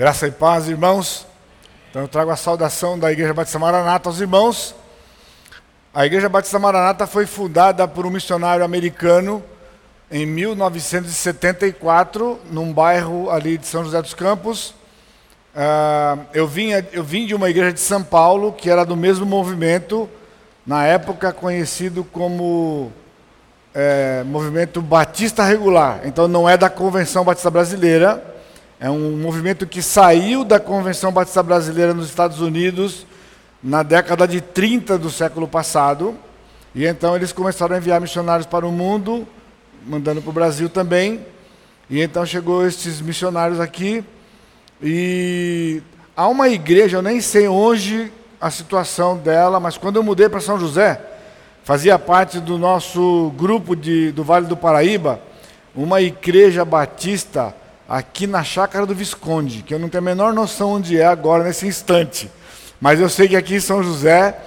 Graça e paz, irmãos. Então eu trago a saudação da Igreja Batista Maranata aos irmãos. A Igreja Batista Maranata foi fundada por um missionário americano em 1974, num bairro ali de São José dos Campos. Uh, eu, vinha, eu vim de uma igreja de São Paulo, que era do mesmo movimento, na época conhecido como é, Movimento Batista Regular. Então não é da Convenção Batista Brasileira é um movimento que saiu da Convenção Batista Brasileira nos Estados Unidos na década de 30 do século passado. E então eles começaram a enviar missionários para o mundo, mandando para o Brasil também. E então chegou esses missionários aqui. E há uma igreja, eu nem sei hoje a situação dela, mas quando eu mudei para São José, fazia parte do nosso grupo de, do Vale do Paraíba, uma igreja batista aqui na chácara do Visconde, que eu não tenho a menor noção onde é agora, nesse instante. Mas eu sei que aqui em São José,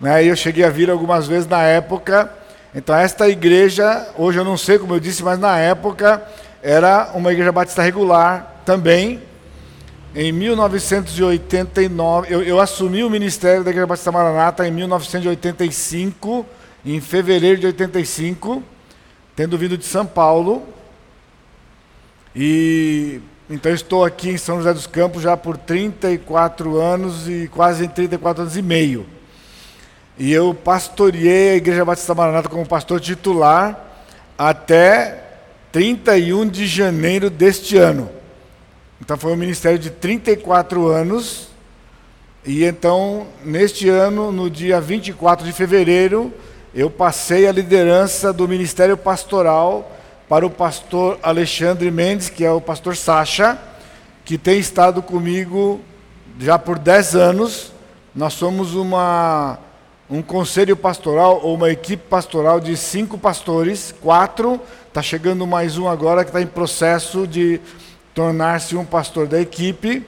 né, eu cheguei a vir algumas vezes na época. Então, esta igreja, hoje eu não sei como eu disse, mas na época era uma igreja batista regular também. Em 1989, eu, eu assumi o ministério da Igreja Batista Maranata em 1985, em fevereiro de 85, tendo vindo de São Paulo. E então estou aqui em São José dos Campos já por 34 anos e quase 34 anos e meio. E eu pastoreei a Igreja Batista Maranata como pastor titular até 31 de janeiro deste ano. Então foi um ministério de 34 anos. E então, neste ano, no dia 24 de fevereiro, eu passei a liderança do ministério pastoral para o pastor Alexandre Mendes, que é o pastor Sacha, que tem estado comigo já por 10 anos. Nós somos uma, um conselho pastoral ou uma equipe pastoral de cinco pastores, quatro, está chegando mais um agora que está em processo de tornar-se um pastor da equipe.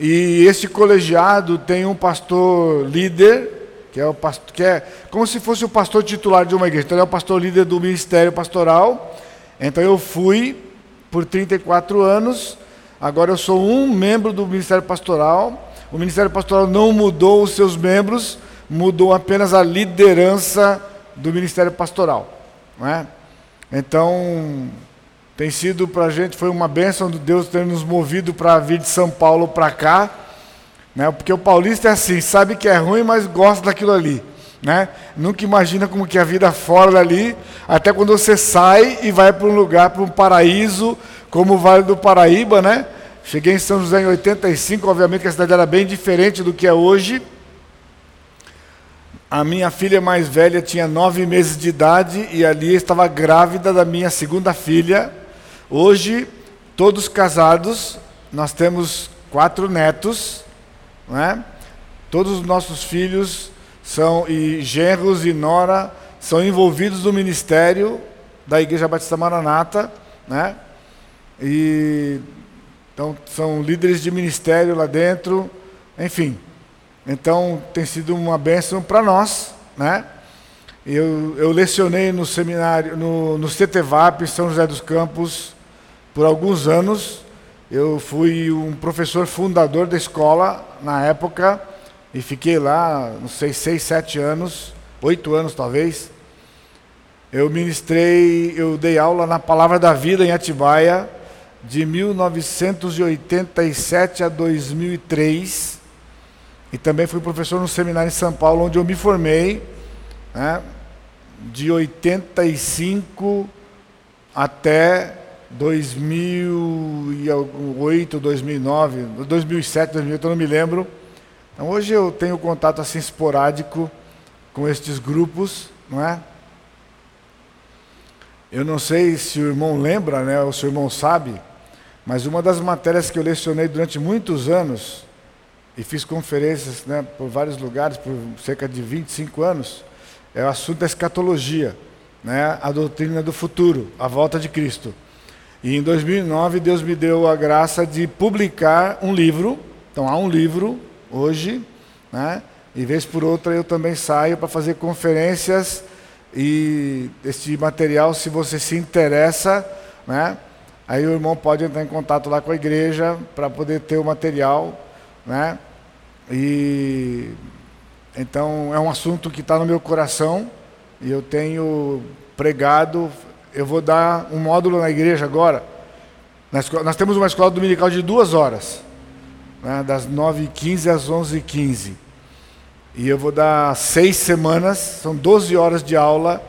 E esse colegiado tem um pastor líder, que é o pastor, que é como se fosse o pastor titular de uma igreja. Então ele é o pastor líder do ministério pastoral. Então eu fui por 34 anos, agora eu sou um membro do Ministério Pastoral. O Ministério Pastoral não mudou os seus membros, mudou apenas a liderança do Ministério Pastoral. Não é? Então, tem sido para a gente, foi uma bênção de Deus ter nos movido para vir de São Paulo para cá, né? porque o paulista é assim, sabe que é ruim, mas gosta daquilo ali. Né? Nunca imagina como que é a vida fora dali, até quando você sai e vai para um lugar, para um paraíso, como o Vale do Paraíba, né? Cheguei em São José em 85, obviamente que a cidade era bem diferente do que é hoje. A minha filha mais velha tinha nove meses de idade e ali estava grávida da minha segunda filha. Hoje, todos casados, nós temos quatro netos, né? Todos os nossos filhos são e genros e nora são envolvidos no ministério da Igreja Batista Maranata, né? E então são líderes de ministério lá dentro, enfim. Então tem sido uma bênção para nós, né? Eu, eu lecionei no seminário, no, no CTVAP, São José dos Campos, por alguns anos. Eu fui um professor fundador da escola na época e fiquei lá, não sei, seis, sete anos, oito anos talvez. Eu ministrei, eu dei aula na Palavra da Vida em Atibaia, de 1987 a 2003. E também fui professor no seminário em São Paulo, onde eu me formei, né, de 85 até 2008, 2009, 2007, 2008, eu não me lembro. Então hoje eu tenho contato assim esporádico com estes grupos, não é? Eu não sei se o irmão lembra, né, ou se o irmão sabe, mas uma das matérias que eu lecionei durante muitos anos e fiz conferências, né, por vários lugares por cerca de 25 anos, é o assunto da escatologia, né, a doutrina do futuro, a volta de Cristo. E em 2009 Deus me deu a graça de publicar um livro. Então há um livro hoje, né? E vez por outra eu também saio para fazer conferências e este material, se você se interessa, né? aí o irmão pode entrar em contato lá com a igreja para poder ter o material, né? E então é um assunto que está no meu coração e eu tenho pregado. Eu vou dar um módulo na igreja agora. Nós temos uma escola dominical de duas horas, né, das 9h15 às 11h15. E eu vou dar seis semanas, são 12 horas de aula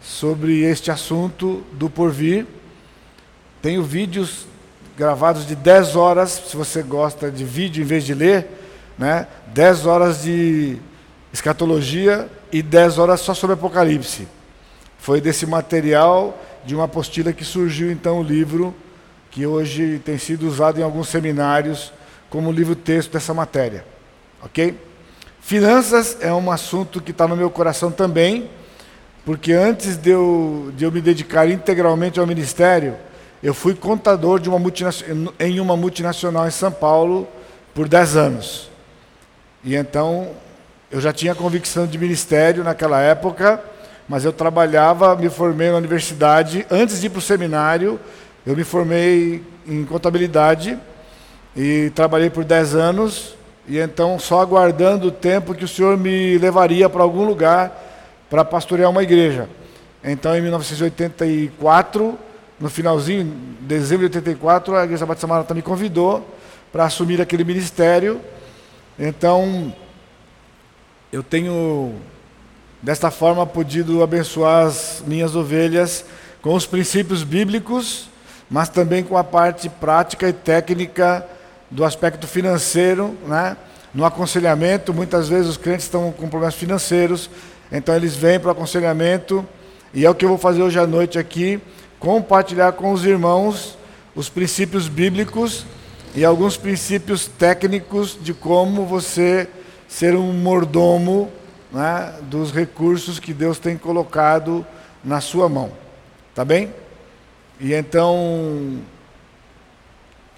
sobre este assunto do porvir. Tenho vídeos gravados de 10 horas, se você gosta de vídeo em vez de ler, né? 10 horas de escatologia e 10 horas só sobre Apocalipse. Foi desse material de uma apostila que surgiu então o livro que hoje tem sido usado em alguns seminários como livro-texto dessa matéria. Ok? Finanças é um assunto que está no meu coração também, porque antes de eu, de eu me dedicar integralmente ao ministério, eu fui contador de uma em uma multinacional em São Paulo por 10 anos. E então eu já tinha convicção de ministério naquela época, mas eu trabalhava, me formei na universidade. Antes de ir para o seminário, eu me formei em contabilidade e trabalhei por 10 anos. E então, só aguardando o tempo que o Senhor me levaria para algum lugar para pastorear uma igreja. Então, em 1984, no finalzinho, dezembro de 84, a Igreja Batista Maranata me convidou para assumir aquele ministério. Então, eu tenho, desta forma, podido abençoar as minhas ovelhas com os princípios bíblicos, mas também com a parte prática e técnica do aspecto financeiro, né? no aconselhamento. Muitas vezes os crentes estão com problemas financeiros, então eles vêm para o aconselhamento, e é o que eu vou fazer hoje à noite aqui: compartilhar com os irmãos os princípios bíblicos e alguns princípios técnicos de como você ser um mordomo né, dos recursos que Deus tem colocado na sua mão. Tá bem? E então,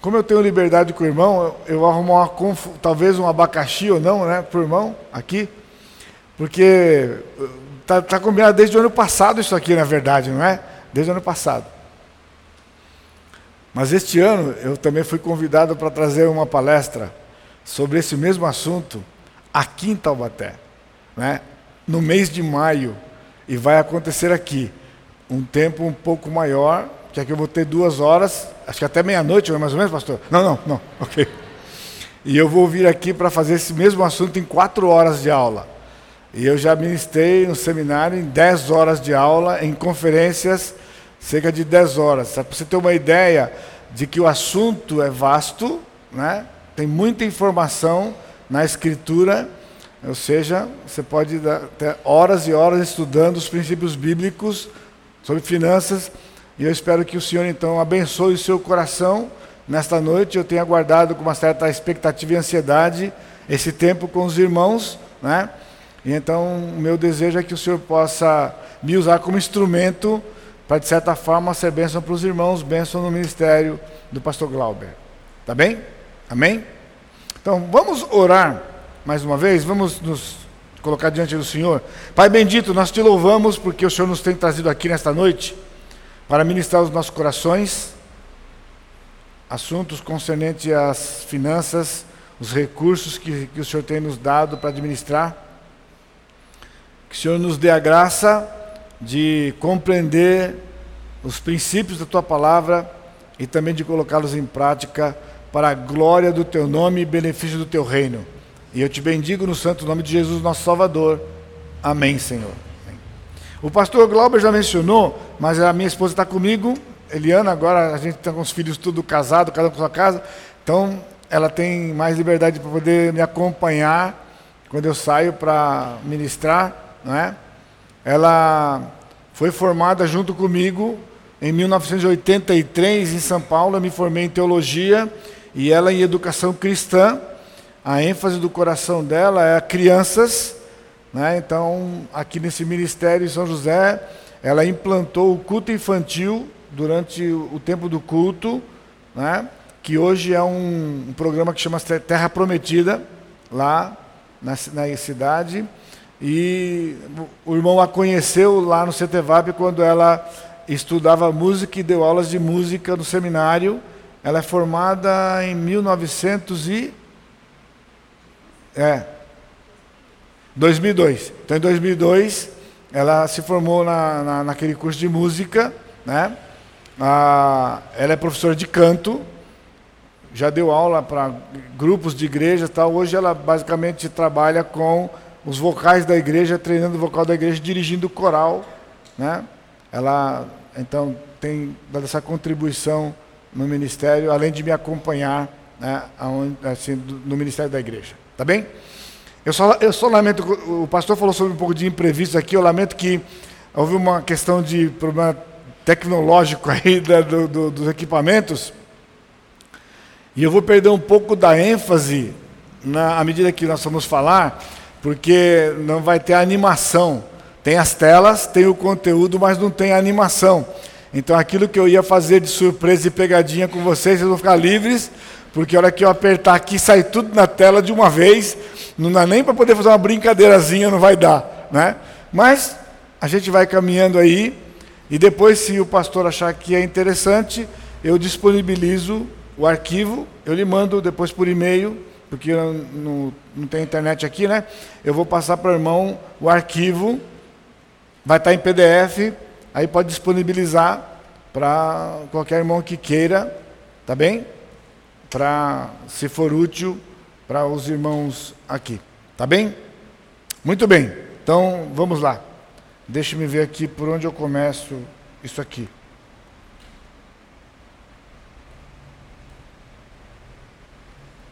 como eu tenho liberdade com o irmão, eu arrumo uma, talvez um abacaxi ou não, né, para o irmão aqui, porque tá, tá combinado desde o ano passado isso aqui, na verdade, não é? Desde o ano passado. Mas este ano eu também fui convidado para trazer uma palestra sobre esse mesmo assunto aqui em Taubaté, né? no mês de maio, e vai acontecer aqui, um tempo um pouco maior, que aqui eu vou ter duas horas, acho que até meia-noite, mais ou menos, pastor? Não, não, não, ok. E eu vou vir aqui para fazer esse mesmo assunto em quatro horas de aula. E eu já ministrei no seminário em dez horas de aula, em conferências, cerca de dez horas. Para você ter uma ideia de que o assunto é vasto, né? tem muita informação, na escritura, ou seja, você pode ter horas e horas estudando os princípios bíblicos sobre finanças, e eu espero que o Senhor então abençoe o seu coração nesta noite. Eu tenho aguardado com uma certa expectativa e ansiedade esse tempo com os irmãos, né? E então o meu desejo é que o Senhor possa me usar como instrumento para de certa forma ser bênção para os irmãos, bênção no ministério do pastor Glauber. Tá bem? Amém? Então, vamos orar mais uma vez, vamos nos colocar diante do Senhor. Pai bendito, nós te louvamos porque o Senhor nos tem trazido aqui nesta noite para ministrar os nossos corações assuntos concernentes às finanças, os recursos que, que o Senhor tem nos dado para administrar. Que o Senhor nos dê a graça de compreender os princípios da tua palavra e também de colocá-los em prática para a glória do teu nome e benefício do teu reino. E eu te bendigo no santo nome de Jesus, nosso Salvador. Amém, Senhor. O pastor Glauber já mencionou, mas a minha esposa está comigo, Eliana, agora a gente está com os filhos tudo casado, cada um com sua casa, então ela tem mais liberdade para poder me acompanhar quando eu saio para ministrar, não é? Ela foi formada junto comigo em 1983 em São Paulo, eu me formei em teologia e ela em educação cristã, a ênfase do coração dela é crianças, né? Então, aqui nesse ministério em São José, ela implantou o culto infantil durante o tempo do culto, né? Que hoje é um, um programa que chama Terra Prometida lá na, na cidade. E o irmão a conheceu lá no CTVAP quando ela estudava música e deu aulas de música no seminário. Ela é formada em 1900 e é 2002. Então, em 2002, ela se formou na, na naquele curso de música, né? Ah, ela é professora de canto, já deu aula para grupos de igreja, tal. Hoje ela basicamente trabalha com os vocais da igreja, treinando o vocal da igreja, dirigindo o coral, né? Ela então tem dado essa contribuição no ministério, além de me acompanhar né, aonde, assim, no ministério da igreja. Tá bem? Eu só, eu só lamento, o pastor falou sobre um pouco de imprevisto aqui, eu lamento que houve uma questão de problema tecnológico aí da, do, do, dos equipamentos, e eu vou perder um pouco da ênfase na, à medida que nós vamos falar, porque não vai ter animação. Tem as telas, tem o conteúdo, mas não tem animação. Então aquilo que eu ia fazer de surpresa e pegadinha com vocês, vocês vão ficar livres, porque a hora que eu apertar aqui sai tudo na tela de uma vez, não dá nem para poder fazer uma brincadeirazinha, não vai dar, né? Mas a gente vai caminhando aí e depois se o pastor achar que é interessante, eu disponibilizo o arquivo, eu lhe mando depois por e-mail, porque não, não tem internet aqui, né? Eu vou passar para o irmão o arquivo Vai estar em PDF, aí pode disponibilizar para qualquer irmão que queira, tá bem? Para, se for útil, para os irmãos aqui, tá bem? Muito bem, então vamos lá. Deixe-me ver aqui por onde eu começo isso aqui.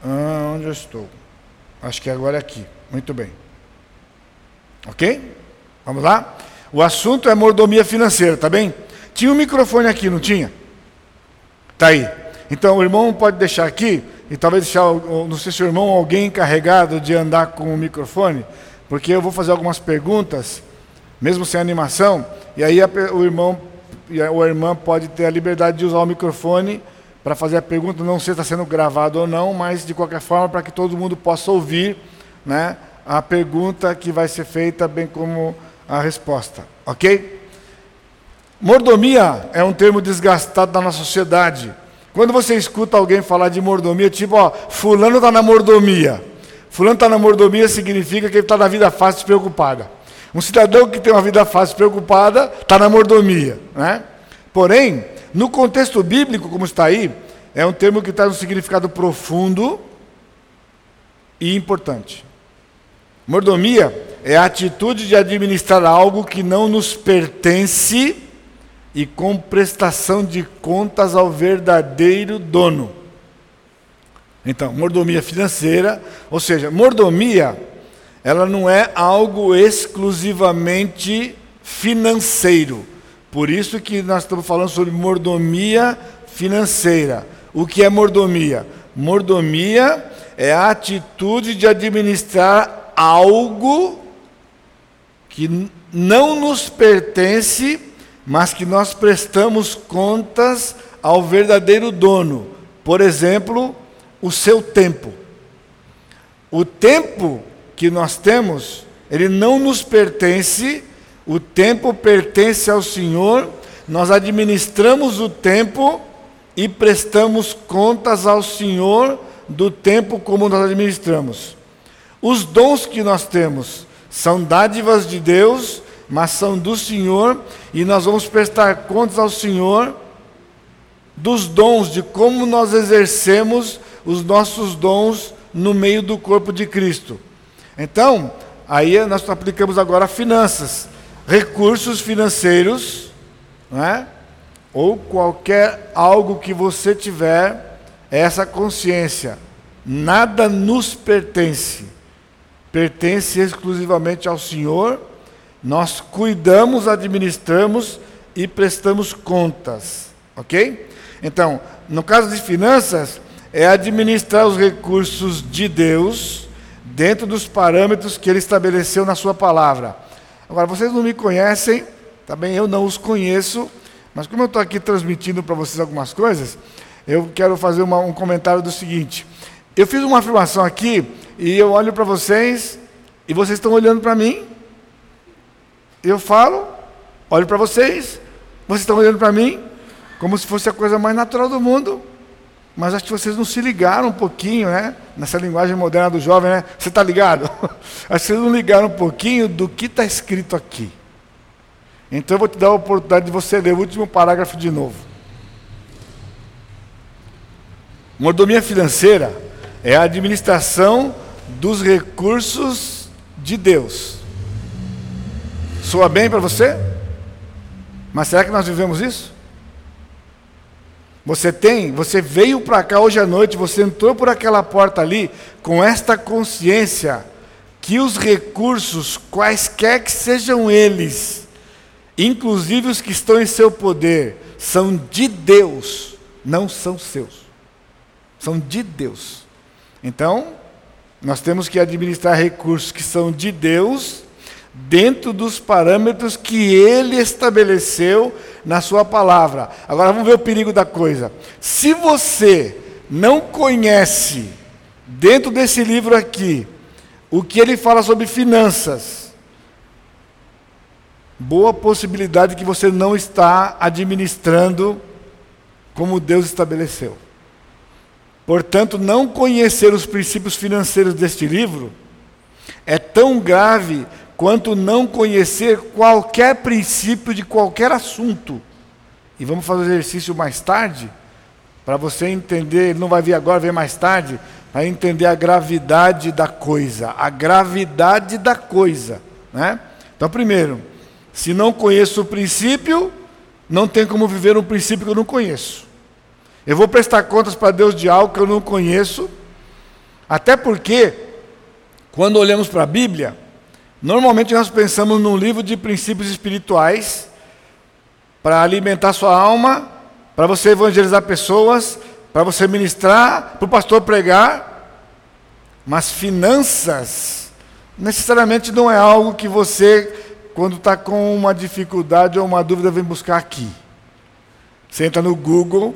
Ah, onde eu estou? Acho que agora é aqui. Muito bem. Ok? Vamos lá? O assunto é mordomia financeira, tá bem? Tinha um microfone aqui, não tinha? Tá aí. Então o irmão pode deixar aqui e talvez deixar, não sei se o irmão alguém encarregado de andar com o microfone, porque eu vou fazer algumas perguntas, mesmo sem animação, e aí a, o irmão ou a irmã pode ter a liberdade de usar o microfone para fazer a pergunta, não sei se está sendo gravado ou não, mas de qualquer forma para que todo mundo possa ouvir, né, a pergunta que vai ser feita, bem como a resposta, ok? Mordomia é um termo desgastado da nossa sociedade. Quando você escuta alguém falar de mordomia, tipo, ó, fulano está na mordomia. Fulano está na mordomia significa que ele está na vida fácil despreocupada. Um cidadão que tem uma vida fácil despreocupada está na mordomia. Né? Porém, no contexto bíblico, como está aí, é um termo que traz um significado profundo e importante. Mordomia é a atitude de administrar algo que não nos pertence e com prestação de contas ao verdadeiro dono. Então, mordomia financeira, ou seja, mordomia, ela não é algo exclusivamente financeiro. Por isso que nós estamos falando sobre mordomia financeira. O que é mordomia? Mordomia é a atitude de administrar algo que não nos pertence, mas que nós prestamos contas ao verdadeiro dono. Por exemplo, o seu tempo. O tempo que nós temos, ele não nos pertence, o tempo pertence ao Senhor, nós administramos o tempo e prestamos contas ao Senhor do tempo como nós administramos. Os dons que nós temos, são dádivas de Deus, mas são do Senhor, e nós vamos prestar contas ao Senhor dos dons, de como nós exercemos os nossos dons no meio do corpo de Cristo. Então, aí nós aplicamos agora finanças, recursos financeiros, né? ou qualquer algo que você tiver, essa consciência, nada nos pertence pertence exclusivamente ao Senhor, nós cuidamos, administramos e prestamos contas, ok? Então, no caso de finanças, é administrar os recursos de Deus dentro dos parâmetros que Ele estabeleceu na Sua palavra. Agora, vocês não me conhecem, também eu não os conheço, mas como eu estou aqui transmitindo para vocês algumas coisas, eu quero fazer uma, um comentário do seguinte. Eu fiz uma afirmação aqui e eu olho para vocês e vocês estão olhando para mim. Eu falo, olho para vocês, Vocês estão olhando para mim como se fosse a coisa mais natural do mundo. Mas acho que vocês não se ligaram um pouquinho, né? Nessa linguagem moderna do jovem, né? Você está ligado? acho que vocês não ligaram um pouquinho do que está escrito aqui. Então eu vou te dar a oportunidade de você ler o último parágrafo de novo. Mordomia financeira é a administração dos recursos de Deus. Soa bem para você? Mas será que nós vivemos isso? Você tem, você veio para cá hoje à noite, você entrou por aquela porta ali com esta consciência que os recursos, quaisquer que sejam eles, inclusive os que estão em seu poder, são de Deus, não são seus. São de Deus. Então, nós temos que administrar recursos que são de Deus, dentro dos parâmetros que Ele estabeleceu na Sua palavra. Agora vamos ver o perigo da coisa. Se você não conhece, dentro desse livro aqui, o que ele fala sobre finanças, boa possibilidade que você não está administrando como Deus estabeleceu. Portanto, não conhecer os princípios financeiros deste livro é tão grave quanto não conhecer qualquer princípio de qualquer assunto. E vamos fazer o exercício mais tarde, para você entender, ele não vai vir agora, vem mais tarde, para entender a gravidade da coisa, a gravidade da coisa, né? Então, primeiro, se não conheço o princípio, não tem como viver um princípio que eu não conheço. Eu vou prestar contas para Deus de algo que eu não conheço, até porque, quando olhamos para a Bíblia, normalmente nós pensamos num livro de princípios espirituais para alimentar sua alma, para você evangelizar pessoas, para você ministrar, para o pastor pregar, mas finanças necessariamente não é algo que você quando está com uma dificuldade ou uma dúvida, vem buscar aqui. Você entra no Google,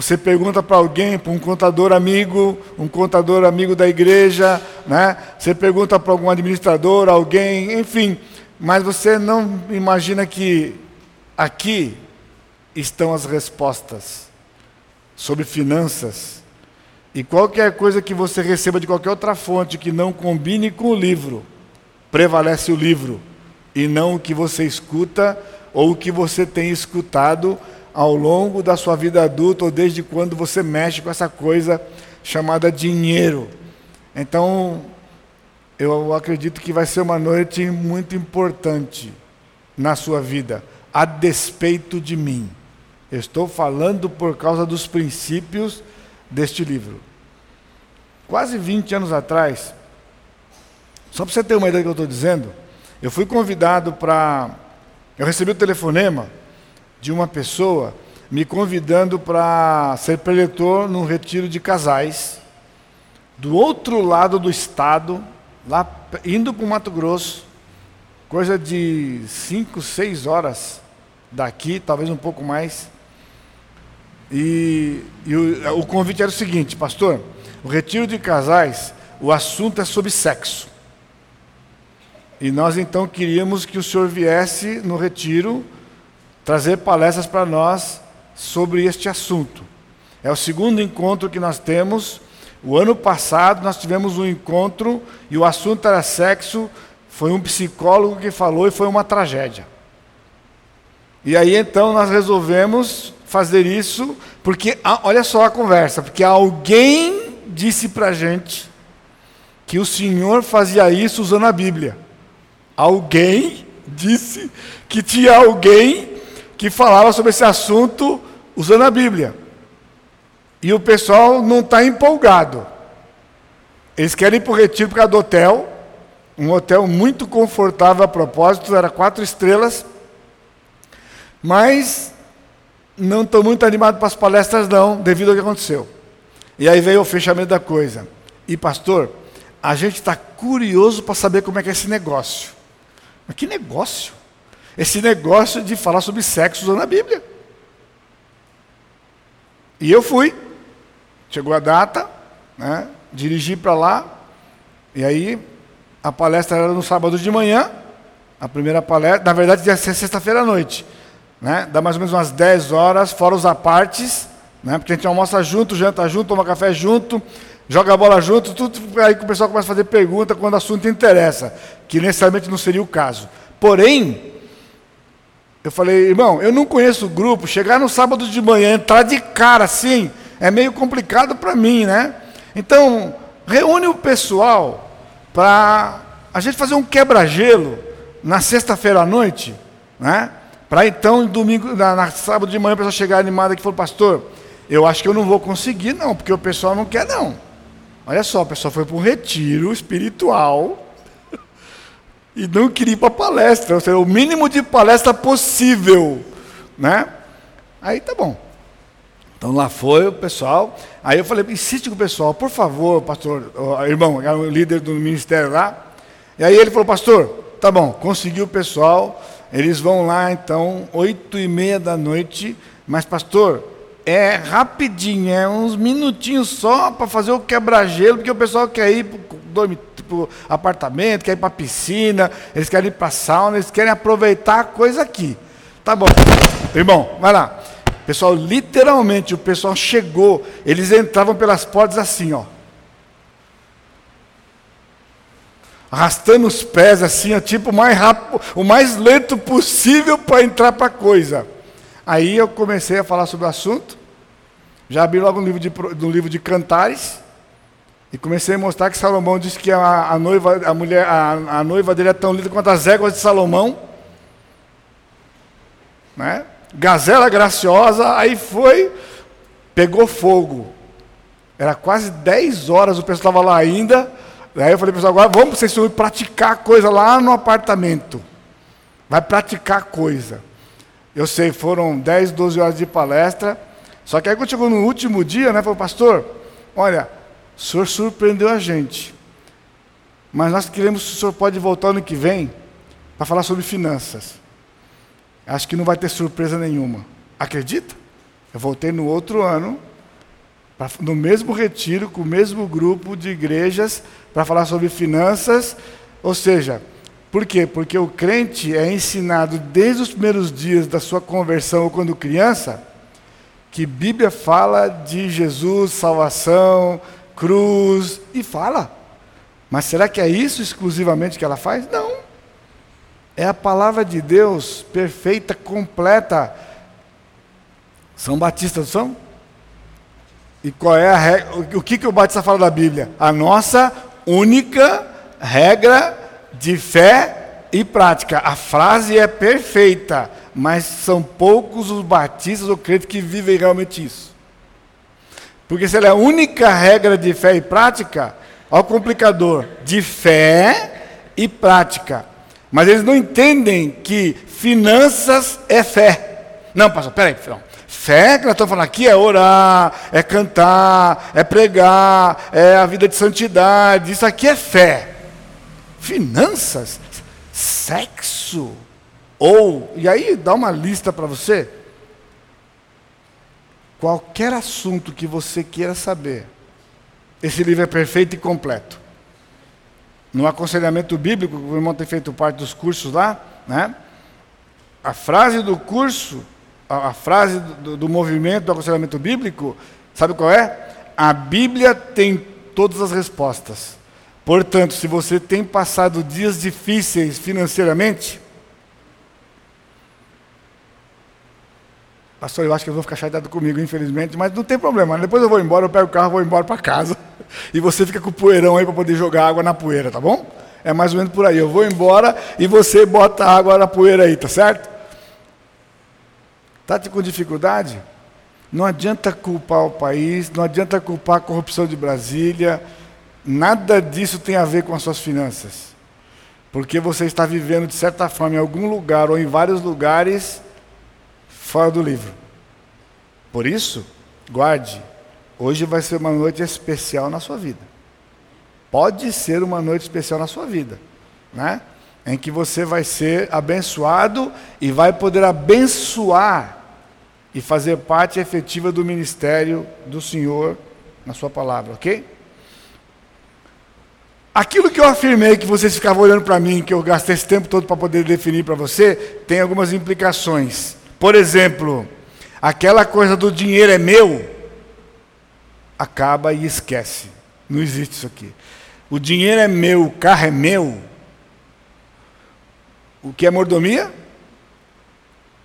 você pergunta para alguém, para um contador amigo, um contador amigo da igreja, né? Você pergunta para algum administrador, alguém, enfim, mas você não imagina que aqui estão as respostas sobre finanças. E qualquer coisa que você receba de qualquer outra fonte que não combine com o livro, prevalece o livro e não o que você escuta ou o que você tem escutado ao longo da sua vida adulta ou desde quando você mexe com essa coisa chamada dinheiro. Então, eu acredito que vai ser uma noite muito importante na sua vida, a despeito de mim. Eu estou falando por causa dos princípios deste livro. Quase 20 anos atrás, só para você ter uma ideia do que eu estou dizendo, eu fui convidado para. Eu recebi o telefonema de uma pessoa me convidando para ser preletor num retiro de casais, do outro lado do estado, lá indo para o Mato Grosso, coisa de cinco, seis horas daqui, talvez um pouco mais. E, e o, o convite era o seguinte, pastor, o retiro de casais, o assunto é sobre sexo. E nós então queríamos que o senhor viesse no retiro trazer palestras para nós sobre este assunto. É o segundo encontro que nós temos. O ano passado nós tivemos um encontro e o assunto era sexo. Foi um psicólogo que falou e foi uma tragédia. E aí então nós resolvemos fazer isso, porque olha só a conversa, porque alguém disse para a gente que o Senhor fazia isso usando a Bíblia. Alguém disse que tinha alguém que falava sobre esse assunto usando a Bíblia. E o pessoal não está empolgado. Eles querem ir para o retiro por causa do hotel. Um hotel muito confortável a propósito, era quatro estrelas. Mas não estou muito animado para as palestras, não, devido ao que aconteceu. E aí veio o fechamento da coisa. E pastor, a gente está curioso para saber como é que é esse negócio. Mas que negócio? Esse negócio de falar sobre sexo usando a Bíblia. E eu fui. Chegou a data, né? dirigi para lá. E aí, a palestra era no sábado de manhã. A primeira palestra, na verdade, ia ser sexta-feira à noite. né? Dá mais ou menos umas 10 horas, fora os apartes, né? Porque a gente almoça junto, janta junto, toma café junto, joga bola junto, tudo aí que o pessoal começa a fazer pergunta quando o assunto interessa, que necessariamente não seria o caso. Porém, eu falei, irmão, eu não conheço o grupo, chegar no sábado de manhã, entrar de cara assim, é meio complicado para mim, né? Então, reúne o pessoal para a gente fazer um quebra-gelo na sexta-feira à noite, né? Para então, domingo, na, na, sábado de manhã, o pessoal chegar animado aqui e falar, pastor, eu acho que eu não vou conseguir, não, porque o pessoal não quer, não. Olha só, o pessoal foi para um retiro espiritual e não queria ir para palestra, ou seja, o mínimo de palestra possível, né? Aí tá bom. Então lá foi o pessoal. Aí eu falei, insiste com o pessoal, por favor, pastor, irmão, é o líder do ministério lá. E aí ele falou, pastor, tá bom, conseguiu o pessoal. Eles vão lá então, oito e meia da noite. Mas pastor, é rapidinho, é uns minutinhos só para fazer o quebra-gelo, porque o pessoal quer ir para o apartamento, quer ir para piscina, eles querem ir para sauna, eles querem aproveitar a coisa aqui. Tá bom. Irmão, vai lá. Pessoal, literalmente, o pessoal chegou, eles entravam pelas portas assim, ó. Arrastando os pés assim, ó, tipo o mais rápido, o mais lento possível para entrar para a coisa. Aí eu comecei a falar sobre o assunto. Já abri logo no livro de, no livro de Cantares. E comecei a mostrar que Salomão disse que a, a noiva, a mulher, a, a, noiva dele é tão linda quanto as éguas de Salomão. Né? Gazela graciosa, aí foi, pegou fogo. Era quase 10 horas, o pessoal estava lá ainda. Aí eu falei, pessoal, agora vamos vocês praticar coisa lá no apartamento. Vai praticar coisa. Eu sei, foram 10, 12 horas de palestra. Só que aí quando chegou no último dia, né, falou, pastor, olha, o senhor surpreendeu a gente. Mas nós queremos, se o senhor pode voltar ano que vem para falar sobre finanças. Acho que não vai ter surpresa nenhuma. Acredita? Eu voltei no outro ano, no mesmo retiro, com o mesmo grupo de igrejas, para falar sobre finanças. Ou seja, por quê? Porque o crente é ensinado desde os primeiros dias da sua conversão ou quando criança, que Bíblia fala de Jesus, salvação, cruz, e fala. Mas será que é isso exclusivamente que ela faz? Não. É a palavra de Deus perfeita, completa. São batistas, são? E qual é a regra? O que, que o Batista fala da Bíblia? A nossa única regra de fé e prática. A frase é perfeita, mas são poucos os batistas ou crentes que vivem realmente isso. Porque se ela é a única regra de fé e prática, ao complicador, de fé e prática. Mas eles não entendem que finanças é fé. Não, pastor, peraí, não. Fé que nós estamos falando aqui é orar, é cantar, é pregar, é a vida de santidade. Isso aqui é fé. Finanças, sexo, ou, e aí dá uma lista para você. Qualquer assunto que você queira saber, esse livro é perfeito e completo no aconselhamento bíblico, o irmão tem feito parte dos cursos lá, né? A frase do curso, a, a frase do, do movimento do aconselhamento bíblico, sabe qual é? A Bíblia tem todas as respostas. Portanto, se você tem passado dias difíceis financeiramente, Pastor, eu acho que eu vou ficar chateado comigo, infelizmente, mas não tem problema. Depois eu vou embora, eu pego o carro, vou embora para casa. E você fica com o poeirão aí para poder jogar água na poeira, tá bom? É mais ou menos por aí. Eu vou embora e você bota água na poeira aí, tá certo? Está com dificuldade? Não adianta culpar o país, não adianta culpar a corrupção de Brasília. Nada disso tem a ver com as suas finanças. Porque você está vivendo, de certa forma, em algum lugar ou em vários lugares fora do livro. Por isso, guarde, hoje vai ser uma noite especial na sua vida. Pode ser uma noite especial na sua vida, né? Em que você vai ser abençoado e vai poder abençoar e fazer parte efetiva do ministério do Senhor na sua palavra, ok? Aquilo que eu afirmei que vocês ficavam olhando para mim, que eu gastei esse tempo todo para poder definir para você, tem algumas implicações Por exemplo, aquela coisa do dinheiro é meu, acaba e esquece. Não existe isso aqui. O dinheiro é meu, o carro é meu. O que é mordomia?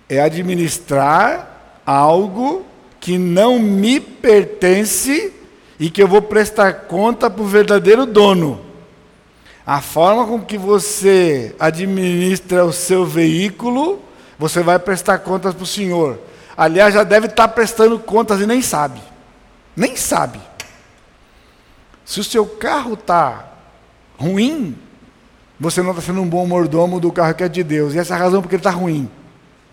É administrar algo que não me pertence e que eu vou prestar conta para o verdadeiro dono. A forma com que você administra o seu veículo, você vai prestar contas para o Senhor. Aliás, já deve estar prestando contas e nem sabe. Nem sabe. Se o seu carro está ruim, você não está sendo um bom mordomo do carro que é de Deus. E essa é a razão porque ele está ruim.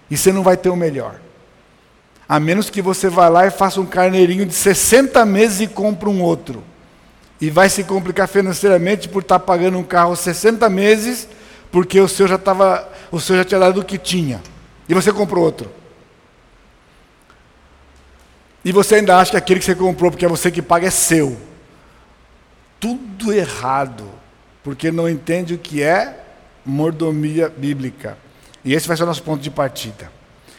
E você não vai ter o melhor. A menos que você vá lá e faça um carneirinho de 60 meses e compre um outro e vai se complicar financeiramente por estar pagando um carro 60 meses, porque o seu já estava, o seu já tinha dado o que tinha. E você comprou outro. E você ainda acha que aquele que você comprou, porque é você que paga, é seu. Tudo errado, porque não entende o que é mordomia bíblica. E esse vai ser o nosso ponto de partida.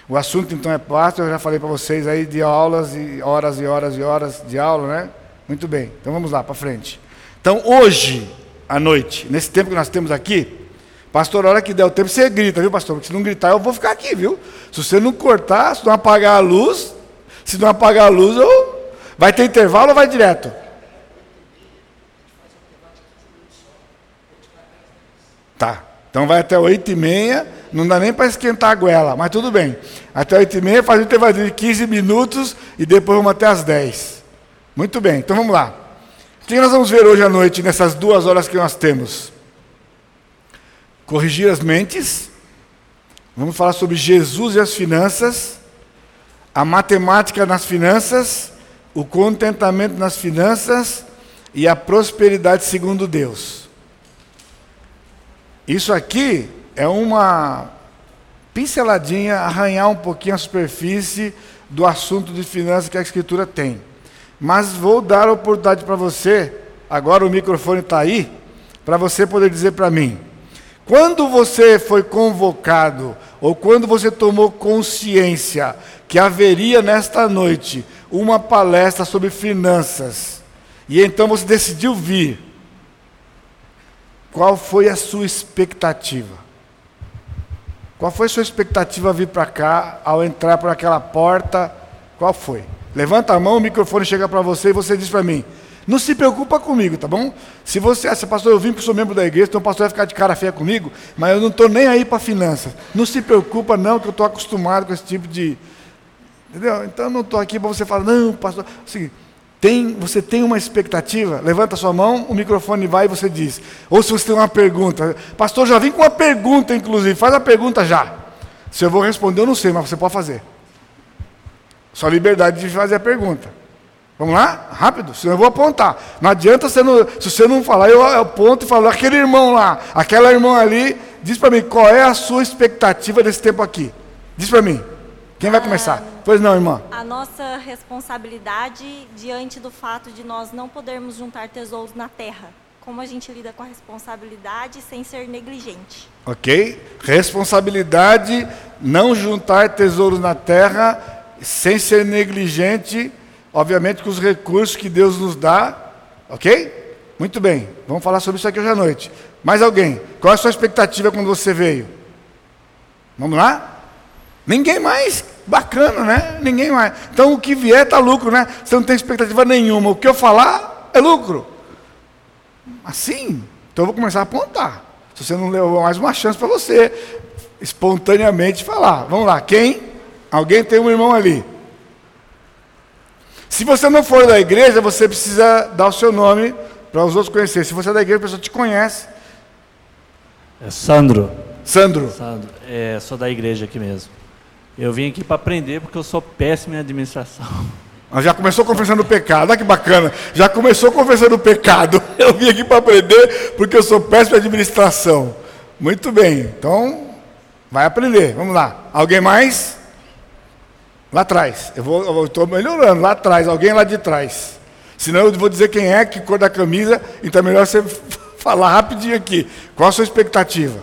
O assunto então é fácil, eu já falei para vocês aí de aulas e horas e horas e horas de aula, né? Muito bem, então vamos lá para frente. Então, hoje, à noite, nesse tempo que nós temos aqui, pastor, a hora que der o tempo, você grita, viu, pastor? Porque se não gritar, eu vou ficar aqui, viu? Se você não cortar, se não apagar a luz, se não apagar a luz, eu... vai ter intervalo ou vai direto? Tá. Então vai até oito e meia, não dá nem para esquentar a goela, mas tudo bem. Até oito e meia faz um intervalo de 15 minutos e depois vamos até as 10. Muito bem, então vamos lá. O que nós vamos ver hoje à noite, nessas duas horas que nós temos? Corrigir as mentes, vamos falar sobre Jesus e as finanças, a matemática nas finanças, o contentamento nas finanças e a prosperidade segundo Deus. Isso aqui é uma pinceladinha, arranhar um pouquinho a superfície do assunto de finanças que a Escritura tem. Mas vou dar a oportunidade para você, agora o microfone está aí, para você poder dizer para mim. Quando você foi convocado, ou quando você tomou consciência que haveria nesta noite uma palestra sobre finanças, e então você decidiu vir, qual foi a sua expectativa? Qual foi a sua expectativa vir para cá, ao entrar por aquela porta? Qual foi? Levanta a mão, o microfone chega para você e você diz para mim: Não se preocupa comigo, tá bom? Se você acha, pastor, eu vim porque sou membro da igreja, então o pastor vai ficar de cara feia comigo, mas eu não estou nem aí para finanças. Não se preocupa, não, que eu estou acostumado com esse tipo de. Entendeu? Então eu não estou aqui para você falar, não, pastor. É seguinte, tem, você tem uma expectativa? Levanta sua mão, o microfone vai e você diz. Ou se você tem uma pergunta, pastor, já vim com uma pergunta, inclusive, faz a pergunta já. Se eu vou responder, eu não sei, mas você pode fazer. Só liberdade de fazer a pergunta. Vamos lá? Rápido, senão eu vou apontar. Não adianta você não, se você não falar, eu aponto e falo, aquele irmão lá, aquela irmã ali, diz para mim, qual é a sua expectativa desse tempo aqui? Diz para mim. Quem vai começar? Ah, pois não, irmã. A nossa responsabilidade diante do fato de nós não podermos juntar tesouros na terra. Como a gente lida com a responsabilidade sem ser negligente. Ok? Responsabilidade, não juntar tesouros na terra sem ser negligente, obviamente, com os recursos que Deus nos dá, ok? Muito bem, vamos falar sobre isso aqui hoje à noite. Mais alguém? Qual é a sua expectativa quando você veio? Vamos lá? Ninguém mais. Bacana, né? Ninguém mais. Então o que vier está lucro, né? Você não tem expectativa nenhuma. O que eu falar é lucro. Assim. Então eu vou começar a apontar. Se você não levou mais uma chance para você espontaneamente falar. Vamos lá. Quem? Alguém tem um irmão ali. Se você não for da igreja, você precisa dar o seu nome para os outros conhecerem. Se você é da igreja, a pessoa te conhece. É Sandro. Sandro. Sandro. É, sou da igreja aqui mesmo. Eu vim aqui para aprender porque eu sou péssimo em administração. Já começou confessando o pecado, olha que bacana. Já começou confessando o pecado. Eu vim aqui para aprender porque eu sou péssimo em administração. Muito bem, então vai aprender. Vamos lá. Alguém mais? Lá atrás. Eu estou melhorando. Lá atrás, alguém lá de trás. Senão eu vou dizer quem é, que cor da camisa. Então é melhor você falar rapidinho aqui. Qual a sua expectativa?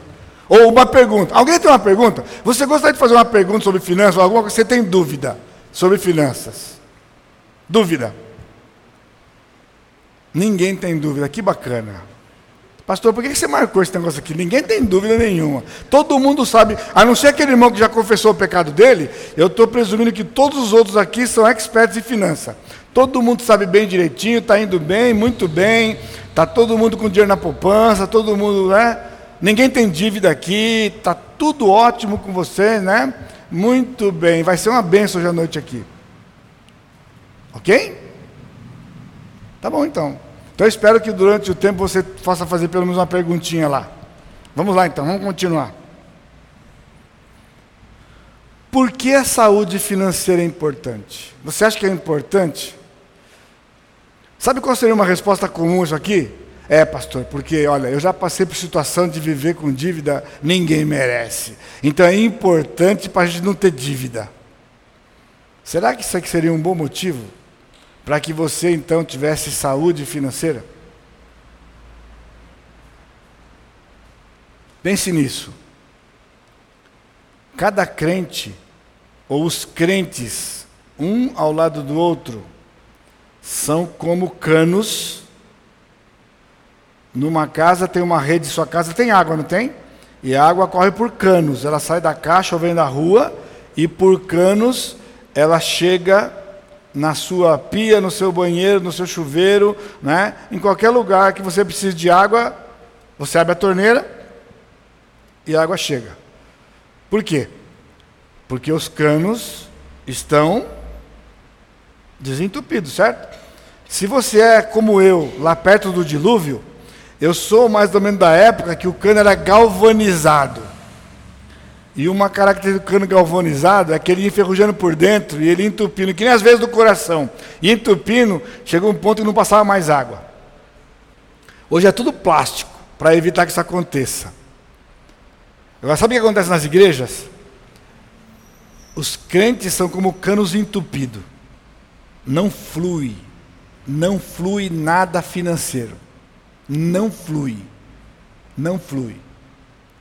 Ou uma pergunta. Alguém tem uma pergunta? Você gostaria de fazer uma pergunta sobre finanças ou alguma coisa? Você tem dúvida sobre finanças? Dúvida? Ninguém tem dúvida. Que bacana. Pastor, por que você marcou esse negócio aqui? Ninguém tem dúvida nenhuma. Todo mundo sabe, a não ser aquele irmão que já confessou o pecado dele, eu estou presumindo que todos os outros aqui são experts em finança. Todo mundo sabe bem direitinho, está indo bem, muito bem, está todo mundo com dinheiro na poupança, todo mundo, né? Ninguém tem dívida aqui, está tudo ótimo com você, né? Muito bem, vai ser uma benção hoje à noite aqui. Ok? Tá bom então. Então eu espero que durante o tempo você possa fazer pelo menos uma perguntinha lá. Vamos lá então, vamos continuar. Por que a saúde financeira é importante? Você acha que é importante? Sabe qual seria uma resposta comum isso aqui? É, pastor, porque olha, eu já passei por situação de viver com dívida, ninguém merece. Então é importante para a gente não ter dívida. Será que isso aqui seria um bom motivo para que você então tivesse saúde financeira? Pense nisso. Cada crente, ou os crentes, um ao lado do outro, são como canos. Numa casa tem uma rede, sua casa tem água, não tem? E a água corre por canos. Ela sai da caixa ou vem da rua e por canos ela chega na sua pia, no seu banheiro, no seu chuveiro, né? em qualquer lugar que você precise de água, você abre a torneira e a água chega. Por quê? Porque os canos estão desentupidos, certo? Se você é como eu, lá perto do dilúvio, eu sou mais ou menos da época que o cano era galvanizado. E uma característica do cano galvanizado é que ele ia enferrujando por dentro e ele entupindo, que nem às vezes do coração. E entupindo, chegou um ponto que não passava mais água. Hoje é tudo plástico, para evitar que isso aconteça. Agora, sabe o que acontece nas igrejas? Os crentes são como canos entupidos. Não flui. Não flui nada financeiro. Não flui. Não flui.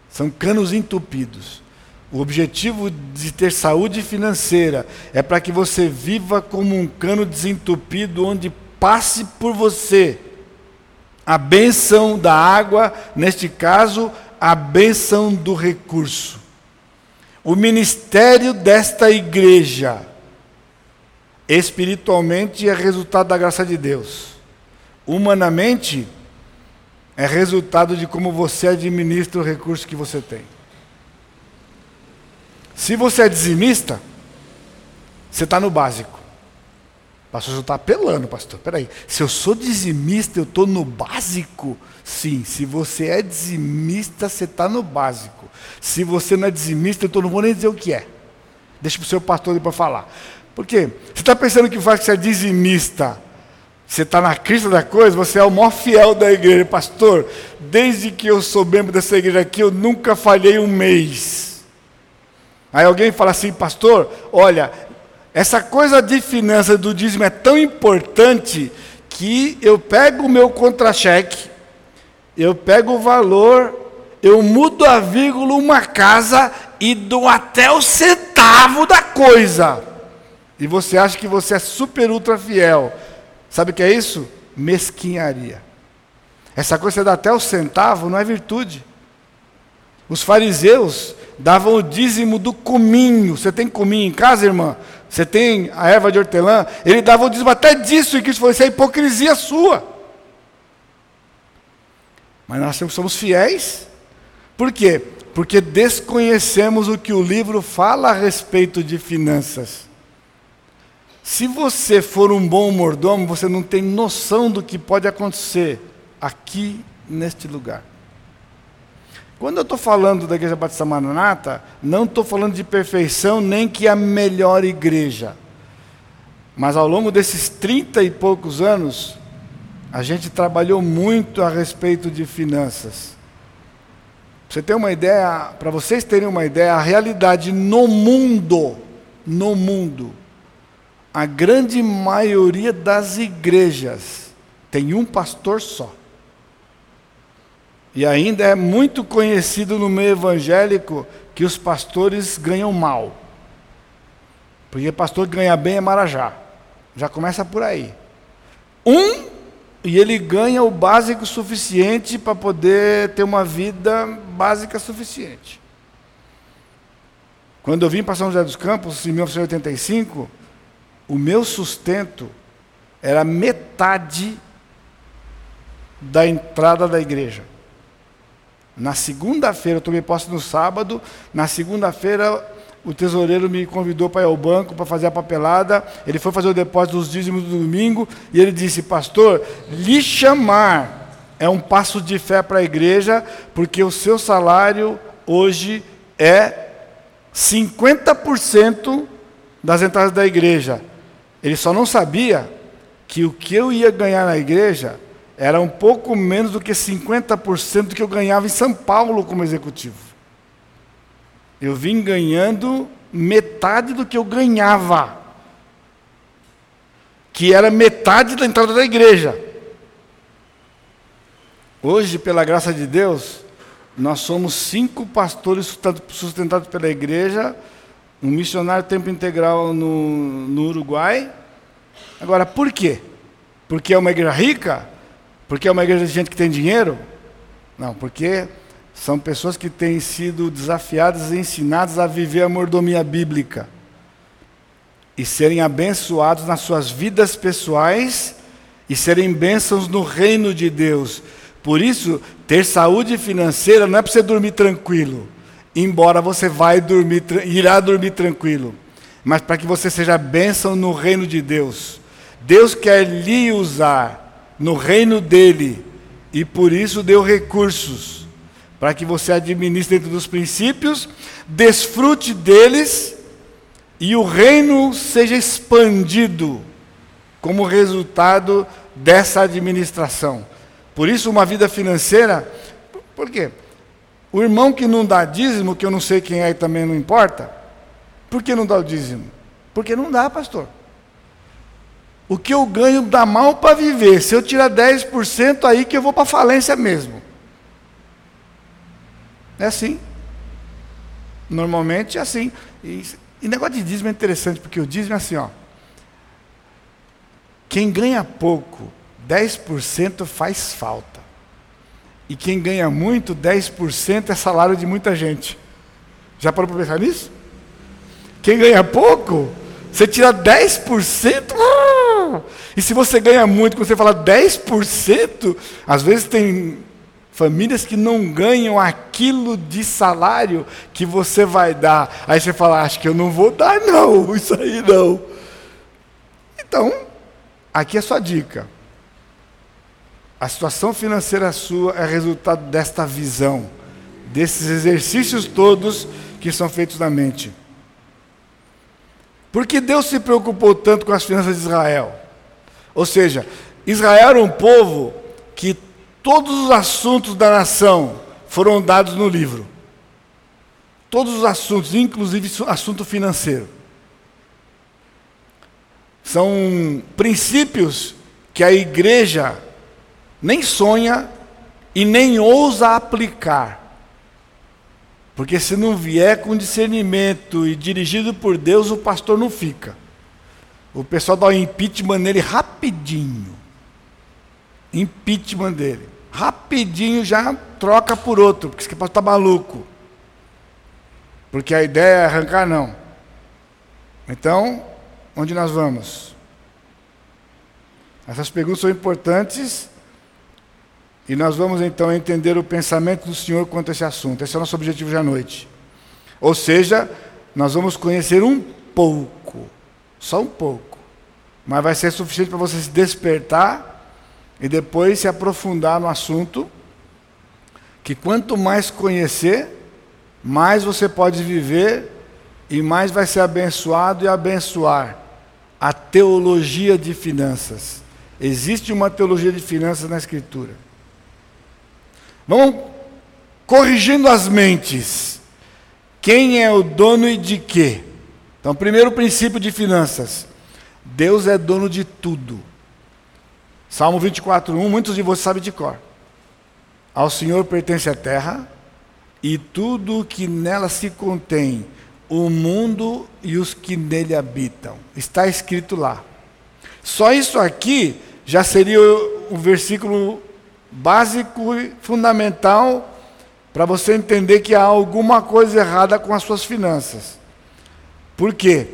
São canos entupidos. O objetivo de ter saúde financeira é para que você viva como um cano desentupido, onde passe por você a benção da água, neste caso, a benção do recurso. O ministério desta igreja, espiritualmente, é resultado da graça de Deus. Humanamente, é resultado de como você administra o recurso que você tem. Se você é dizimista, você está no básico. Pastor, você está apelando, pastor. Peraí, se eu sou dizimista, eu estou no básico? Sim, se você é dizimista, você está no básico. Se você não é dizimista, eu não vou nem dizer o que é. Deixa para o seu pastor para falar. Por quê? Você está pensando que faz que você é dizimista? Você está na crista da coisa, você é o maior fiel da igreja. Pastor, desde que eu sou membro dessa igreja aqui, eu nunca falhei um mês. Aí alguém fala assim, pastor, olha, essa coisa de finanças do dízimo é tão importante que eu pego o meu contra-cheque, eu pego o valor, eu mudo a vírgula uma casa e dou até o centavo da coisa. E você acha que você é super ultra fiel. Sabe o que é isso? Mesquinharia. Essa coisa de dar até o centavo não é virtude. Os fariseus davam o dízimo do cominho. Você tem cominho em casa, irmã? Você tem a erva de hortelã? Ele dava o dízimo até disso, e que isso fosse a hipocrisia sua. Mas nós somos fiéis. Por quê? Porque desconhecemos o que o livro fala a respeito de finanças. Se você for um bom mordomo, você não tem noção do que pode acontecer aqui neste lugar. Quando eu estou falando da Igreja Batista Maranata, não estou falando de perfeição, nem que a melhor igreja. Mas ao longo desses trinta e poucos anos, a gente trabalhou muito a respeito de finanças. Você ter uma ideia, para vocês terem uma ideia, a realidade no mundo, no mundo, a grande maioria das igrejas tem um pastor só. E ainda é muito conhecido no meio evangélico que os pastores ganham mal. Porque pastor que ganha bem é marajá. Já começa por aí. Um, e ele ganha o básico suficiente para poder ter uma vida básica suficiente. Quando eu vim para São José dos Campos, em 1985, o meu sustento era metade da entrada da igreja. Na segunda-feira, eu tomei posse no sábado, na segunda-feira o tesoureiro me convidou para ir ao banco para fazer a papelada. Ele foi fazer o depósito dos dízimos do domingo e ele disse: Pastor, lhe chamar é um passo de fé para a igreja, porque o seu salário hoje é 50% das entradas da igreja. Ele só não sabia que o que eu ia ganhar na igreja era um pouco menos do que 50% do que eu ganhava em São Paulo como executivo. Eu vim ganhando metade do que eu ganhava, que era metade da entrada da igreja. Hoje, pela graça de Deus, nós somos cinco pastores sustentados pela igreja, um missionário tempo integral no, no Uruguai. Agora, por quê? Porque é uma igreja rica? Porque é uma igreja de gente que tem dinheiro? Não, porque são pessoas que têm sido desafiadas e ensinadas a viver a mordomia bíblica e serem abençoados nas suas vidas pessoais e serem bênçãos no reino de Deus. Por isso, ter saúde financeira não é para você dormir tranquilo, embora você vai dormir, irá dormir tranquilo, mas para que você seja bênção no reino de Deus. Deus quer lhe usar no reino dele e por isso deu recursos para que você administre dentro dos princípios, desfrute deles e o reino seja expandido como resultado dessa administração. Por isso, uma vida financeira, por quê? O irmão que não dá dízimo, que eu não sei quem é e também não importa, por que não dá o dízimo? Porque não dá, pastor. O que eu ganho dá mal para viver. Se eu tirar 10%, aí que eu vou para falência mesmo. É assim. Normalmente é assim. E, e negócio de dízimo é interessante, porque o dízimo é assim, ó. Quem ganha pouco, 10% faz falta. E quem ganha muito, 10% é salário de muita gente. Já parou para pensar nisso? Quem ganha pouco, você tira 10%. E se você ganha muito, quando você fala 10%, às vezes tem famílias que não ganham aquilo de salário que você vai dar. Aí você fala, acho que eu não vou dar, não, isso aí não. Então, aqui é a sua dica. A situação financeira sua é resultado desta visão, desses exercícios todos que são feitos na mente. Por que Deus se preocupou tanto com as finanças de Israel? Ou seja, Israel era um povo que todos os assuntos da nação foram dados no livro. Todos os assuntos, inclusive assunto financeiro. São princípios que a igreja nem sonha e nem ousa aplicar. Porque se não vier com discernimento e dirigido por Deus, o pastor não fica. O pessoal dá o impeachment nele rapidinho. Impeachment dele. Rapidinho já troca por outro, porque esse pastor está maluco. Porque a ideia é arrancar, não. Então, onde nós vamos? Essas perguntas são importantes e nós vamos então entender o pensamento do Senhor quanto a esse assunto. Esse é o nosso objetivo de à noite. Ou seja, nós vamos conhecer um pouco, só um pouco, mas vai ser suficiente para você se despertar e depois se aprofundar no assunto. Que quanto mais conhecer, mais você pode viver e mais vai ser abençoado e abençoar a teologia de finanças. Existe uma teologia de finanças na Escritura. Vamos corrigindo as mentes. Quem é o dono e de quê? Então, primeiro princípio de finanças. Deus é dono de tudo. Salmo 24, 1, muitos de vocês sabem de cor. Ao Senhor pertence a terra e tudo o que nela se contém, o mundo e os que nele habitam. Está escrito lá. Só isso aqui já seria um versículo básico e fundamental para você entender que há alguma coisa errada com as suas finanças. Por quê?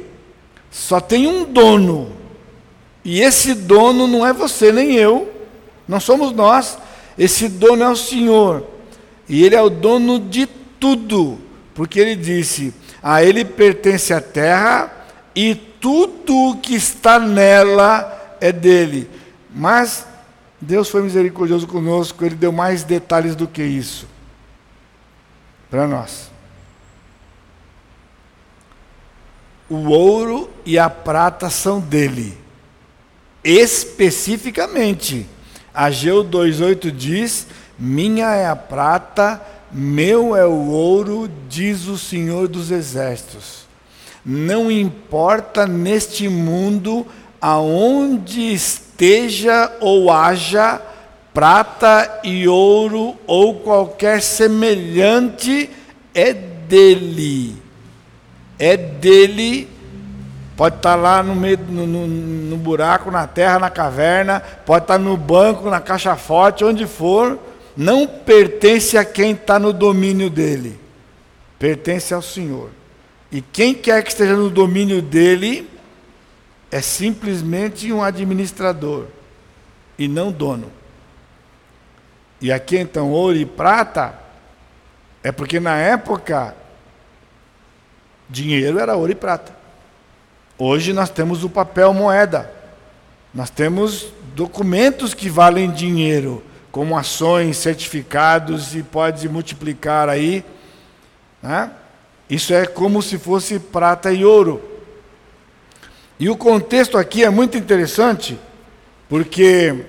Só tem um dono. E esse dono não é você nem eu, não somos nós. Esse dono é o Senhor. E ele é o dono de tudo, porque ele disse: a ele pertence a terra e tudo o que está nela é dele. Mas Deus foi misericordioso conosco, ele deu mais detalhes do que isso para nós. O ouro e a prata são dele. Especificamente, Ageu 2:8 diz: "Minha é a prata, meu é o ouro", diz o Senhor dos exércitos. Não importa neste mundo aonde esteja ou haja prata e ouro ou qualquer semelhante, é dele. É dele. Pode estar lá no meio, no, no, no buraco, na terra, na caverna, pode estar no banco, na caixa forte, onde for, não pertence a quem está no domínio dele, pertence ao Senhor. E quem quer que esteja no domínio dele, é simplesmente um administrador e não dono. E aqui então ouro e prata é porque na época dinheiro era ouro e prata. Hoje nós temos o papel moeda. Nós temos documentos que valem dinheiro, como ações, certificados e pode multiplicar aí. Né? Isso é como se fosse prata e ouro. E o contexto aqui é muito interessante, porque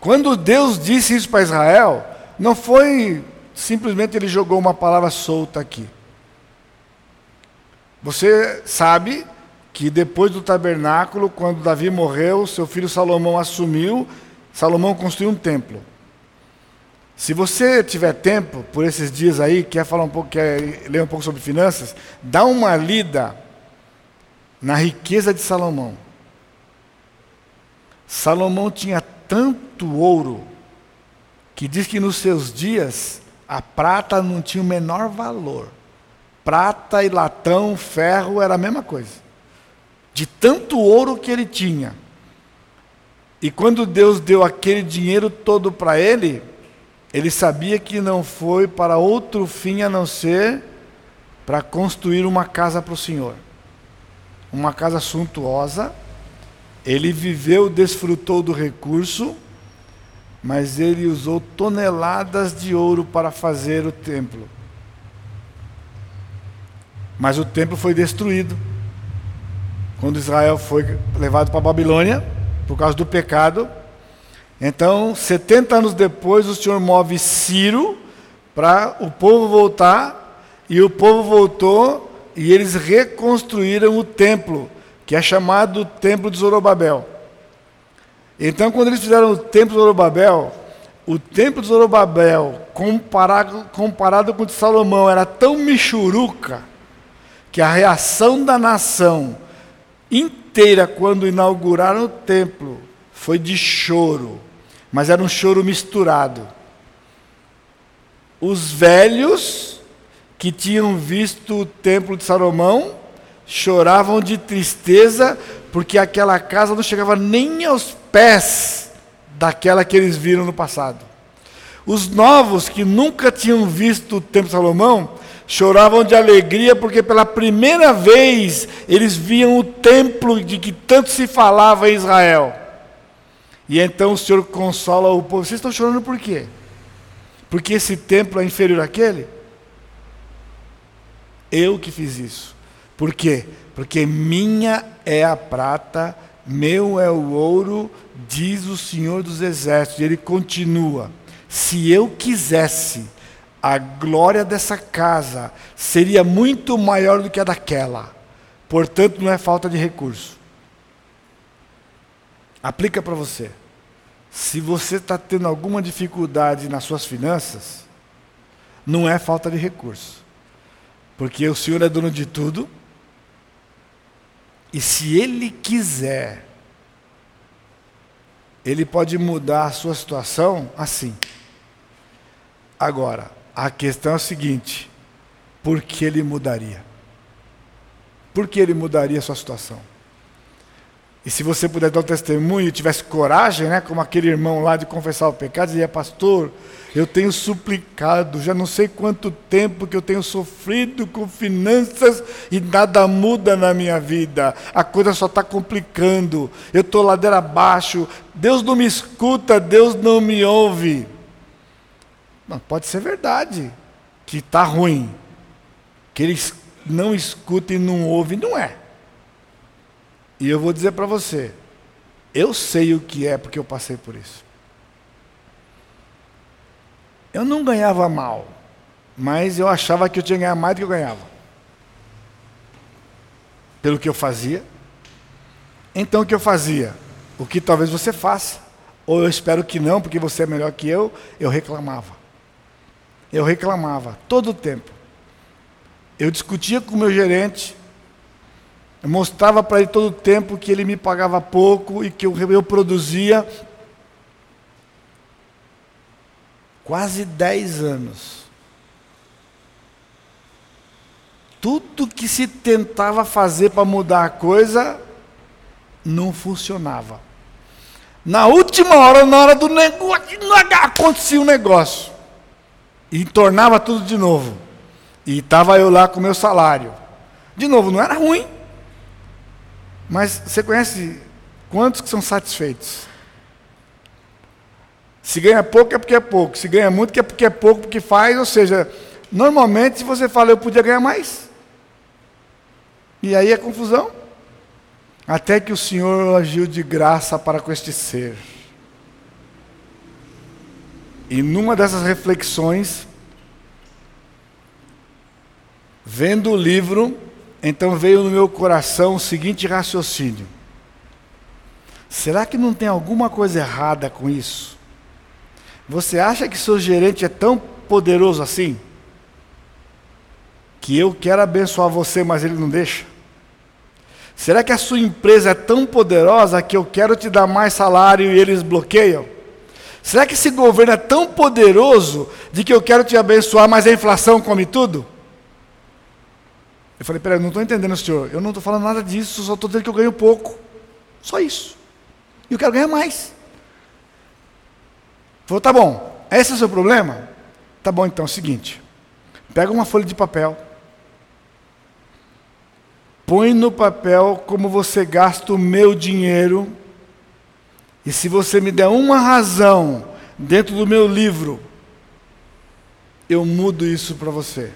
quando Deus disse isso para Israel, não foi simplesmente ele jogou uma palavra solta aqui. Você sabe que depois do tabernáculo, quando Davi morreu, seu filho Salomão assumiu, Salomão construiu um templo. Se você tiver tempo por esses dias aí, quer falar um pouco, quer ler um pouco sobre finanças, dá uma lida na riqueza de Salomão. Salomão tinha tanto ouro que diz que nos seus dias a prata não tinha o menor valor. Prata e latão, ferro era a mesma coisa. De tanto ouro que ele tinha. E quando Deus deu aquele dinheiro todo para ele, ele sabia que não foi para outro fim a não ser para construir uma casa para o Senhor uma casa suntuosa, ele viveu, desfrutou do recurso, mas ele usou toneladas de ouro para fazer o templo. Mas o templo foi destruído. Quando Israel foi levado para a Babilônia, por causa do pecado. Então, 70 anos depois, o Senhor move Ciro para o povo voltar, e o povo voltou e eles reconstruíram o templo, que é chamado Templo de Zorobabel. Então, quando eles fizeram o Templo de Zorobabel, o Templo de Zorobabel, comparado, comparado com o de Salomão, era tão michuruca, que a reação da nação inteira, quando inauguraram o templo, foi de choro, mas era um choro misturado. Os velhos que tinham visto o templo de Salomão choravam de tristeza porque aquela casa não chegava nem aos pés daquela que eles viram no passado. Os novos que nunca tinham visto o templo de Salomão choravam de alegria porque pela primeira vez eles viam o templo de que tanto se falava em Israel. E então o Senhor consola o povo. Vocês estão chorando por quê? Porque esse templo é inferior àquele? Eu que fiz isso. Por quê? Porque minha é a prata, meu é o ouro, diz o Senhor dos Exércitos. E ele continua: se eu quisesse, a glória dessa casa seria muito maior do que a daquela. Portanto, não é falta de recurso. Aplica para você. Se você está tendo alguma dificuldade nas suas finanças, não é falta de recurso. Porque o Senhor é dono de tudo. E se Ele quiser, Ele pode mudar a sua situação assim. Agora, a questão é a seguinte: por que Ele mudaria? Por que Ele mudaria a sua situação? E se você puder dar um testemunho e tivesse coragem, né, como aquele irmão lá de confessar o pecado, dizia, pastor, eu tenho suplicado, já não sei quanto tempo que eu tenho sofrido com finanças e nada muda na minha vida, a coisa só está complicando, eu estou ladeira abaixo, Deus não me escuta, Deus não me ouve. Não, pode ser verdade que está ruim, que Ele não escuta e não ouve, não é. E eu vou dizer para você, eu sei o que é porque eu passei por isso. Eu não ganhava mal, mas eu achava que eu tinha que ganhar mais do que eu ganhava. Pelo que eu fazia. Então o que eu fazia? O que talvez você faça, ou eu espero que não, porque você é melhor que eu, eu reclamava. Eu reclamava todo o tempo. Eu discutia com o meu gerente, eu mostrava para ele todo o tempo que ele me pagava pouco e que eu, eu produzia quase 10 anos. Tudo que se tentava fazer para mudar a coisa não funcionava. Na última hora, na hora do negócio, acontecia um negócio. E tornava tudo de novo. E estava eu lá com o meu salário. De novo, não era ruim. Mas você conhece quantos que são satisfeitos? Se ganha pouco é porque é pouco, se ganha muito é porque é pouco, porque faz, ou seja, normalmente se você fala eu podia ganhar mais. E aí é confusão. Até que o Senhor agiu de graça para com este ser. E numa dessas reflexões, vendo o livro, então veio no meu coração o seguinte raciocínio: será que não tem alguma coisa errada com isso? Você acha que seu gerente é tão poderoso assim? Que eu quero abençoar você, mas ele não deixa? Será que a sua empresa é tão poderosa que eu quero te dar mais salário e eles bloqueiam? Será que esse governo é tão poderoso de que eu quero te abençoar, mas a inflação come tudo? Eu falei, peraí, não estou entendendo, senhor. Eu não estou falando nada disso, só estou dizendo que eu ganho pouco. Só isso. E eu quero ganhar mais. Falou, tá bom, esse é o seu problema? Tá bom, então, é o seguinte. Pega uma folha de papel. Põe no papel como você gasta o meu dinheiro. E se você me der uma razão dentro do meu livro, eu mudo isso para você.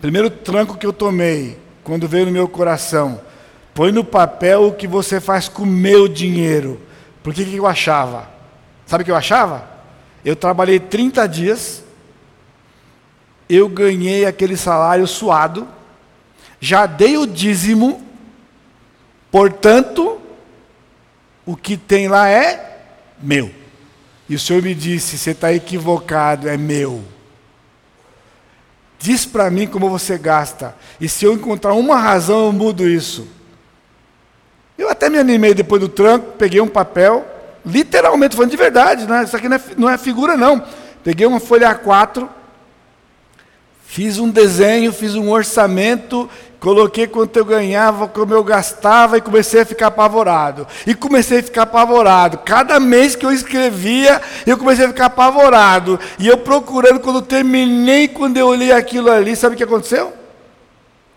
Primeiro tranco que eu tomei, quando veio no meu coração, põe no papel o que você faz com o meu dinheiro. Por que, que eu achava? Sabe o que eu achava? Eu trabalhei 30 dias, eu ganhei aquele salário suado, já dei o dízimo, portanto, o que tem lá é meu. E o Senhor me disse: você está equivocado, é meu. Diz para mim como você gasta. E se eu encontrar uma razão, eu mudo isso. Eu até me animei depois do tranco, peguei um papel, literalmente, falando de verdade, né? isso aqui não é, não é figura, não. Peguei uma folha A4, fiz um desenho, fiz um orçamento Coloquei quanto eu ganhava, como eu gastava e comecei a ficar apavorado. E comecei a ficar apavorado. Cada mês que eu escrevia, eu comecei a ficar apavorado. E eu procurando, quando terminei, quando eu olhei aquilo ali, sabe o que aconteceu?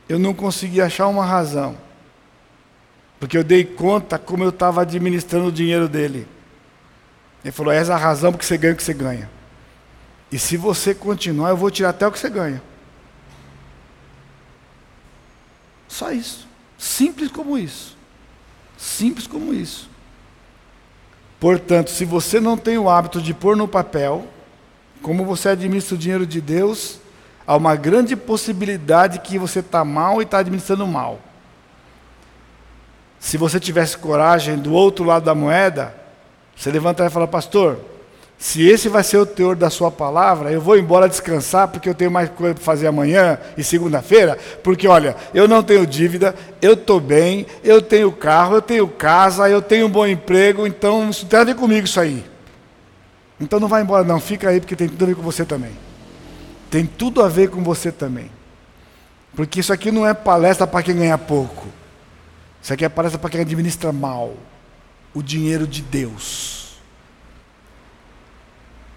Eu não consegui achar uma razão. Porque eu dei conta como eu estava administrando o dinheiro dele. Ele falou: essa é a razão porque você ganha o que você ganha. E se você continuar, eu vou tirar até o que você ganha. Só isso. Simples como isso. Simples como isso. Portanto, se você não tem o hábito de pôr no papel, como você administra o dinheiro de Deus, há uma grande possibilidade que você está mal e está administrando mal. Se você tivesse coragem do outro lado da moeda, Você levanta e fala, pastor, se esse vai ser o teor da sua palavra, eu vou embora descansar porque eu tenho mais coisa para fazer amanhã e segunda-feira, porque olha, eu não tenho dívida, eu estou bem, eu tenho carro, eu tenho casa, eu tenho um bom emprego, então isso tem a ver comigo isso aí. Então não vai embora não, fica aí porque tem tudo a ver com você também. Tem tudo a ver com você também. Porque isso aqui não é palestra para quem ganha pouco. Isso aqui é palestra para quem administra mal o dinheiro de Deus.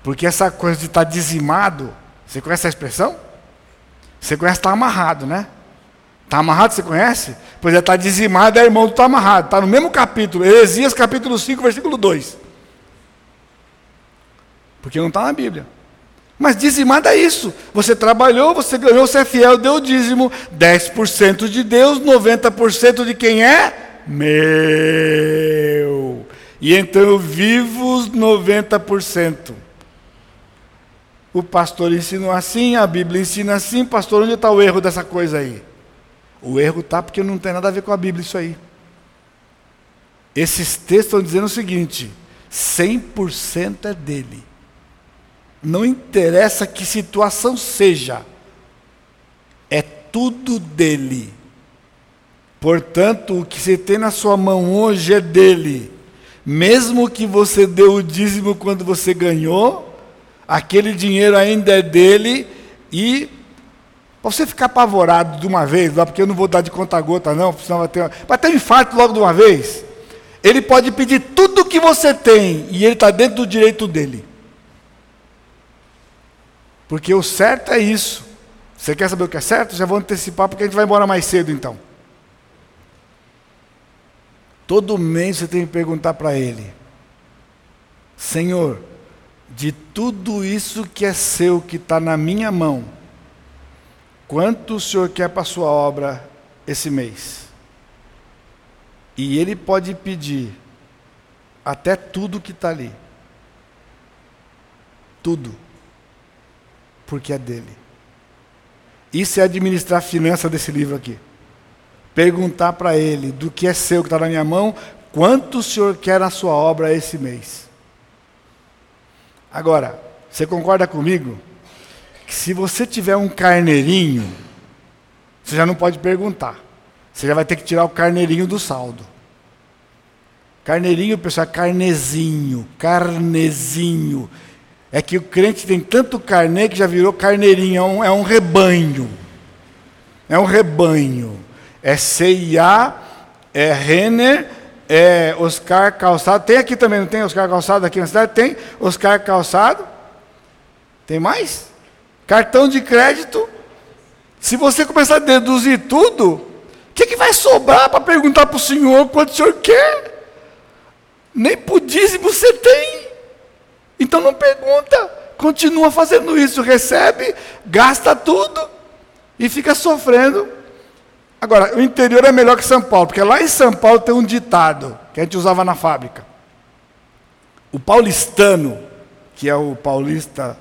Porque essa coisa de estar tá dizimado, você conhece a expressão? Você conhece estar tá amarrado, né? Está amarrado, você conhece? Pois é, está dizimado, é irmão do está amarrado. Está no mesmo capítulo, Heresias capítulo 5, versículo 2. Porque não está na Bíblia. Mas dizimado é isso. Você trabalhou, você ganhou, você é fiel, deu dízimo. 10% de Deus, 90% de quem é? Meu. E então eu vivo os 90%. O pastor ensinou assim, a Bíblia ensina assim. Pastor, onde está o erro dessa coisa aí? O erro está porque não tem nada a ver com a Bíblia isso aí. Esses textos estão dizendo o seguinte: 100% é dele. Não interessa que situação seja, é tudo dele. Portanto, o que você tem na sua mão hoje é dele. Mesmo que você deu o dízimo quando você ganhou, aquele dinheiro ainda é dele e para você ficar apavorado de uma vez, porque eu não vou dar de conta gota não, vai ter, vai ter um infarto logo de uma vez. Ele pode pedir tudo o que você tem e ele está dentro do direito dele. Porque o certo é isso. Você quer saber o que é certo? Já vou antecipar porque a gente vai embora mais cedo então. Todo mês você tem que perguntar para ele: Senhor, de tudo isso que é seu, que está na minha mão, quanto o Senhor quer para a sua obra esse mês? E ele pode pedir até tudo que está ali. Tudo. Porque é dele. Isso é administrar a finança desse livro aqui. Perguntar para ele do que é seu, que está na minha mão, quanto o Senhor quer na sua obra esse mês. Agora, você concorda comigo? Que se você tiver um carneirinho, você já não pode perguntar. Você já vai ter que tirar o carneirinho do saldo. Carneirinho, pessoal, é carnezinho, carnezinho. É que o crente tem tanto carnê que já virou carneirinho, é um, é um rebanho. É um rebanho. É CIA, é Renner, é, Oscar Calçado. Tem aqui também, não tem Oscar Calçado aqui na cidade? Tem Oscar Calçado. Tem mais? Cartão de crédito. Se você começar a deduzir tudo, o que, que vai sobrar para perguntar para o senhor quanto o senhor quer? Nem por você tem. Então não pergunta. Continua fazendo isso. Recebe, gasta tudo e fica sofrendo Agora, o interior é melhor que São Paulo, porque lá em São Paulo tem um ditado que a gente usava na fábrica. O paulistano, que é o paulista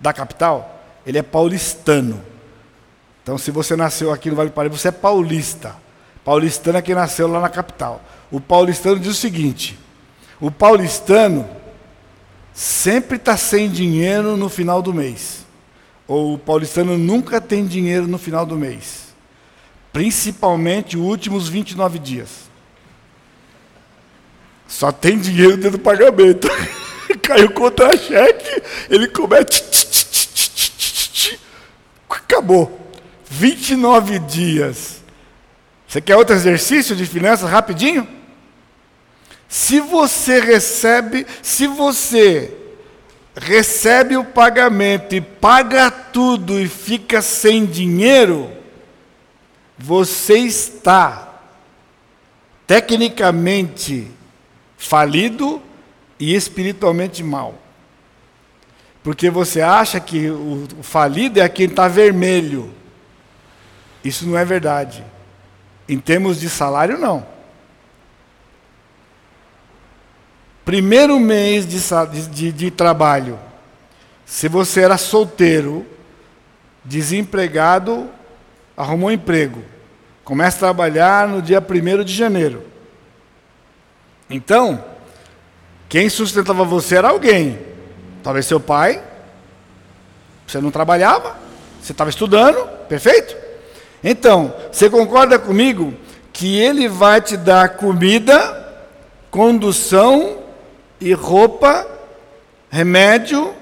da capital, ele é paulistano. Então, se você nasceu aqui no Vale do Paraíba, você é paulista. Paulistano é quem nasceu lá na capital. O paulistano diz o seguinte: o paulistano sempre está sem dinheiro no final do mês. Ou o paulistano nunca tem dinheiro no final do mês principalmente os últimos 29 dias. Só tem dinheiro dentro do pagamento. Caiu contra-cheque, ele comete. Acabou. 29 dias. Você quer outro exercício de finanças rapidinho? Se você recebe, se você recebe o pagamento e paga tudo e fica sem dinheiro, você está tecnicamente falido e espiritualmente mal. Porque você acha que o falido é quem está vermelho. Isso não é verdade. Em termos de salário, não. Primeiro mês de, de, de trabalho, se você era solteiro, desempregado, arrumou um emprego. Começa a trabalhar no dia 1 de janeiro. Então, Quem sustentava você era alguém. Talvez seu pai. Você não trabalhava, você estava estudando, perfeito? Então, você concorda comigo que ele vai te dar comida, condução e roupa, remédio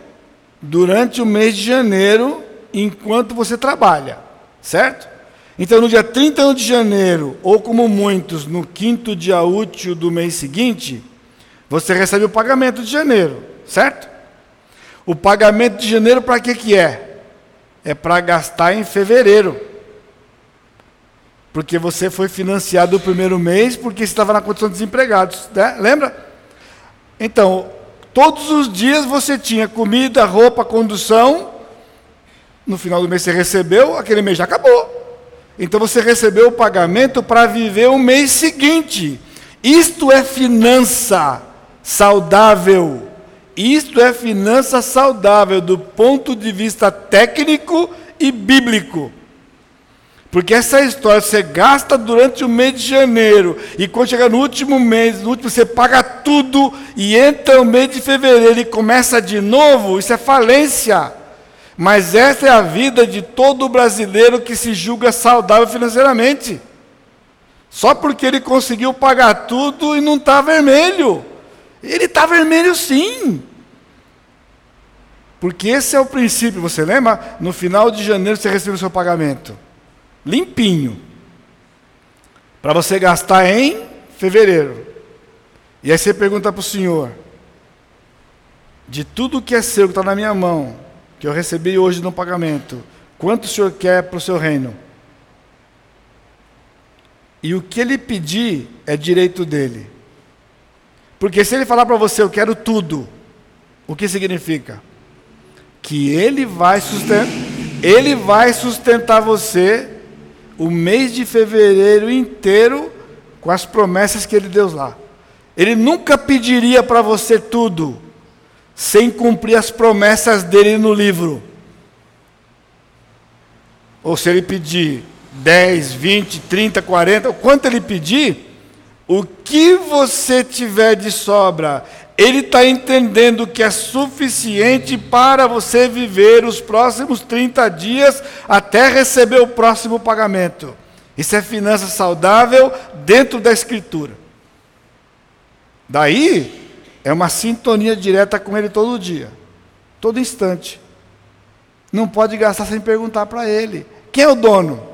durante o mês de janeiro, enquanto você trabalha, certo? Então, no dia 31 de janeiro, ou como muitos, no quinto dia útil do mês seguinte, você recebe o pagamento de janeiro, certo? O pagamento de janeiro para que, que é? É para gastar em fevereiro. Porque você foi financiado o primeiro mês porque estava na condição de desempregados. Né? Lembra? Então, todos os dias você tinha comida, roupa, condução. No final do mês você recebeu, aquele mês já acabou. Então você recebeu o pagamento para viver o mês seguinte. Isto é finança saudável. Isto é finança saudável do ponto de vista técnico e bíblico. Porque essa história você gasta durante o mês de janeiro, e quando chegar no último mês, no último você paga tudo, e entra o mês de fevereiro e começa de novo, isso é falência. Mas essa é a vida de todo brasileiro que se julga saudável financeiramente. Só porque ele conseguiu pagar tudo e não está vermelho. Ele está vermelho sim. Porque esse é o princípio, você lembra? No final de janeiro você recebe o seu pagamento limpinho, para você gastar em fevereiro. E aí você pergunta para o Senhor: de tudo que é seu, que está na minha mão, que eu recebi hoje no pagamento, quanto o Senhor quer para o seu reino? E o que ele pedir é direito dele. Porque se ele falar para você, eu quero tudo, o que significa? Que ele vai sustentar, ele vai sustentar você o mês de fevereiro inteiro com as promessas que ele deu lá. Ele nunca pediria para você tudo sem cumprir as promessas dele no livro. Ou se ele pedir 10, 20, 30, 40, quanto ele pedir, o que você tiver de sobra, ele está entendendo que é suficiente para você viver os próximos 30 dias até receber o próximo pagamento. Isso é finança saudável dentro da Escritura. Daí, é uma sintonia direta com ele todo dia, todo instante. Não pode gastar sem perguntar para ele: quem é o dono?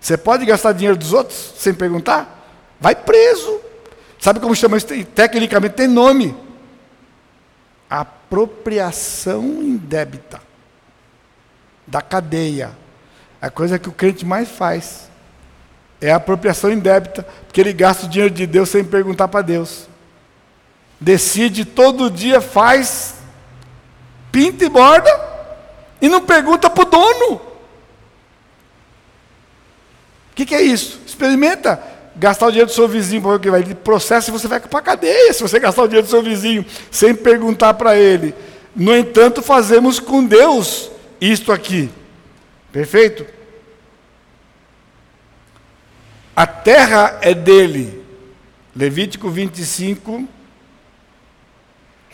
Você pode gastar dinheiro dos outros sem perguntar? Vai preso. Sabe como chama isso? Tecnicamente tem nome. Apropriação indébita da cadeia. A coisa que o crente mais faz é a apropriação indébita, porque ele gasta o dinheiro de Deus sem perguntar para Deus. Decide todo dia, faz, pinta e borda, e não pergunta para o dono. O que, que é isso? Experimenta gastar o dinheiro do seu vizinho para o que vai. Ele processa e você vai para a cadeia se você gastar o dinheiro do seu vizinho sem perguntar para ele. No entanto, fazemos com Deus isto aqui. Perfeito? A terra é dele. Levítico 25.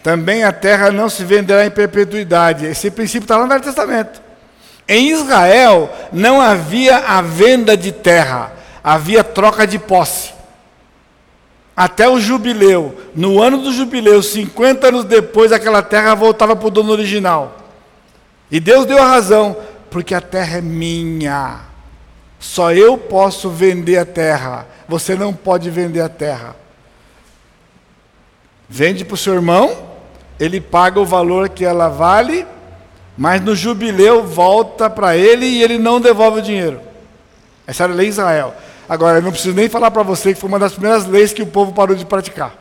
Também a terra não se venderá em perpetuidade. Esse princípio está lá no Velho Testamento. Em Israel não havia a venda de terra havia troca de posse. Até o jubileu. No ano do jubileu, 50 anos depois, aquela terra voltava para o dono original. E Deus deu a razão, porque a terra é minha. Só eu posso vender a terra. Você não pode vender a terra. Vende para o seu irmão, ele paga o valor que ela vale, mas no jubileu volta para ele e ele não devolve o dinheiro. Essa era a lei Israel. Agora, eu não preciso nem falar para você que foi uma das primeiras leis que o povo parou de praticar.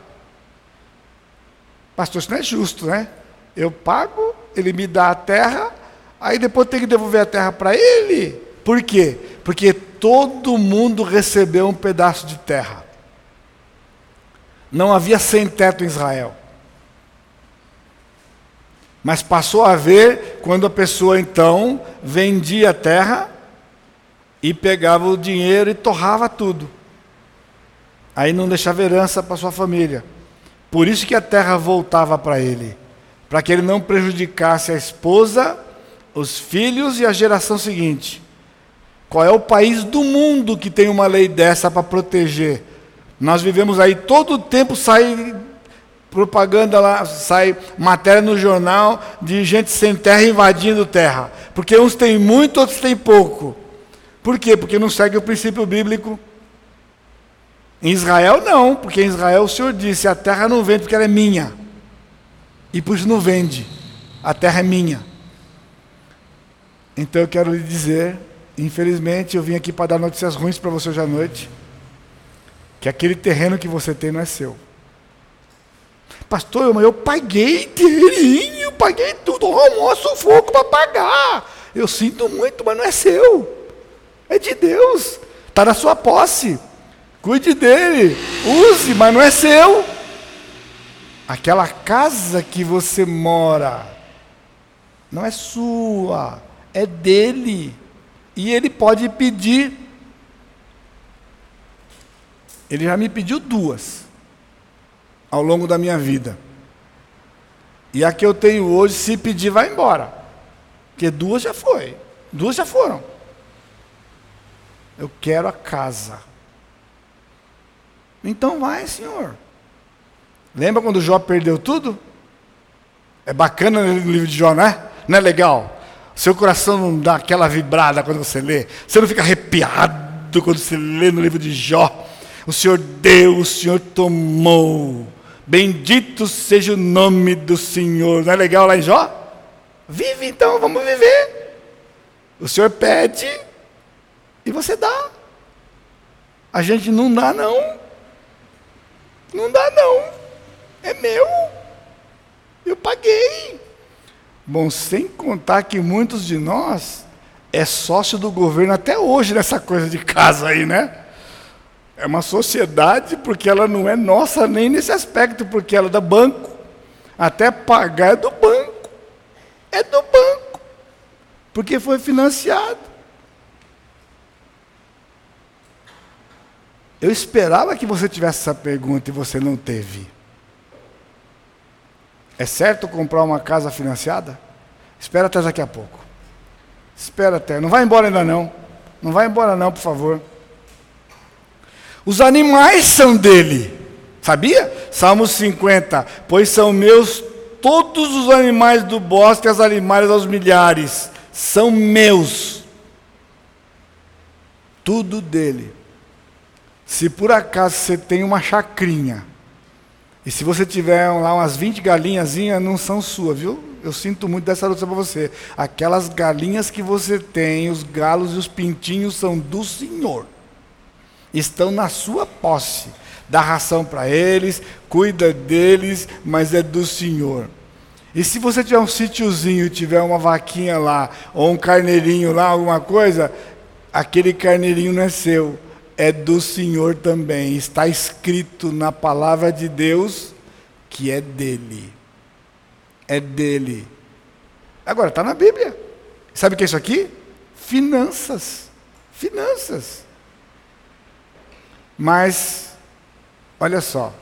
Pastor, isso não é justo, né? Eu pago, ele me dá a terra, aí depois tem que devolver a terra para ele. Por quê? Porque todo mundo recebeu um pedaço de terra. Não havia sem teto em Israel. Mas passou a haver quando a pessoa então vendia a terra e pegava o dinheiro e torrava tudo. Aí não deixava herança para sua família. Por isso que a terra voltava para ele, para que ele não prejudicasse a esposa, os filhos e a geração seguinte. Qual é o país do mundo que tem uma lei dessa para proteger? Nós vivemos aí todo o tempo sai propaganda lá, sai matéria no jornal de gente sem terra invadindo terra. Porque uns têm muito, outros têm pouco. Por quê? Porque não segue o princípio bíblico. Em Israel não, porque em Israel o Senhor disse: a terra não vende porque ela é minha. E por isso não vende. A terra é minha. Então eu quero lhe dizer, infelizmente eu vim aqui para dar notícias ruins para você hoje à noite, que aquele terreno que você tem não é seu. Pastor, eu paguei inteirinho, paguei tudo, almoço fogo para pagar. Eu sinto muito, mas não é seu. É de Deus. Está na sua posse. Cuide dele. Use, mas não é seu. Aquela casa que você mora não é sua, é dele. E ele pode pedir. Ele já me pediu duas ao longo da minha vida. E a que eu tenho hoje, se pedir, vai embora. Porque duas já foi. Duas já foram. Eu quero a casa. Então vai, Senhor. Lembra quando Jó perdeu tudo? É bacana no livro de Jó, né? Não é legal? Seu coração não dá aquela vibrada quando você lê. Você não fica arrepiado quando você lê no livro de Jó. O Senhor deu, o Senhor tomou. Bendito seja o nome do Senhor. Não é legal lá em Jó? Vive então, vamos viver. O Senhor pede e você dá. A gente não dá, não. Não dá, não. É meu. Eu paguei. Bom, sem contar que muitos de nós é sócio do governo até hoje nessa coisa de casa aí, né? É uma sociedade porque ela não é nossa nem nesse aspecto, porque ela é do banco. Até pagar é do banco. É do banco. Porque foi financiado. Eu esperava que você tivesse essa pergunta e você não teve. É certo comprar uma casa financiada? Espera até daqui a pouco. Espera até. Não vai embora ainda não. Não vai embora não, por favor. Os animais são dele. Sabia? Salmo 50. Pois são meus todos os animais do bosque, as animais aos milhares. São meus. Tudo dele. Se por acaso você tem uma chacrinha, e se você tiver lá umas 20 galinhazinhas, não são suas, viu? Eu sinto muito dessa notícia para você. Aquelas galinhas que você tem, os galos e os pintinhos são do Senhor estão na sua posse. Dá ração para eles, cuida deles, mas é do Senhor. E se você tiver um sítiozinho, tiver uma vaquinha lá, ou um carneirinho lá, alguma coisa, aquele carneirinho não é seu, é do Senhor também. Está escrito na palavra de Deus que é dele. É dele. Agora, está na Bíblia. Sabe o que é isso aqui? Finanças. Finanças. Mas, olha só,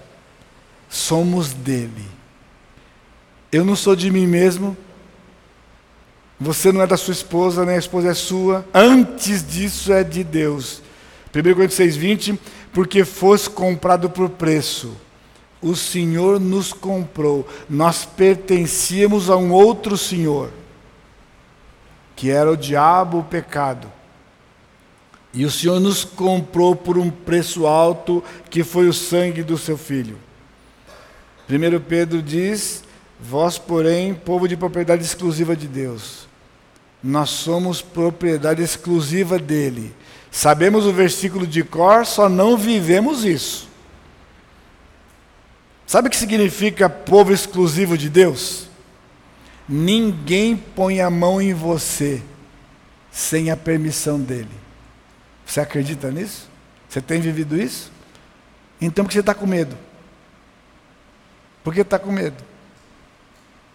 somos dele. Eu não sou de mim mesmo, você não é da sua esposa, nem a esposa é sua. Antes disso é de Deus. 1 Coríntios 6, 20, porque fosse comprado por preço. O Senhor nos comprou. Nós pertencíamos a um outro Senhor, que era o diabo, o pecado. E o Senhor nos comprou por um preço alto, que foi o sangue do seu filho. 1 Pedro diz: Vós, porém, povo de propriedade exclusiva de Deus. Nós somos propriedade exclusiva dele. Sabemos o versículo de cor, só não vivemos isso. Sabe o que significa povo exclusivo de Deus? Ninguém põe a mão em você sem a permissão dele. Você acredita nisso? Você tem vivido isso? Então por que você está com medo? Por que está com medo?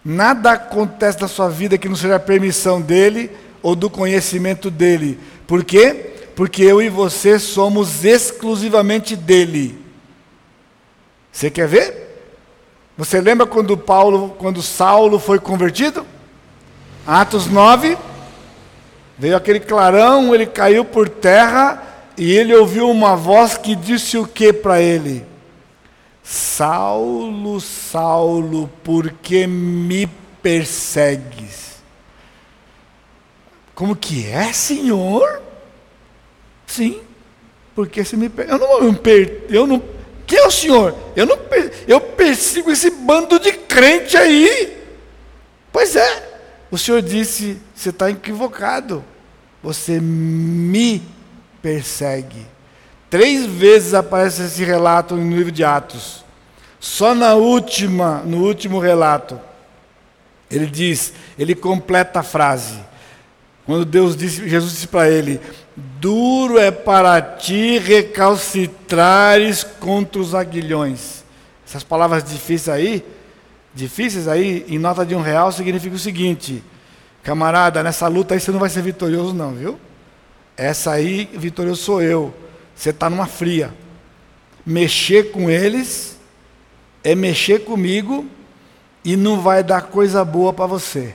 Nada acontece na sua vida que não seja a permissão dele ou do conhecimento dele. Por quê? Porque eu e você somos exclusivamente dele. Você quer ver? Você lembra quando Paulo, quando Saulo foi convertido? Atos 9. Veio aquele clarão, ele caiu por terra e ele ouviu uma voz que disse o que para ele? Saulo, Saulo, por que me persegues? Como que é, Senhor? Sim, porque se me. Eu não, eu per... eu não. Que é o Senhor? Eu não eu persigo esse bando de crente aí. Pois é. O Senhor disse: você está equivocado. Você me persegue. Três vezes aparece esse relato no livro de Atos. Só na última, no último relato, ele diz, ele completa a frase. Quando Deus disse, Jesus disse para ele: Duro é para ti recalcitrares contra os aguilhões. Essas palavras difíceis aí, difíceis aí, em nota de um real, significa o seguinte: camarada, nessa luta aí você não vai ser vitorioso, não, viu? Essa aí, vitorioso sou eu. Você está numa fria. Mexer com eles é mexer comigo e não vai dar coisa boa para você.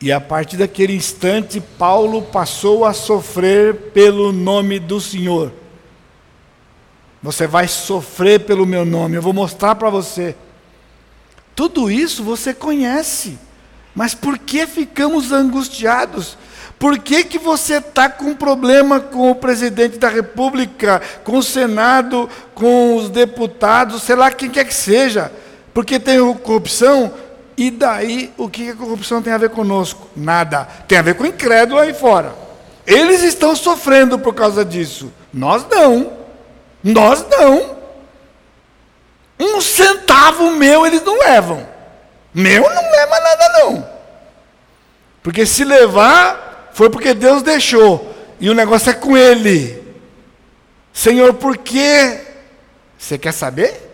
E a partir daquele instante, Paulo passou a sofrer pelo nome do Senhor. Você vai sofrer pelo meu nome, eu vou mostrar para você. Tudo isso você conhece, mas por que ficamos angustiados? Por que, que você está com problema com o presidente da República, com o Senado, com os deputados, sei lá quem quer que seja? Porque tem corrupção? E daí, o que a corrupção tem a ver conosco? Nada. Tem a ver com o incrédulo aí fora. Eles estão sofrendo por causa disso. Nós não. Nós não. Centavo meu eles não levam. Meu não leva nada, não. Porque se levar, foi porque Deus deixou. E o negócio é com ele. Senhor, por quê? Você quer saber?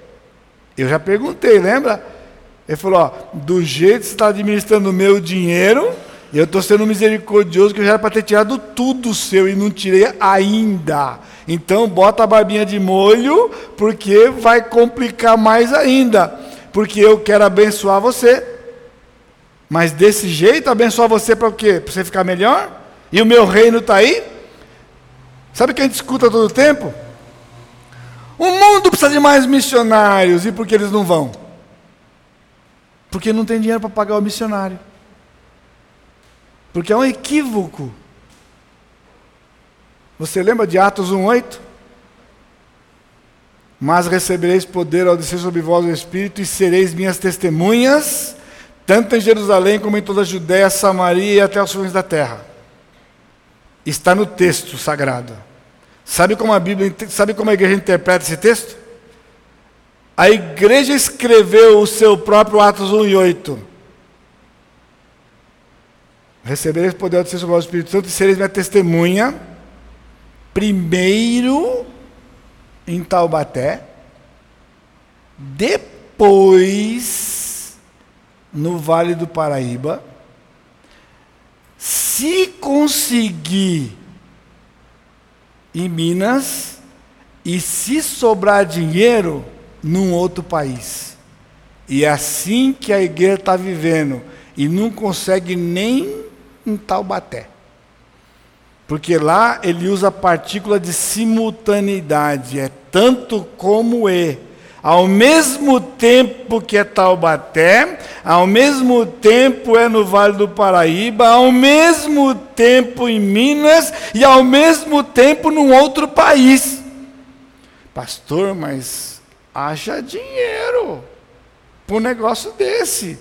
Eu já perguntei, lembra? Ele falou: ó, do jeito que você está administrando o meu dinheiro, eu estou sendo misericordioso, que eu já era para ter tirado tudo seu e não tirei ainda. Então bota a barbinha de molho, porque vai complicar mais ainda. Porque eu quero abençoar você. Mas desse jeito, abençoar você para o quê? Para você ficar melhor? E o meu reino está aí? Sabe o que a gente escuta todo o tempo? O mundo precisa de mais missionários. E por que eles não vão? Porque não tem dinheiro para pagar o missionário. Porque é um equívoco. Você lembra de Atos 1,8? Mas recebereis poder ao descer sobre vós o Espírito e sereis minhas testemunhas tanto em Jerusalém como em toda a Judéia, Samaria e até os fins da terra. Está no texto sagrado. Sabe como a Bíblia, sabe como a igreja interpreta esse texto? A igreja escreveu o seu próprio Atos 1 e 8. Recebereis poder do sobre o Espírito Santo e sereis minha testemunha, primeiro em Taubaté, depois no Vale do Paraíba, se conseguir em Minas e se sobrar dinheiro num outro país. E é assim que a igreja está vivendo e não consegue nem em Taubaté. Porque lá ele usa a partícula de simultaneidade, é tanto como e. Ao mesmo tempo que é Taubaté, ao mesmo tempo é no Vale do Paraíba, ao mesmo tempo em Minas e ao mesmo tempo num outro país. Pastor, mas haja dinheiro para um negócio desse.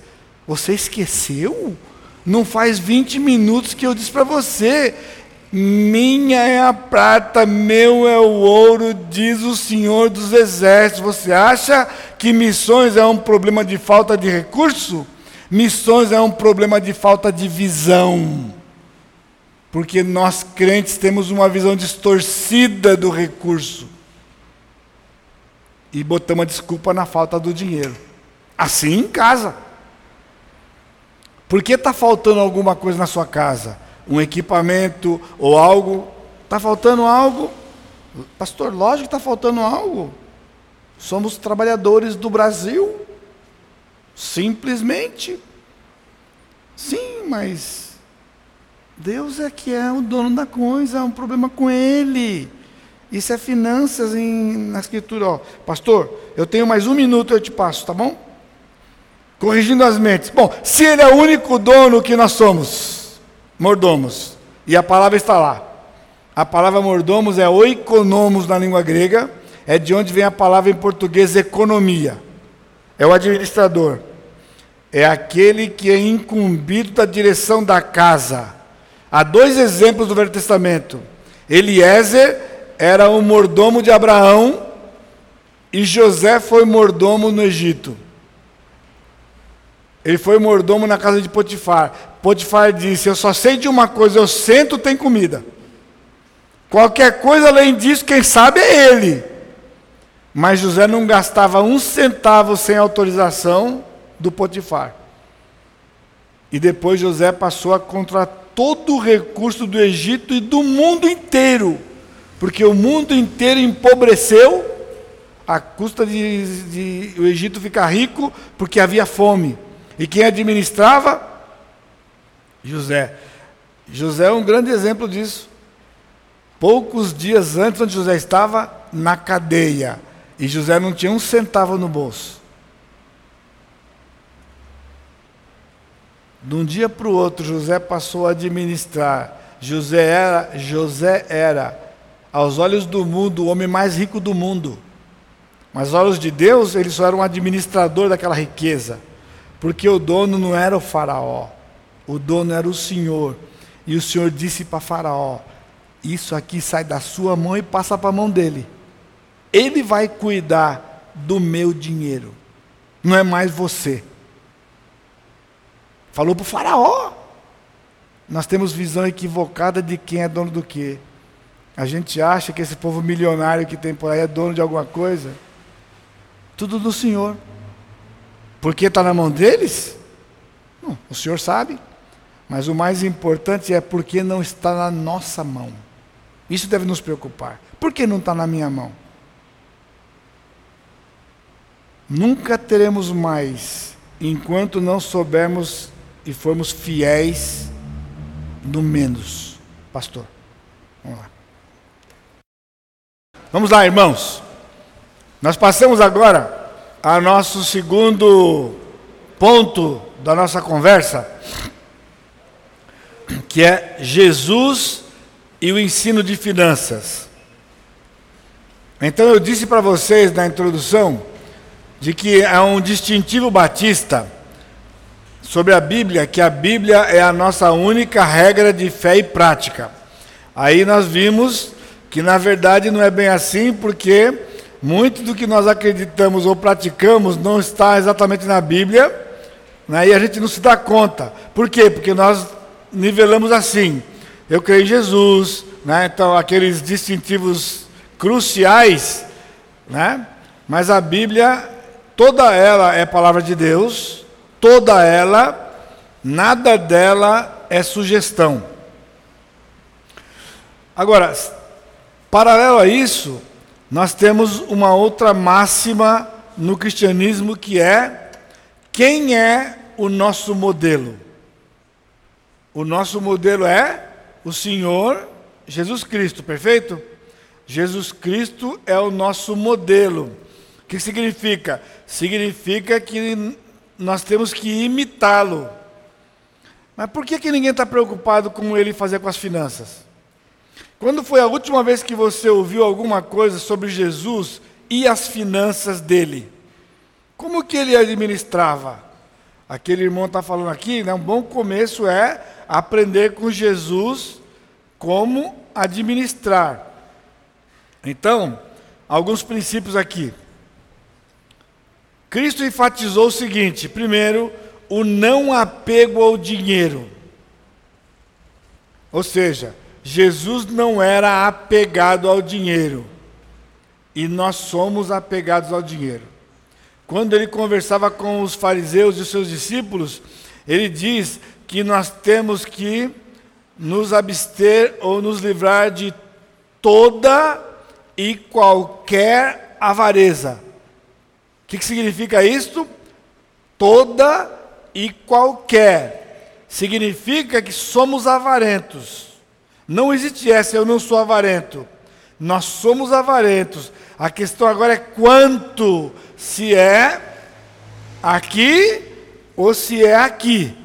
Você esqueceu? Não faz 20 minutos que eu disse para você. Minha é a prata, meu é o ouro, diz o Senhor dos Exércitos. Você acha que missões é um problema de falta de recurso? Missões é um problema de falta de visão. Porque nós crentes temos uma visão distorcida do recurso. E botamos a desculpa na falta do dinheiro. Assim em casa. Por que está faltando alguma coisa na sua casa? Um equipamento ou algo. Está faltando algo? Pastor, lógico que está faltando algo. Somos trabalhadores do Brasil. Simplesmente. Sim, mas Deus é que é o dono da coisa, há um problema com Ele. Isso é finanças em, na escritura. Ó, pastor, eu tenho mais um minuto, eu te passo, tá bom? Corrigindo as mentes. Bom, se Ele é o único dono que nós somos, mordomos, e a palavra está lá. A palavra mordomos é oikonomos na língua grega, é de onde vem a palavra em português economia. É o administrador. É aquele que é incumbido da direção da casa. Há dois exemplos do Velho Testamento. Eliezer era o mordomo de Abraão e José foi mordomo no Egito. Ele foi mordomo na casa de Potifar. Potifar disse: Eu só sei de uma coisa, eu sento, tem comida. Qualquer coisa além disso, quem sabe é ele. Mas José não gastava um centavo sem autorização do Potifar. E depois José passou a contratar todo o recurso do Egito e do mundo inteiro, porque o mundo inteiro empobreceu à custa de, de o Egito ficar rico, porque havia fome. E quem administrava? José. José é um grande exemplo disso. Poucos dias antes, onde José estava na cadeia, e José não tinha um centavo no bolso. De um dia para o outro, José passou a administrar. José era, José era, aos olhos do mundo, o homem mais rico do mundo. Mas aos olhos de Deus, ele só era um administrador daquela riqueza. Porque o dono não era o faraó, o dono era o Senhor. E o Senhor disse para Faraó: Isso aqui sai da sua mão e passa para a mão dele. Ele vai cuidar do meu dinheiro, não é mais você. Falou para o faraó. Nós temos visão equivocada de quem é dono do quê. A gente acha que esse povo milionário que tem por aí é dono de alguma coisa. Tudo do Senhor. Porque está na mão deles? Não, o Senhor sabe. Mas o mais importante é porque não está na nossa mão. Isso deve nos preocupar. Por que não está na minha mão? Nunca teremos mais enquanto não soubermos e formos fiéis no menos. Pastor, vamos lá. Vamos lá, irmãos. Nós passamos agora a nosso segundo ponto da nossa conversa, que é Jesus e o ensino de finanças. Então eu disse para vocês na introdução de que é um distintivo batista sobre a Bíblia, que a Bíblia é a nossa única regra de fé e prática. Aí nós vimos que na verdade não é bem assim, porque muito do que nós acreditamos ou praticamos não está exatamente na Bíblia, né, e a gente não se dá conta. Por quê? Porque nós nivelamos assim. Eu creio em Jesus, né, então aqueles distintivos cruciais, né, mas a Bíblia, toda ela é palavra de Deus, toda ela, nada dela é sugestão. Agora, paralelo a isso, nós temos uma outra máxima no cristianismo que é: quem é o nosso modelo? O nosso modelo é o Senhor Jesus Cristo, perfeito? Jesus Cristo é o nosso modelo. O que significa? Significa que nós temos que imitá-lo. Mas por que, que ninguém está preocupado com ele fazer com as finanças? Quando foi a última vez que você ouviu alguma coisa sobre Jesus e as finanças dele? Como que ele administrava? Aquele irmão está falando aqui, né, um bom começo é aprender com Jesus como administrar. Então, alguns princípios aqui. Cristo enfatizou o seguinte: primeiro, o não apego ao dinheiro. Ou seja, Jesus não era apegado ao dinheiro. E nós somos apegados ao dinheiro. Quando ele conversava com os fariseus e os seus discípulos, ele diz que nós temos que nos abster ou nos livrar de toda e qualquer avareza. O que, significa isto? Toda e qualquer. Significa que somos avarentos. Não existe essa, eu não sou avarento. Nós somos avarentos. A questão agora é quanto, se é aqui ou se é aqui.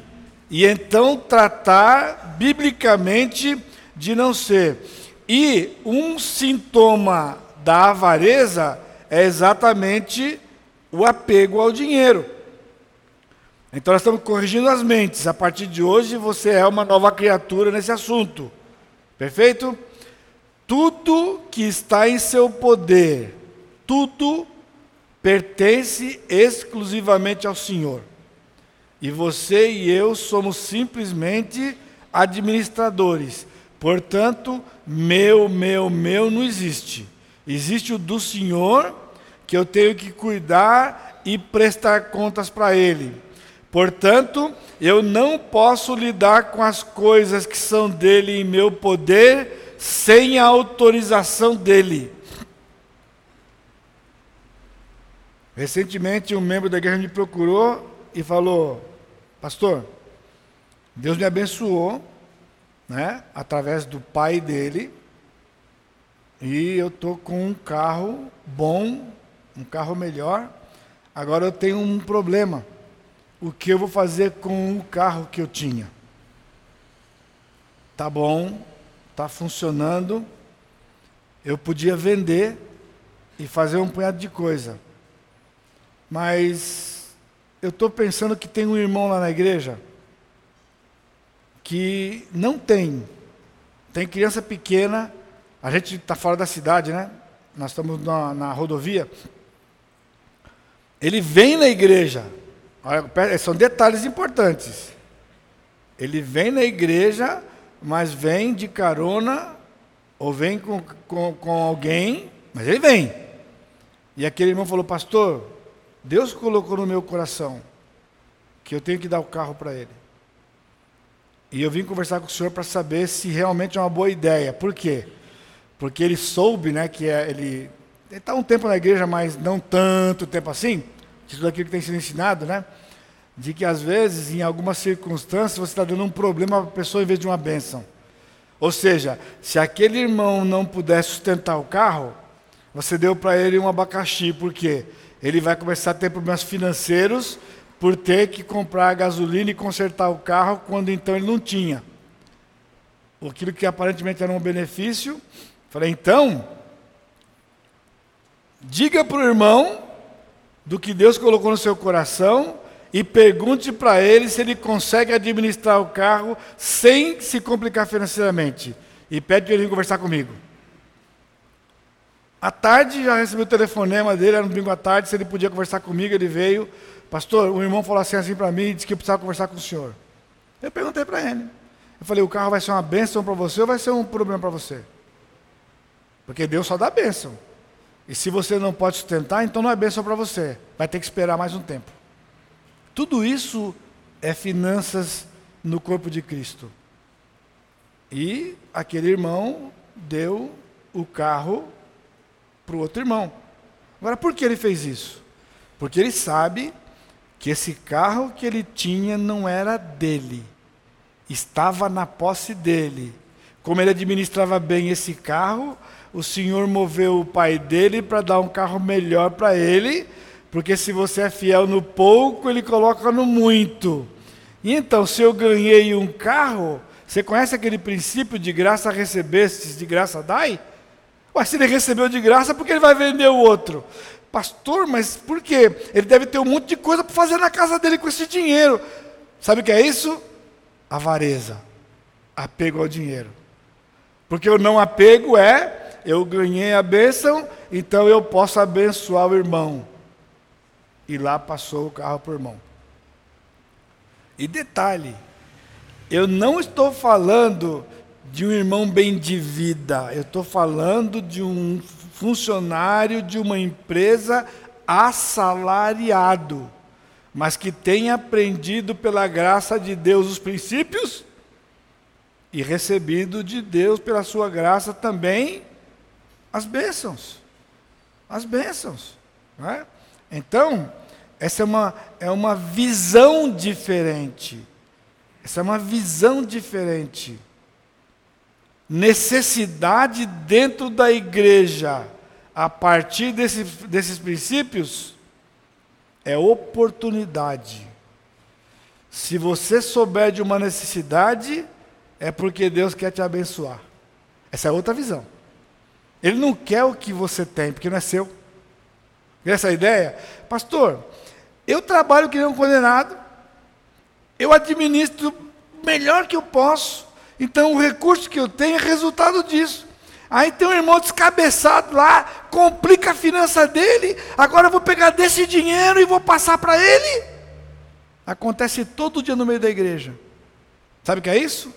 E então tratar biblicamente de não ser. E um sintoma da avareza é exatamente o apego ao dinheiro. Então nós estamos corrigindo as mentes. A partir de hoje você é uma nova criatura nesse assunto. Perfeito? Tudo que está em seu poder, tudo pertence exclusivamente ao Senhor. E você e eu somos simplesmente administradores. Portanto, meu, meu, meu não existe. Existe o do Senhor, que eu tenho que cuidar e prestar contas para Ele. Portanto, eu não posso lidar com as coisas que são dele em meu poder sem a autorização dele. Recentemente, um membro da igreja me procurou e falou: Pastor, Deus me abençoou, né, através do pai dele, e eu estou com um carro bom, um carro melhor. Agora eu tenho um problema o que eu vou fazer com o carro que eu tinha. Tá bom, tá funcionando. Eu podia vender e fazer um punhado de coisa. Mas eu estou pensando que tem um irmão lá na igreja que não tem. Tem criança pequena. A gente está fora da cidade, né? Nós estamos na, na rodovia. Ele vem na igreja são detalhes importantes. Ele vem na igreja, mas vem de carona, ou vem com, com, com alguém, mas ele vem. E aquele irmão falou, pastor, Deus colocou no meu coração que eu tenho que dar o carro para ele. E eu vim conversar com o senhor para saber se realmente é uma boa ideia. Por quê? Porque ele soube, né, que é, ele está um tempo na igreja, mas não tanto tempo assim de tudo aquilo que tem sido ensinado, né? De que às vezes, em algumas circunstâncias, você está dando um problema para a pessoa em vez de uma bênção. Ou seja, se aquele irmão não puder sustentar o carro, você deu para ele um abacaxi, por quê? Ele vai começar a ter problemas financeiros por ter que comprar gasolina e consertar o carro quando então ele não tinha. Aquilo que aparentemente era um benefício. Falei, então, diga para o irmão do que Deus colocou no seu coração e pergunte para ele se ele consegue administrar o carro sem se complicar financeiramente. E pede para ele conversar comigo. À tarde já recebi o telefonema dele, era no domingo à tarde, se ele podia conversar comigo, ele veio. Pastor, o irmão falou assim, assim para mim e disse que eu precisava conversar com o senhor. Eu perguntei para ele. Eu falei, o carro vai ser uma bênção para você ou vai ser um problema para você? Porque Deus só dá bênção. E se você não pode sustentar, então não é bênção para você. Vai ter que esperar mais um tempo. Tudo isso é finanças no corpo de Cristo. E aquele irmão deu o carro para o outro irmão. Agora, por que ele fez isso? Porque ele sabe que esse carro que ele tinha não era dele, estava na posse dele. Como ele administrava bem esse carro, o Senhor moveu o pai dele para dar um carro melhor para ele, porque se você é fiel no pouco, ele coloca no muito. E então, se eu ganhei um carro, você conhece aquele princípio de graça recebestes, de graça dai? Mas se ele recebeu de graça, por que ele vai vender o outro? Pastor, mas por quê? Ele deve ter um monte de coisa para fazer na casa dele com esse dinheiro. Sabe o que é isso? Avareza, apego ao dinheiro. Porque o não apego é eu ganhei a bênção, então eu posso abençoar o irmão. E lá passou o carro para o irmão. E detalhe, eu não estou falando de um irmão bem de vida, eu estou falando de um funcionário de uma empresa assalariado, mas que tem aprendido pela graça de Deus os princípios e recebido de Deus pela sua graça também as bênçãos. As bênçãos. É? Então, essa é uma, é uma visão diferente. Essa é uma visão diferente. Necessidade dentro da igreja, a partir desse, desses princípios, é oportunidade. Se você souber de uma necessidade, é porque Deus quer te abençoar. Essa é outra visão. Ele não quer o que você tem, porque não é seu. Essa ideia? Pastor, eu trabalho que nem um condenado, eu administro melhor que eu posso, então o recurso que eu tenho é resultado disso. Aí tem um irmão descabeçado lá, complica a finança dele, agora eu vou pegar desse dinheiro e vou passar para ele. Acontece todo dia no meio da igreja. Sabe o que é isso?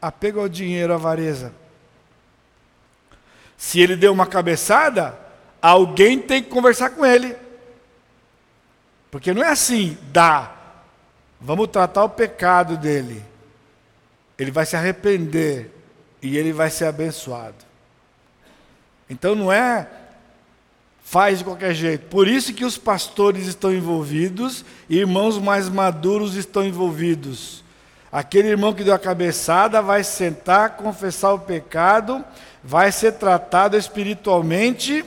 Apego ao dinheiro, avareza. Se ele deu uma cabeçada, alguém tem que conversar com ele. Porque não é assim, dá. Vamos tratar o pecado dele. Ele vai se arrepender e ele vai ser abençoado. Então não é faz de qualquer jeito. Por isso que os pastores estão envolvidos e irmãos mais maduros estão envolvidos. Aquele irmão que deu a cabeçada vai sentar, confessar o pecado vai ser tratado espiritualmente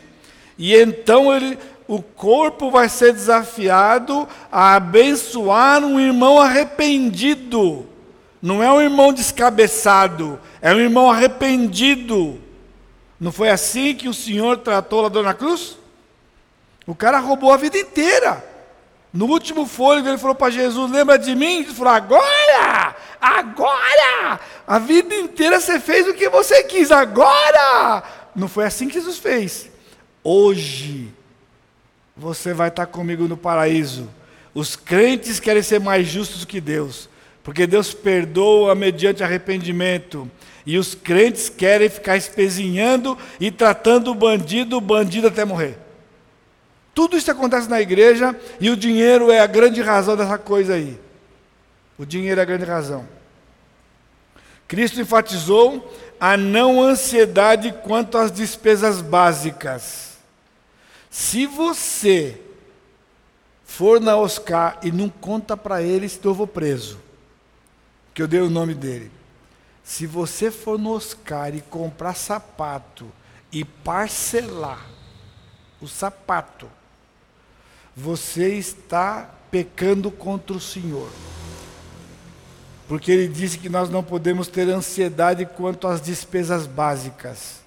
e então ele, o corpo vai ser desafiado a abençoar um irmão arrependido. Não é um irmão descabeçado, é um irmão arrependido. Não foi assim que o Senhor tratou lá Dona Cruz? O cara roubou a vida inteira. No último fôlego ele falou para Jesus: Lembra de mim? Ele falou: Agora! Agora! A vida inteira você fez o que você quis, agora! Não foi assim que Jesus fez. Hoje, você vai estar comigo no paraíso. Os crentes querem ser mais justos que Deus, porque Deus perdoa mediante arrependimento. E os crentes querem ficar espezinhando e tratando o bandido, o bandido até morrer. Tudo isso acontece na igreja e o dinheiro é a grande razão dessa coisa aí. O dinheiro é a grande razão. Cristo enfatizou a não ansiedade quanto às despesas básicas. Se você for na Oscar e não conta para eles que eu vou preso, que eu dei o nome dele. Se você for no Oscar e comprar sapato e parcelar o sapato, você está pecando contra o Senhor. Porque ele disse que nós não podemos ter ansiedade quanto às despesas básicas.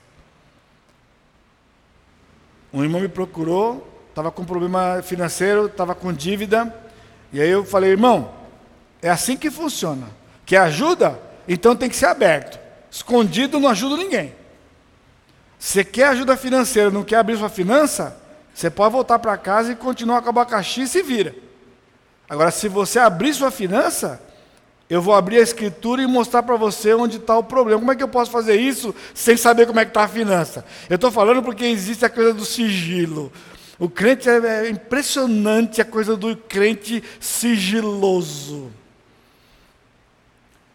Um irmão me procurou, estava com problema financeiro, estava com dívida, e aí eu falei, irmão, é assim que funciona. Quer ajuda? Então tem que ser aberto. Escondido não ajuda ninguém. Você quer ajuda financeira, não quer abrir sua finança? Você pode voltar para casa e continuar com a abacaxi e se vira. Agora, se você abrir sua finança, eu vou abrir a escritura e mostrar para você onde está o problema. Como é que eu posso fazer isso sem saber como é que está a finança? Eu estou falando porque existe a coisa do sigilo. O crente é, é impressionante a coisa do crente sigiloso.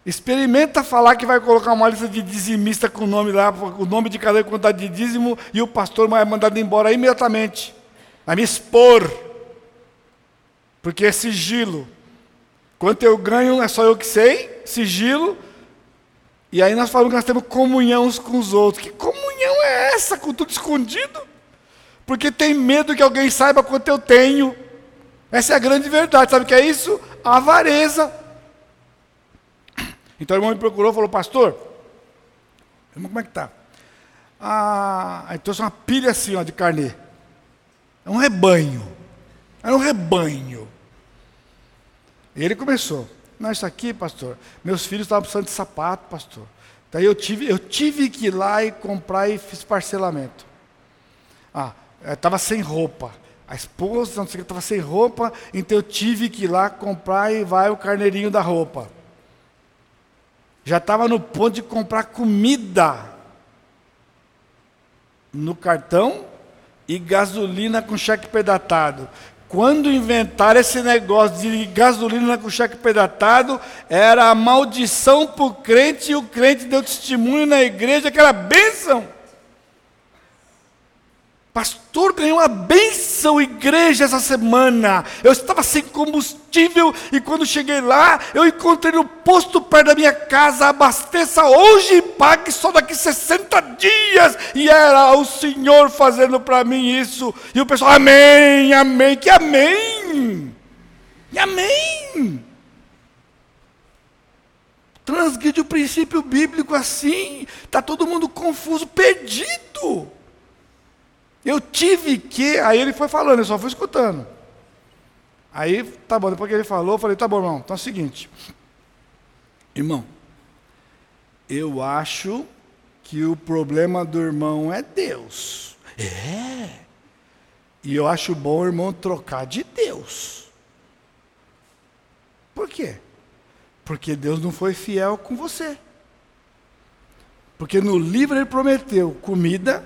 Experimenta falar que vai colocar uma lista de dizimista com o nome lá, o nome de cada quantidade de dízimo, e o pastor vai mandar embora imediatamente. Vai me expor. Porque é sigilo. Quanto eu ganho é só eu que sei, sigilo. E aí nós falamos que nós temos comunhão uns com os outros. Que comunhão é essa com tudo escondido? Porque tem medo que alguém saiba quanto eu tenho. Essa é a grande verdade. Sabe o que é isso? A avareza. Então o irmão me procurou e falou, pastor, irmão, como é que está? Ah, aí trouxe uma pilha assim ó, de carne. É um rebanho. Era um rebanho. E ele começou. Não, isso aqui, pastor, meus filhos estavam precisando de sapato, pastor. Daí eu tive, eu tive que ir lá e comprar e fiz parcelamento. Ah, estava sem roupa. A esposa, não sei o que, estava sem roupa, então eu tive que ir lá comprar e vai o carneirinho da roupa. Já estava no ponto de comprar comida no cartão e gasolina com cheque pedatado. Quando inventaram esse negócio de gasolina com cheque pedatado, era a maldição para o crente e o crente deu testemunho na igreja que era bênção. Pastor, ganhei uma bênção, igreja, essa semana. Eu estava sem combustível e quando cheguei lá, eu encontrei no posto perto da minha casa. Abasteça hoje e pague só daqui 60 dias. E era o Senhor fazendo para mim isso. E o pessoal, amém, amém, que amém. E amém. Transgride o princípio bíblico assim. Está todo mundo confuso, perdido. Eu tive que. Aí ele foi falando, eu só fui escutando. Aí, tá bom, depois que ele falou, eu falei, tá bom, irmão, então é o seguinte. Irmão, eu acho que o problema do irmão é Deus. É. E eu acho bom o irmão trocar de Deus. Por quê? Porque Deus não foi fiel com você. Porque no livro ele prometeu comida,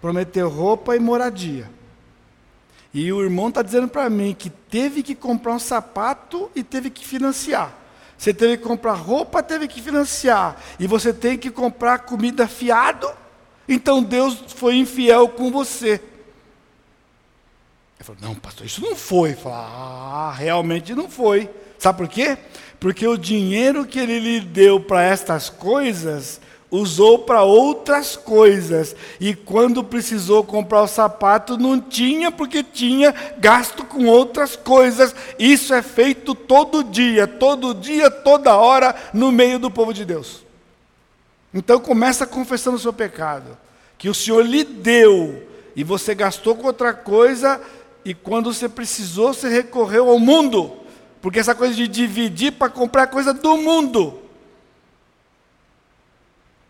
prometeu roupa e moradia. E o irmão está dizendo para mim que teve que comprar um sapato e teve que financiar. Você teve que comprar roupa, teve que financiar. E você tem que comprar comida fiado. Então Deus foi infiel com você. Eu falei, não, pastor, isso não foi. Falei, ah, realmente não foi. Sabe por quê? Porque o dinheiro que ele lhe deu para estas coisas usou para outras coisas. E quando precisou comprar o sapato, não tinha, porque tinha gasto com outras coisas. Isso é feito todo dia, todo dia, toda hora, no meio do povo de Deus. Então começa confessando o seu pecado, que o Senhor lhe deu, e você gastou com outra coisa, e quando você precisou, você recorreu ao mundo. Porque essa coisa de dividir para comprar coisa do mundo.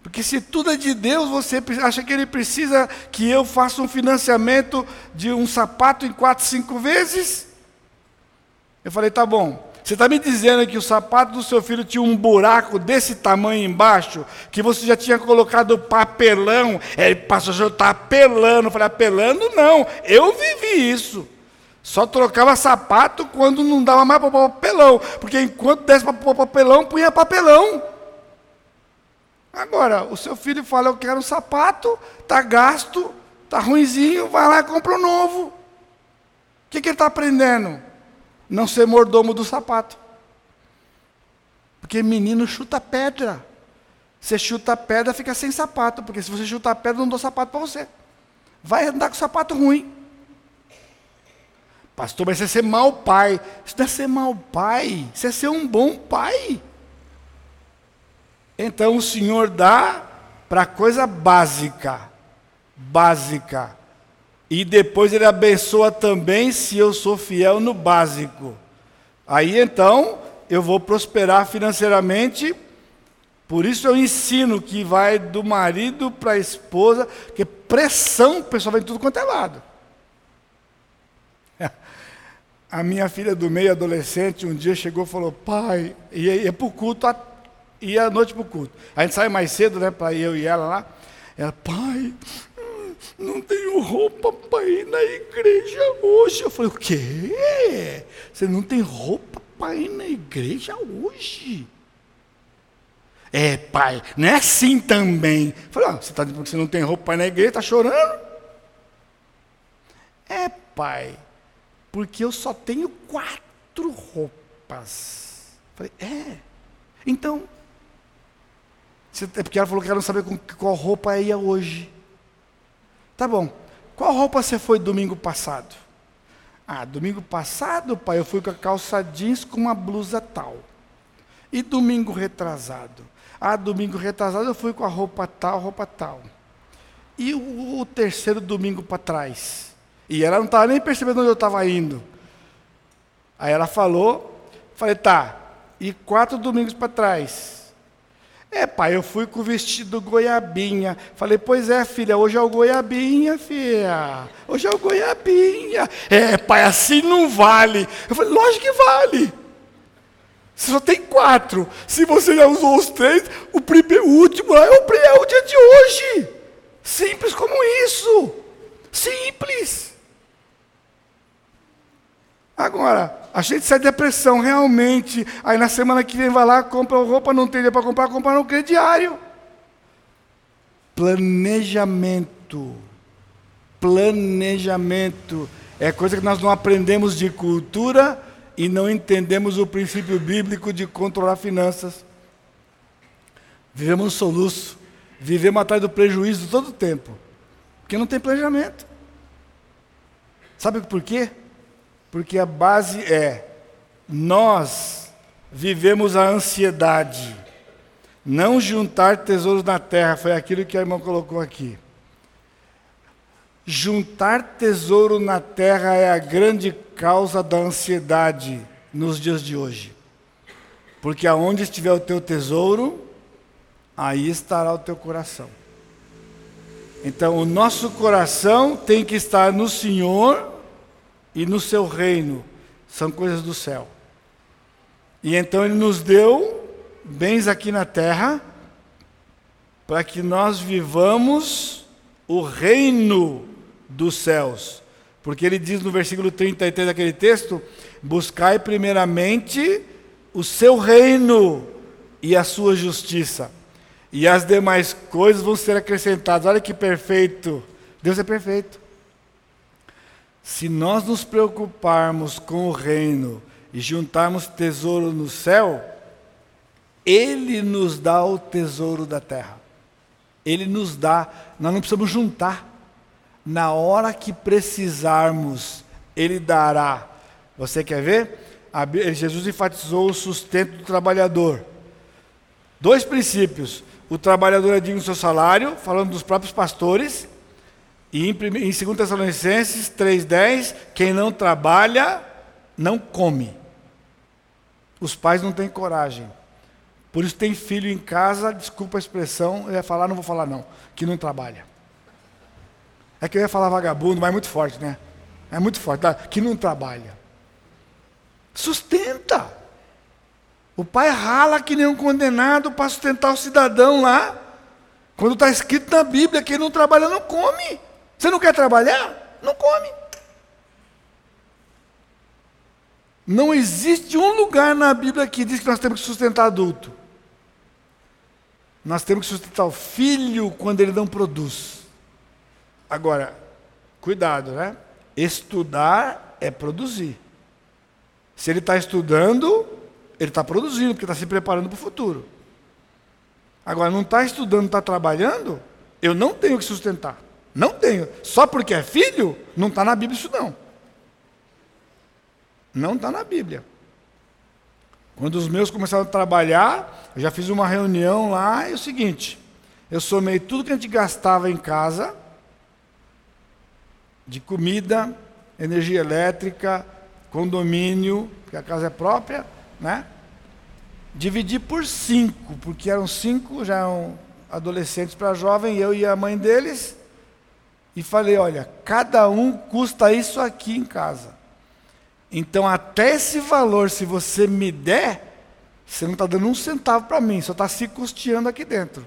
Porque se tudo é de Deus, você acha que Ele precisa que eu faça um financiamento de um sapato em quatro, cinco vezes? Eu falei, tá bom. Você está me dizendo que o sapato do seu filho tinha um buraco desse tamanho embaixo, que você já tinha colocado pastor Ele passou a estar apelando. Eu falei, apelando não, eu vivi isso. Só trocava sapato quando não dava mais para papelão, porque enquanto desse para papelão, punha papelão. Agora, o seu filho fala, eu quero um sapato, está gasto, está ruinzinho, vai lá e compra um novo. O que, que ele está aprendendo? Não ser mordomo do sapato. Porque menino chuta pedra. Você chuta pedra, fica sem sapato, porque se você chutar pedra, não dou sapato para você. Vai andar com sapato ruim. Pastor, mas você é ser mau pai. Isso não é ser mau pai, isso é ser um bom pai. Então o Senhor dá para coisa básica, básica. E depois ele abençoa também se eu sou fiel no básico. Aí então eu vou prosperar financeiramente. Por isso eu ensino que vai do marido para a esposa, que pressão, o pessoal vem tudo quanto é lado. A minha filha do meio, adolescente, um dia chegou e falou: Pai, ia, ia para o culto ia à noite para o culto. A gente sai mais cedo, né, para eu e ela lá. Ela, pai, não tenho roupa para ir na igreja hoje. Eu falei, o quê? Você não tem roupa para ir na igreja hoje? É, pai, não é assim também. Eu falei, ah, você está dizendo que você não tem roupa para ir na igreja, está chorando? É, pai, porque eu só tenho quatro roupas. Eu falei, é. Então, é porque ela falou que ela não sabia com qual roupa ia hoje. Tá bom. Qual roupa você foi domingo passado? Ah, domingo passado, pai, eu fui com a calça jeans com uma blusa tal. E domingo retrasado? Ah, domingo retrasado eu fui com a roupa tal, roupa tal. E o, o terceiro domingo para trás? E ela não estava nem percebendo onde eu estava indo. Aí ela falou, falei, tá, e quatro domingos para trás? É, pai, eu fui com o vestido goiabinha. Falei, pois é, filha, hoje é o goiabinha, filha. Hoje é o goiabinha. É, pai, assim não vale. Eu falei, lógico que vale. Você só tem quatro. Se você já usou os três, o primeiro, o último é o, é o dia de hoje. Simples como isso. Simples. Agora, a gente sai depressão, realmente. Aí na semana que vem vai lá, compra roupa, não tem dinheiro para comprar, compra no crediário. Planejamento. Planejamento. É coisa que nós não aprendemos de cultura e não entendemos o princípio bíblico de controlar finanças. Vivemos um soluço, vivemos atrás do prejuízo todo o tempo, porque não tem planejamento. Sabe por quê? Porque a base é nós vivemos a ansiedade. Não juntar tesouros na terra, foi aquilo que a irmã colocou aqui. Juntar tesouro na terra é a grande causa da ansiedade nos dias de hoje. Porque aonde estiver o teu tesouro, aí estará o teu coração. Então, o nosso coração tem que estar no Senhor e no seu reino, são coisas do céu. E então Ele nos deu bens aqui na terra, para que nós vivamos o reino dos céus. Porque ele diz no versículo 33 daquele texto: Buscai primeiramente o seu reino e a sua justiça, e as demais coisas vão ser acrescentadas. Olha que perfeito! Deus é perfeito. Se nós nos preocuparmos com o reino e juntarmos tesouro no céu, Ele nos dá o tesouro da terra. Ele nos dá, nós não precisamos juntar na hora que precisarmos, Ele dará. Você quer ver? Jesus enfatizou o sustento do trabalhador. Dois princípios. O trabalhador é digno do seu salário, falando dos próprios pastores. E em, em 2 Tessalonicenses 3,10, quem não trabalha, não come. Os pais não têm coragem. Por isso tem filho em casa, desculpa a expressão, eu ia falar, não vou falar não, que não trabalha. É que eu ia falar vagabundo, mas é muito forte, né? É muito forte, tá? que não trabalha. Sustenta. O pai rala que nem um condenado para sustentar o cidadão lá. Quando está escrito na Bíblia que ele não trabalha, não come. Você não quer trabalhar? Não come. Não existe um lugar na Bíblia que diz que nós temos que sustentar adulto. Nós temos que sustentar o filho quando ele não produz. Agora, cuidado, né? Estudar é produzir. Se ele está estudando, ele está produzindo, porque está se preparando para o futuro. Agora, não está estudando, está trabalhando, eu não tenho que sustentar. Não tenho. Só porque é filho, não está na Bíblia isso não. Não está na Bíblia. Quando os meus começaram a trabalhar, eu já fiz uma reunião lá, e é o seguinte, eu somei tudo que a gente gastava em casa, de comida, energia elétrica, condomínio, porque a casa é própria, né? Dividi por cinco, porque eram cinco, já eram adolescentes para jovem, eu e a mãe deles, e falei: olha, cada um custa isso aqui em casa. Então, até esse valor, se você me der, você não está dando um centavo para mim, só está se custeando aqui dentro.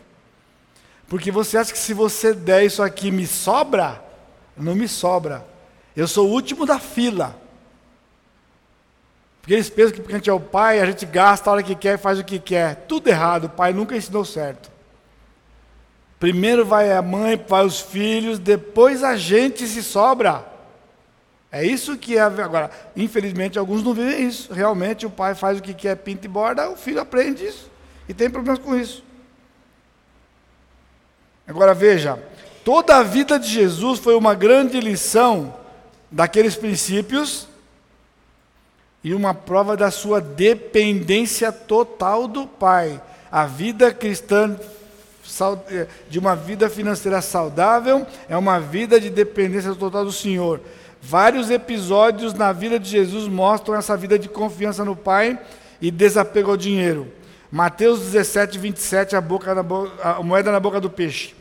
Porque você acha que se você der isso aqui me sobra, não me sobra. Eu sou o último da fila. Porque eles pensam que porque a gente é o pai, a gente gasta a hora que quer e faz o que quer. Tudo errado, o pai nunca ensinou certo. Primeiro vai a mãe, vai os filhos, depois a gente se sobra. É isso que é. Agora, infelizmente, alguns não vivem isso. Realmente, o pai faz o que quer, pinta e borda, o filho aprende isso. E tem problemas com isso. Agora veja, Toda a vida de Jesus foi uma grande lição daqueles princípios e uma prova da sua dependência total do Pai. A vida cristã de uma vida financeira saudável é uma vida de dependência total do Senhor. Vários episódios na vida de Jesus mostram essa vida de confiança no Pai e desapego ao dinheiro. Mateus 17, 27, a, boca na a moeda na boca do peixe.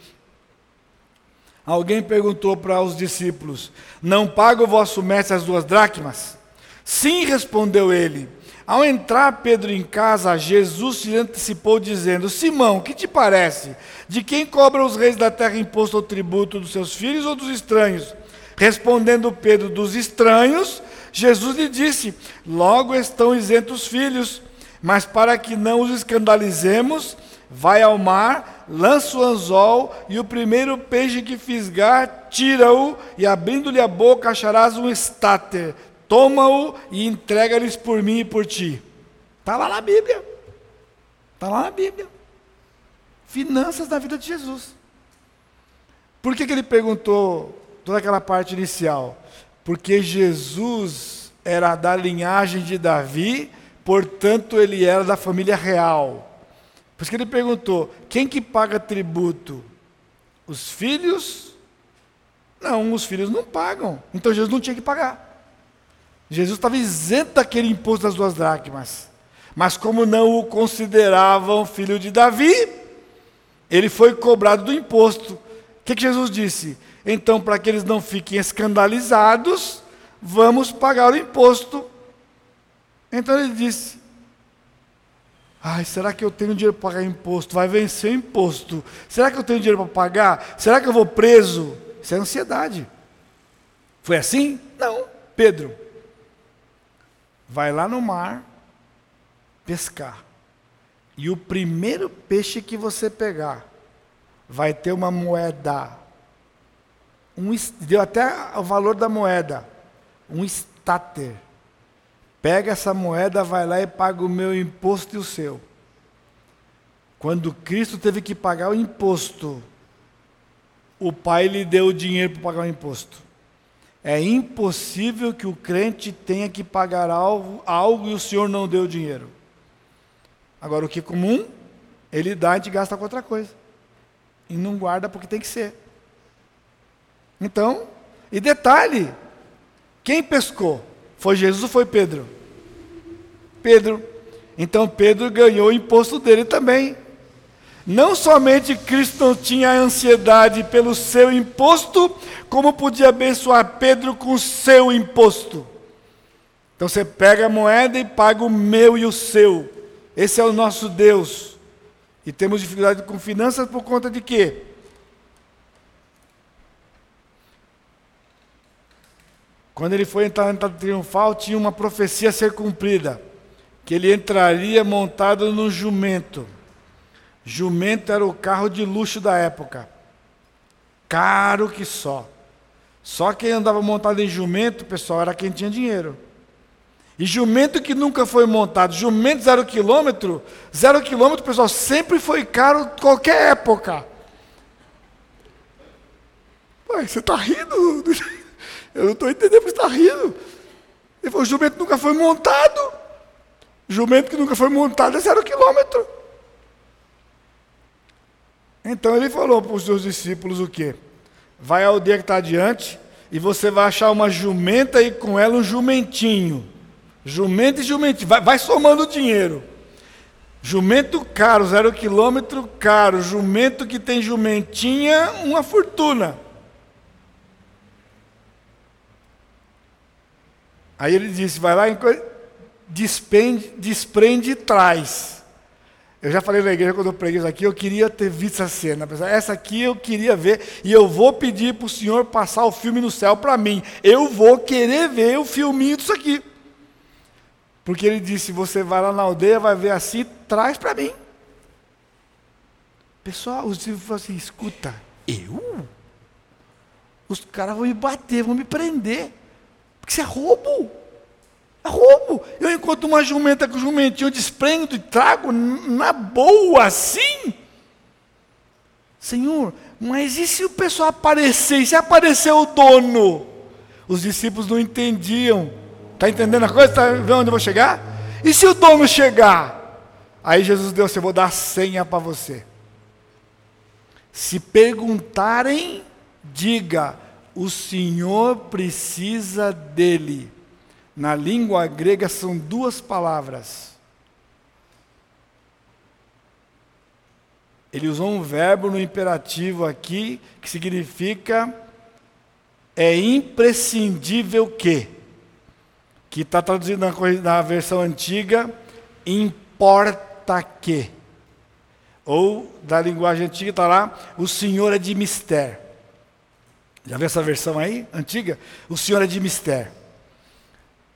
Alguém perguntou para os discípulos: Não paga o vosso mestre as duas dracmas? Sim, respondeu ele. Ao entrar Pedro em casa, Jesus se antecipou, dizendo: Simão, que te parece? De quem cobram os reis da terra imposto ou tributo dos seus filhos ou dos estranhos? Respondendo Pedro: Dos estranhos, Jesus lhe disse: Logo estão isentos os filhos, mas para que não os escandalizemos, Vai ao mar, lança o anzol, e o primeiro peixe que fisgar, tira-o, e abrindo-lhe a boca, acharás um estáter. Toma-o e entrega-lhes por mim e por ti. Está lá na Bíblia. Está lá na Bíblia. Finanças da vida de Jesus. Por que, que ele perguntou toda aquela parte inicial? Porque Jesus era da linhagem de Davi, portanto ele era da família real. Por isso que ele perguntou: quem que paga tributo? Os filhos? Não, os filhos não pagam. Então Jesus não tinha que pagar. Jesus estava isento daquele imposto das duas dracmas. Mas como não o consideravam filho de Davi, ele foi cobrado do imposto. O que, que Jesus disse? Então, para que eles não fiquem escandalizados, vamos pagar o imposto. Então ele disse: Ai, será que eu tenho dinheiro para pagar imposto? Vai vencer o imposto. Será que eu tenho dinheiro para pagar? Será que eu vou preso? Isso é ansiedade. Foi assim? Não. Pedro, vai lá no mar pescar. E o primeiro peixe que você pegar vai ter uma moeda. Um, deu até o valor da moeda. Um estáter. Pega essa moeda, vai lá e paga o meu imposto e o seu. Quando Cristo teve que pagar o imposto, o Pai lhe deu o dinheiro para pagar o imposto. É impossível que o crente tenha que pagar algo, algo e o Senhor não deu dinheiro. Agora, o que é comum, ele dá e gente gasta com outra coisa. E não guarda porque tem que ser. Então, e detalhe: quem pescou? Foi Jesus ou foi Pedro? Pedro. Então Pedro ganhou o imposto dele também. Não somente Cristo não tinha ansiedade pelo seu imposto, como podia abençoar Pedro com o seu imposto. Então você pega a moeda e paga o meu e o seu. Esse é o nosso Deus. E temos dificuldade com finanças por conta de quê? Quando ele foi entrar na entrada triunfal, tinha uma profecia a ser cumprida, que ele entraria montado no jumento. Jumento era o carro de luxo da época. Caro que só. Só quem andava montado em jumento, pessoal, era quem tinha dinheiro. E jumento que nunca foi montado, jumento zero quilômetro, zero quilômetro, pessoal, sempre foi caro qualquer época. Pai, você está rindo? Eu não estou entendendo porque você está rindo. Ele falou, jumento nunca foi montado. Jumento que nunca foi montado é zero quilômetro. Então ele falou para os seus discípulos o quê? Vai ao dia que está adiante e você vai achar uma jumenta e com ela um jumentinho. Jumento e jumentinho. Vai, vai somando dinheiro. Jumento caro, zero quilômetro caro. Jumento que tem jumentinha, uma fortuna. Aí ele disse: vai lá, despende, desprende e traz. Eu já falei na igreja quando eu preguei isso aqui, eu queria ter visto essa cena. Essa aqui eu queria ver, e eu vou pedir para o Senhor passar o filme no céu para mim. Eu vou querer ver o filminho disso aqui. Porque ele disse: você vai lá na aldeia, vai ver assim, traz para mim. Pessoal, os discípulos falaram assim: escuta, eu? Os caras vão me bater, vão me prender. Porque isso é roubo. Roubo. Eu encontro uma jumenta com jumentinho, eu desprendo e trago na boa assim. Senhor, mas e se o pessoal aparecer? E se aparecer o dono? Os discípulos não entendiam. Está entendendo a coisa? Está vendo onde eu vou chegar? E se o dono chegar? Aí Jesus deu, eu vou dar a senha para você. Se perguntarem, diga, o Senhor precisa dele. Na língua grega são duas palavras. Ele usou um verbo no imperativo aqui que significa é imprescindível que, que está traduzido na, na versão antiga, importa que. Ou da linguagem antiga está lá, o Senhor é de mistério. Já viu essa versão aí, antiga? O Senhor é de mistério.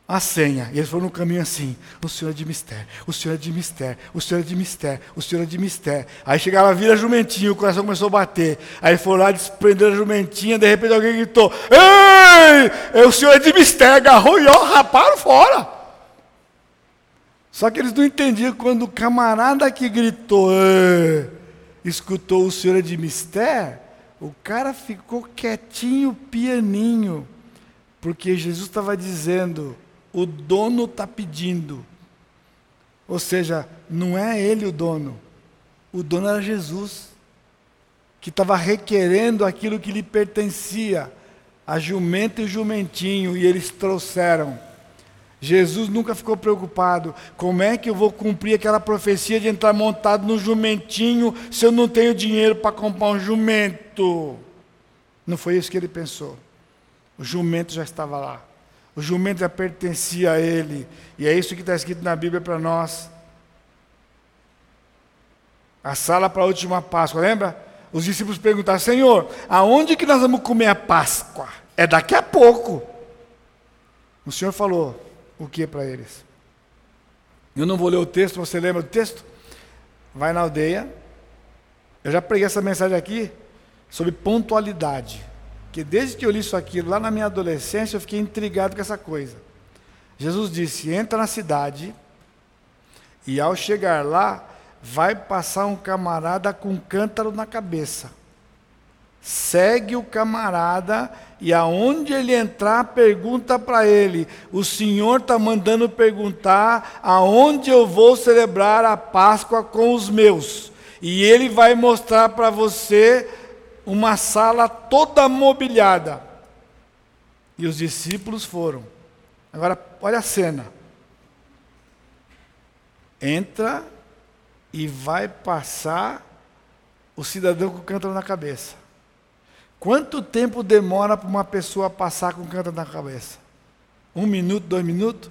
A senha. E eles foram no caminho assim: o senhor é de mistério, o senhor é de mistério, o senhor é de mistério, o senhor é de mistério. Aí chegava, vira jumentinho, o coração começou a bater. Aí foi lá, desprendeu a jumentinha, de repente alguém gritou: Ei, o senhor é de mistério, agarrou e ó, raparam fora. Só que eles não entendiam quando o camarada que gritou, escutou o senhor é de mistério, o cara ficou quietinho, pianinho, porque Jesus estava dizendo: o dono está pedindo. Ou seja, não é ele o dono, o dono era Jesus, que estava requerendo aquilo que lhe pertencia, a jumenta e o jumentinho, e eles trouxeram. Jesus nunca ficou preocupado. Como é que eu vou cumprir aquela profecia de entrar montado no jumentinho se eu não tenho dinheiro para comprar um jumento? Não foi isso que ele pensou. O jumento já estava lá. O jumento já pertencia a ele. E é isso que está escrito na Bíblia para nós. A sala para a última Páscoa, lembra? Os discípulos perguntaram: Senhor, aonde que nós vamos comer a Páscoa? É daqui a pouco. O Senhor falou o que para eles? Eu não vou ler o texto, você lembra do texto? Vai na aldeia. Eu já preguei essa mensagem aqui sobre pontualidade. Que desde que eu li isso aqui, lá na minha adolescência, eu fiquei intrigado com essa coisa. Jesus disse: entra na cidade, e ao chegar lá, vai passar um camarada com um cântaro na cabeça. Segue o camarada e aonde ele entrar, pergunta para ele: O Senhor está mandando perguntar aonde eu vou celebrar a Páscoa com os meus. E ele vai mostrar para você uma sala toda mobiliada. E os discípulos foram. Agora, olha a cena. Entra e vai passar o cidadão com o cântaro na cabeça. Quanto tempo demora para uma pessoa passar com o cântaro na cabeça? Um minuto, dois minutos?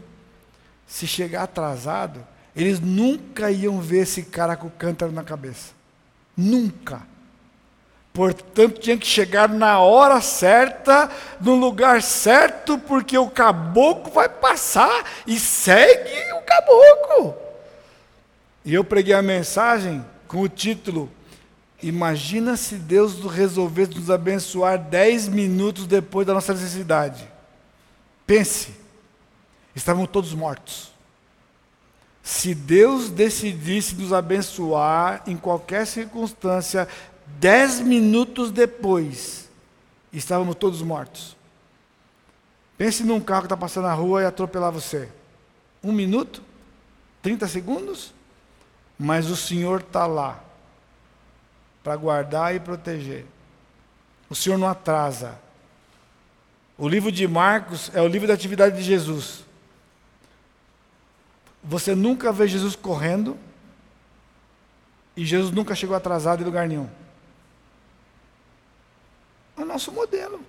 Se chegar atrasado, eles nunca iam ver esse cara com o cântaro na cabeça. Nunca. Portanto, tinha que chegar na hora certa, no lugar certo, porque o caboclo vai passar e segue o caboclo. E eu preguei a mensagem com o título: Imagina se Deus resolvesse nos abençoar dez minutos depois da nossa necessidade. Pense, estavam todos mortos. Se Deus decidisse nos abençoar em qualquer circunstância, Dez minutos depois, estávamos todos mortos. Pense num carro que está passando na rua e atropelar você. Um minuto? 30 segundos? Mas o Senhor está lá para guardar e proteger. O Senhor não atrasa. O livro de Marcos é o livro da atividade de Jesus. Você nunca vê Jesus correndo e Jesus nunca chegou atrasado em lugar nenhum. É o nosso modelo.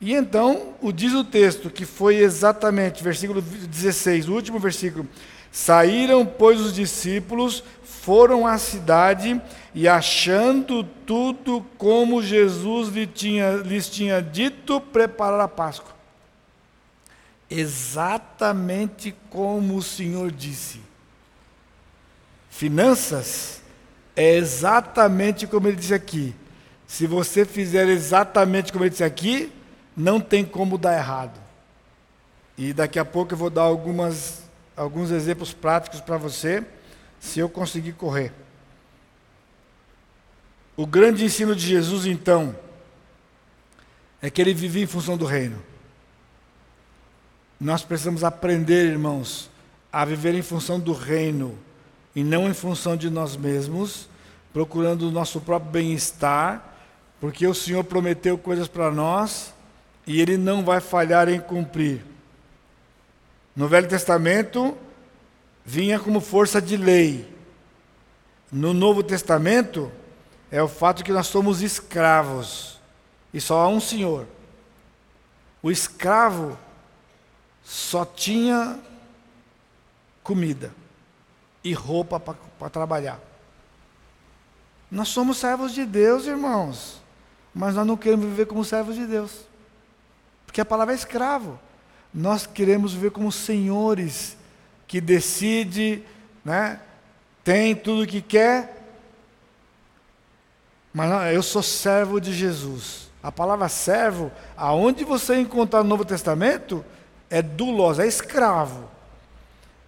E então, o diz o texto, que foi exatamente, versículo 16, o último versículo. Saíram, pois, os discípulos, foram à cidade e, achando tudo como Jesus lhe tinha, lhes tinha dito, prepararam a Páscoa. Exatamente como o Senhor disse. Finanças é exatamente como ele disse aqui. Se você fizer exatamente como ele disse aqui, não tem como dar errado. E daqui a pouco eu vou dar algumas, alguns exemplos práticos para você, se eu conseguir correr. O grande ensino de Jesus, então, é que ele vivia em função do reino. Nós precisamos aprender, irmãos, a viver em função do reino e não em função de nós mesmos, procurando o nosso próprio bem-estar porque o Senhor prometeu coisas para nós e Ele não vai falhar em cumprir. No Velho Testamento, vinha como força de lei. No Novo Testamento, é o fato que nós somos escravos e só há um Senhor. O escravo só tinha comida e roupa para trabalhar. Nós somos servos de Deus, irmãos mas nós não queremos viver como servos de Deus. Porque a palavra é escravo. Nós queremos viver como senhores que decide, né? Tem tudo o que quer. Mas não, eu sou servo de Jesus. A palavra servo, aonde você encontrar no Novo Testamento, é dulos, é escravo.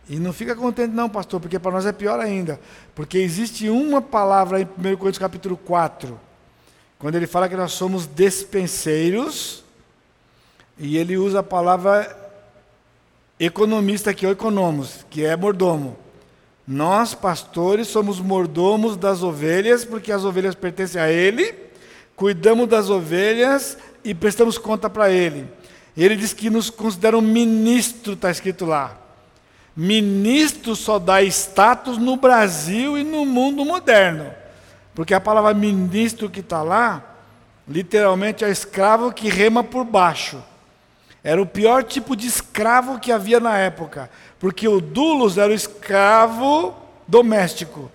E não fica contente não, pastor, porque para nós é pior ainda. Porque existe uma palavra em 1 Coríntios capítulo 4, quando ele fala que nós somos despenseiros, e ele usa a palavra economista aqui, ou economos, que é mordomo. Nós, pastores, somos mordomos das ovelhas, porque as ovelhas pertencem a ele, cuidamos das ovelhas e prestamos conta para ele. Ele diz que nos consideram ministro, está escrito lá. Ministro só dá status no Brasil e no mundo moderno. Porque a palavra ministro que está lá, literalmente é escravo que rema por baixo. Era o pior tipo de escravo que havia na época. Porque o dulos era o escravo doméstico.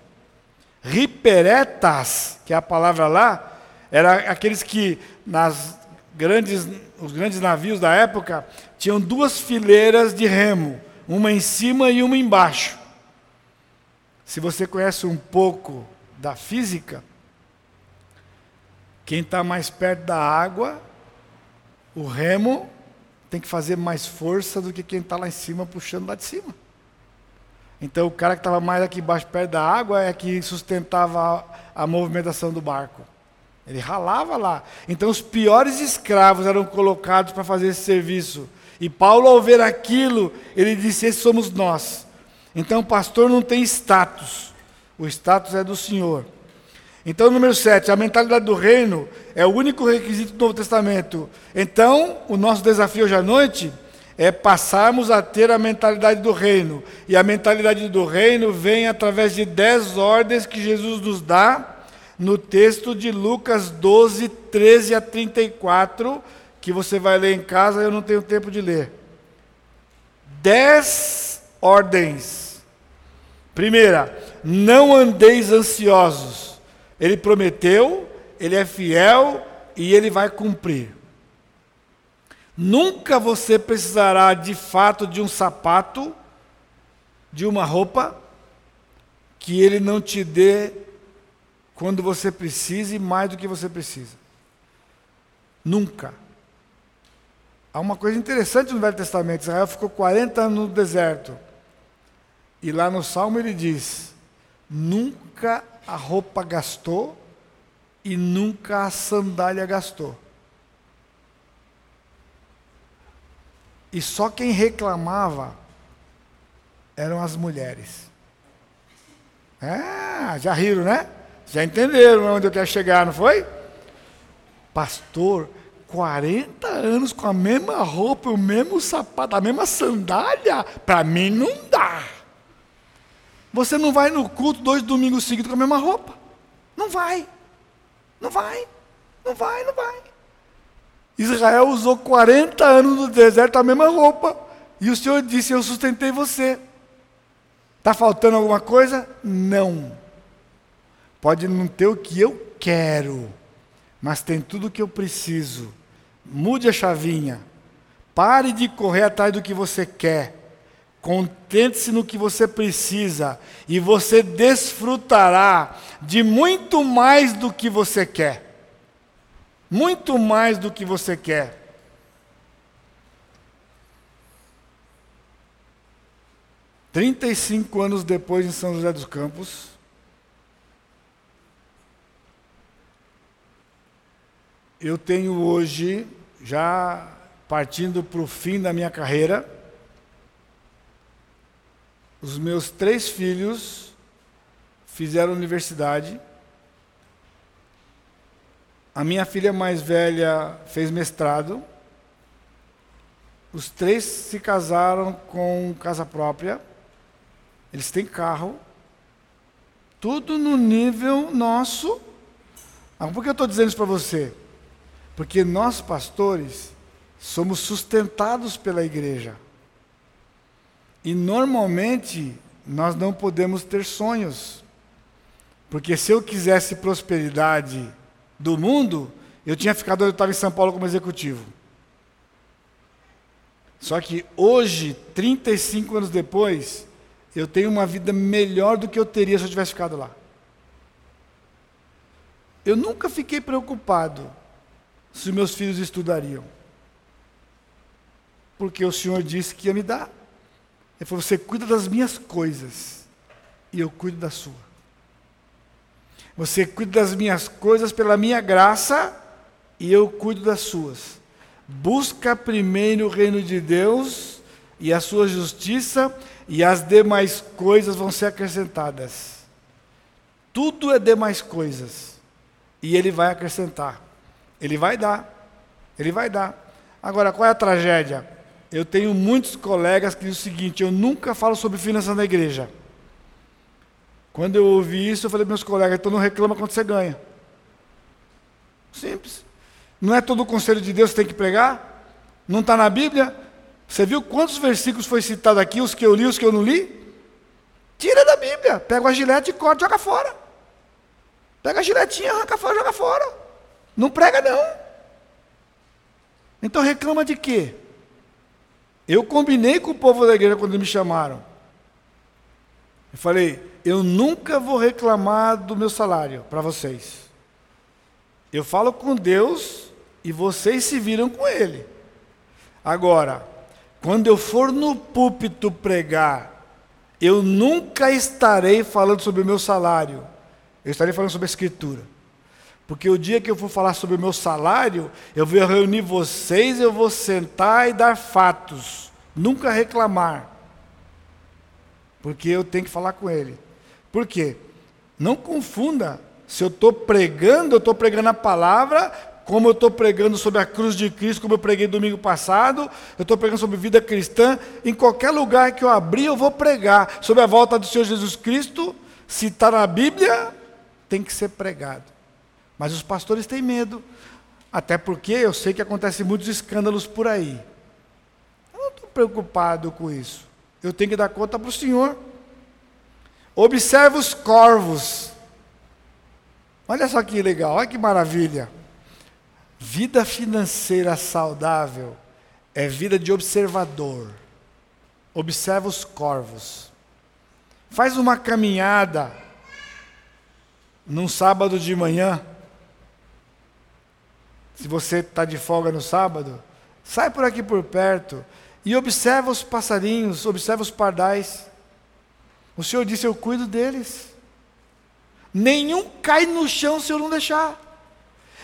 Riperetas, que é a palavra lá, era aqueles que nas grandes, os grandes navios da época tinham duas fileiras de remo uma em cima e uma embaixo. Se você conhece um pouco da física, quem está mais perto da água, o remo tem que fazer mais força do que quem está lá em cima puxando lá de cima. Então o cara que estava mais aqui embaixo, perto da água, é que sustentava a, a movimentação do barco. Ele ralava lá. Então os piores escravos eram colocados para fazer esse serviço. E Paulo, ao ver aquilo, ele disse: Esses somos nós. Então, o pastor não tem status, o status é do Senhor. Então, número 7, a mentalidade do reino é o único requisito do Novo Testamento. Então, o nosso desafio hoje à noite é passarmos a ter a mentalidade do reino. E a mentalidade do reino vem através de dez ordens que Jesus nos dá no texto de Lucas 12, 13 a 34 que você vai ler em casa, eu não tenho tempo de ler. Dez ordens. Primeira, não andeis ansiosos. Ele prometeu, ele é fiel e ele vai cumprir. Nunca você precisará de fato de um sapato, de uma roupa, que ele não te dê quando você precise mais do que você precisa. Nunca. Há uma coisa interessante no Velho Testamento: Israel ficou 40 anos no deserto. E lá no Salmo ele diz: nunca a roupa gastou e nunca a sandália gastou. E só quem reclamava eram as mulheres. Ah, já riram, né? Já entenderam onde eu quero chegar, não foi? Pastor, 40 anos com a mesma roupa, o mesmo sapato, a mesma sandália, para mim não dá. Você não vai no culto dois domingos seguidos com a mesma roupa. Não vai. Não vai. Não vai, não vai. Israel usou 40 anos no deserto a mesma roupa. E o Senhor disse: Eu sustentei você. Está faltando alguma coisa? Não. Pode não ter o que eu quero, mas tem tudo o que eu preciso. Mude a chavinha. Pare de correr atrás do que você quer. Contente-se no que você precisa e você desfrutará de muito mais do que você quer. Muito mais do que você quer. Trinta e cinco anos depois em São José dos Campos, eu tenho hoje, já partindo para o fim da minha carreira, os meus três filhos fizeram universidade. A minha filha mais velha fez mestrado. Os três se casaram com casa própria. Eles têm carro. Tudo no nível nosso. Ah, por que eu estou dizendo isso para você? Porque nós, pastores, somos sustentados pela igreja. E normalmente nós não podemos ter sonhos. Porque se eu quisesse prosperidade do mundo, eu tinha ficado eu estava em São Paulo como executivo. Só que hoje, 35 anos depois, eu tenho uma vida melhor do que eu teria se eu tivesse ficado lá. Eu nunca fiquei preocupado se meus filhos estudariam. Porque o Senhor disse que ia me dar. Ele falou: Você cuida das minhas coisas, e eu cuido da sua. Você cuida das minhas coisas pela minha graça, e eu cuido das suas. Busca primeiro o reino de Deus e a sua justiça, e as demais coisas vão ser acrescentadas. Tudo é demais coisas. E ele vai acrescentar. Ele vai dar. Ele vai dar. Agora, qual é a tragédia? Eu tenho muitos colegas que dizem o seguinte: eu nunca falo sobre finanças na igreja. Quando eu ouvi isso, eu falei para meus colegas: então não reclama quando você ganha. Simples. Não é todo o conselho de Deus que tem que pregar? Não está na Bíblia? Você viu quantos versículos foi citado aqui, os que eu li, os que eu não li? Tira da Bíblia, pega a gilete e corta, joga fora. Pega a giletinha, arranca fora, joga fora. Não prega não. Então reclama de quê? Eu combinei com o povo da igreja quando me chamaram. Eu falei, eu nunca vou reclamar do meu salário para vocês. Eu falo com Deus e vocês se viram com Ele. Agora, quando eu for no púlpito pregar, eu nunca estarei falando sobre o meu salário. Eu estarei falando sobre a Escritura. Porque o dia que eu for falar sobre o meu salário, eu vou reunir vocês, eu vou sentar e dar fatos. Nunca reclamar. Porque eu tenho que falar com ele. Por quê? Não confunda. Se eu estou pregando, eu estou pregando a palavra, como eu estou pregando sobre a cruz de Cristo, como eu preguei domingo passado, eu estou pregando sobre vida cristã. Em qualquer lugar que eu abrir, eu vou pregar sobre a volta do Senhor Jesus Cristo. Se está na Bíblia, tem que ser pregado. Mas os pastores têm medo, até porque eu sei que acontecem muitos escândalos por aí. Eu não estou preocupado com isso. Eu tenho que dar conta para o Senhor. Observe os corvos. Olha só que legal, olha que maravilha. Vida financeira saudável é vida de observador. Observa os corvos. Faz uma caminhada num sábado de manhã. Se você está de folga no sábado, sai por aqui por perto e observa os passarinhos, observa os pardais. O Senhor disse: Eu cuido deles. Nenhum cai no chão se eu não deixar.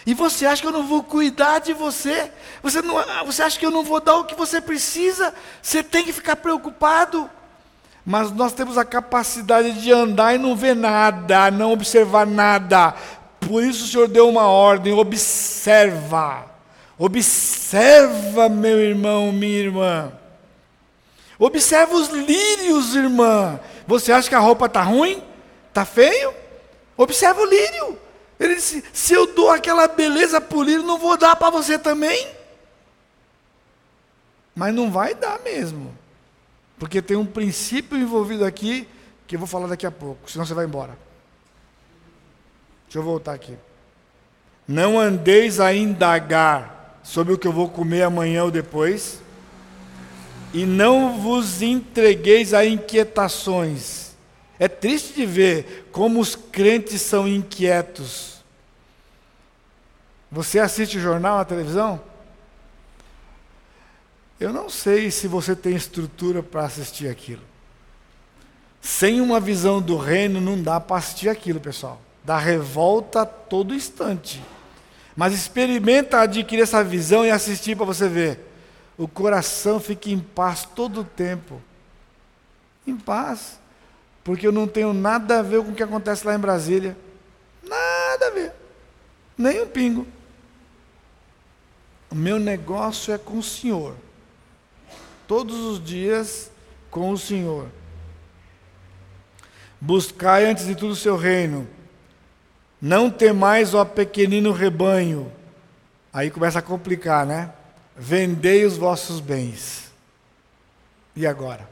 E você acha que eu não vou cuidar de você? Você, não, você acha que eu não vou dar o que você precisa? Você tem que ficar preocupado. Mas nós temos a capacidade de andar e não ver nada, não observar nada. Por isso o Senhor deu uma ordem: observa. Observa, meu irmão, minha irmã. Observa os lírios, irmã. Você acha que a roupa está ruim? Está feio? Observa o lírio. Ele disse: se eu dou aquela beleza para o lírio, não vou dar para você também. Mas não vai dar mesmo. Porque tem um princípio envolvido aqui que eu vou falar daqui a pouco, senão você vai embora. Deixa eu voltar aqui. Não andeis a indagar sobre o que eu vou comer amanhã ou depois, e não vos entregueis a inquietações. É triste de ver como os crentes são inquietos. Você assiste jornal na televisão? Eu não sei se você tem estrutura para assistir aquilo. Sem uma visão do reino, não dá para assistir aquilo, pessoal. Dá revolta a todo instante. Mas experimenta adquirir essa visão e assistir para você ver. O coração fica em paz todo o tempo. Em paz. Porque eu não tenho nada a ver com o que acontece lá em Brasília. Nada a ver. Nem um pingo. O meu negócio é com o Senhor todos os dias com o Senhor. Buscai antes de tudo o seu reino. Não temais, ó pequenino rebanho. Aí começa a complicar, né? Vendei os vossos bens. E agora?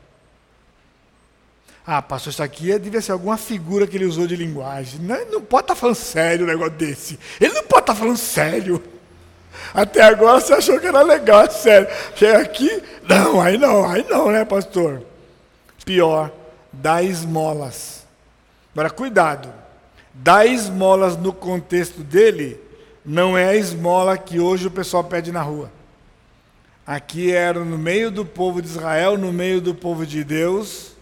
Ah, pastor, isso aqui é, devia ser alguma figura que ele usou de linguagem. Não, não pode estar tá falando sério um negócio desse. Ele não pode estar tá falando sério. Até agora você achou que era legal, sério. Chega aqui, não, aí não, aí não, né, pastor? Pior, dá esmolas. Agora, cuidado. Dar esmolas no contexto dele não é a esmola que hoje o pessoal pede na rua. Aqui era no meio do povo de Israel, no meio do povo de Deus,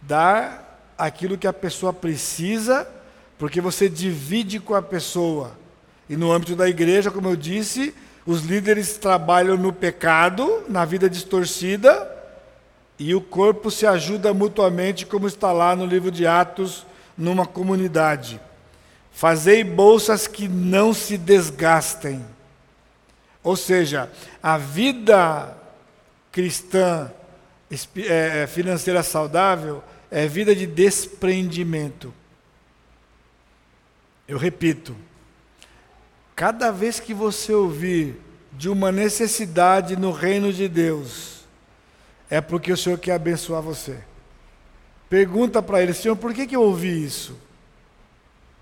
dar aquilo que a pessoa precisa, porque você divide com a pessoa. E no âmbito da igreja, como eu disse, os líderes trabalham no pecado, na vida distorcida, e o corpo se ajuda mutuamente, como está lá no livro de Atos, numa comunidade. Fazei bolsas que não se desgastem. Ou seja, a vida cristã é, financeira saudável é vida de desprendimento. Eu repito, cada vez que você ouvir de uma necessidade no reino de Deus, é porque o Senhor quer abençoar você. Pergunta para ele, Senhor, por que, que eu ouvi isso?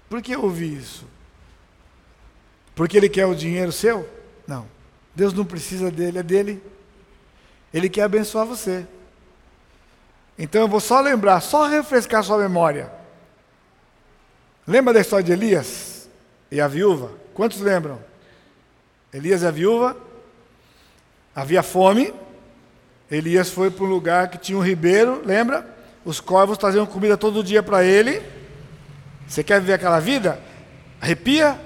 Por que eu ouvi isso? Porque ele quer o dinheiro seu? Não. Deus não precisa dele, é dele. Ele quer abençoar você. Então eu vou só lembrar, só refrescar sua memória. Lembra da história de Elias e a viúva? Quantos lembram? Elias e a viúva. Havia fome. Elias foi para um lugar que tinha um ribeiro, lembra? Os corvos traziam comida todo dia para ele. Você quer viver aquela vida? Arrepia?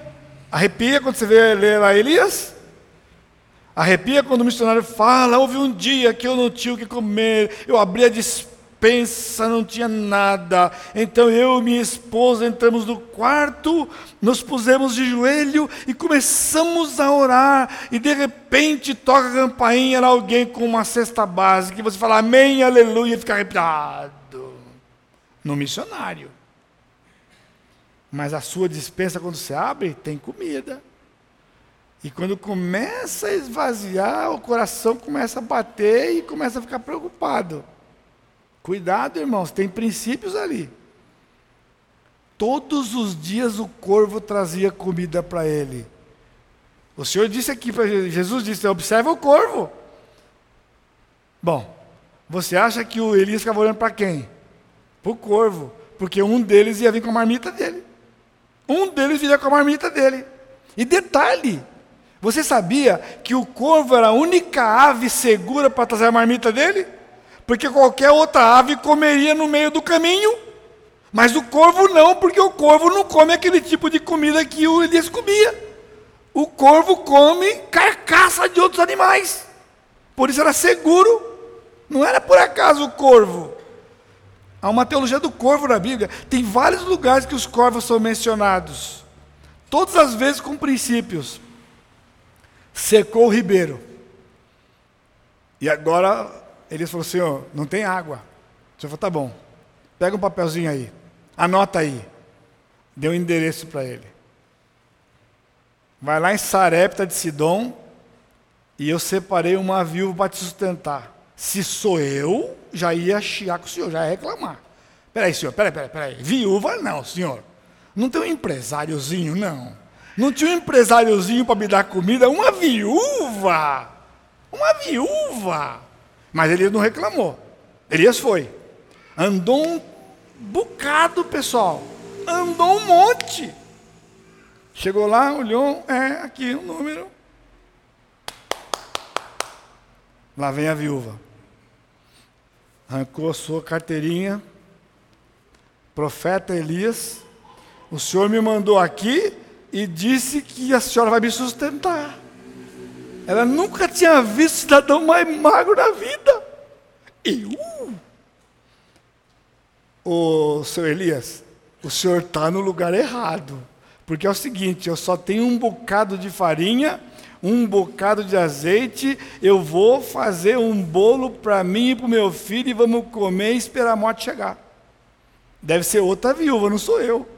Arrepia quando você vê ler lá Elias? Arrepia quando o missionário fala: houve um dia que eu não tinha o que comer, eu abri a dispensa, não tinha nada. Então eu e minha esposa entramos no quarto, nos pusemos de joelho e começamos a orar. E de repente toca a campainha, era alguém com uma cesta básica, e você fala amém, aleluia, e fica arrepiado no missionário. Mas a sua dispensa, quando você abre, tem comida. E quando começa a esvaziar, o coração começa a bater e começa a ficar preocupado. Cuidado, irmãos, tem princípios ali. Todos os dias o corvo trazia comida para ele. O Senhor disse aqui para Jesus disse: observa o corvo. Bom, você acha que o Elias ficava olhando para quem? Para o corvo, porque um deles ia vir com a marmita dele. Um deles viria com a marmita dele. E detalhe, você sabia que o corvo era a única ave segura para trazer a marmita dele? Porque qualquer outra ave comeria no meio do caminho. Mas o corvo não, porque o corvo não come aquele tipo de comida que o Elias comia. O corvo come carcaça de outros animais. Por isso era seguro. Não era por acaso o corvo. Há uma teologia do corvo na Bíblia. Tem vários lugares que os corvos são mencionados. Todas as vezes com princípios. Secou o ribeiro. E agora ele falou: Senhor, não tem água. O senhor falou: tá bom. Pega um papelzinho aí. Anota aí. Deu um endereço para ele. Vai lá em Sarepta de Sidom. E eu separei uma viúva para te sustentar. Se sou eu, já ia chiar com o senhor, já ia reclamar. Peraí, senhor, peraí, peraí, peraí. Viúva não, senhor. Não tem um empresáriozinho, não. Não tinha um empresáriozinho para me dar comida, uma viúva. Uma viúva. Mas Elias não reclamou. Elias foi. Andou um bocado, pessoal. Andou um monte. Chegou lá, olhou, é aqui o um número. Lá vem a viúva arrancou a sua carteirinha, profeta Elias, o Senhor me mandou aqui e disse que a senhora vai me sustentar. Ela nunca tinha visto cidadão mais magro na vida. E uh! Ô, seu Elias, o senhor está no lugar errado. Porque é o seguinte, eu só tenho um bocado de farinha um bocado de azeite, eu vou fazer um bolo para mim e para o meu filho e vamos comer e esperar a morte chegar. Deve ser outra viúva, não sou eu.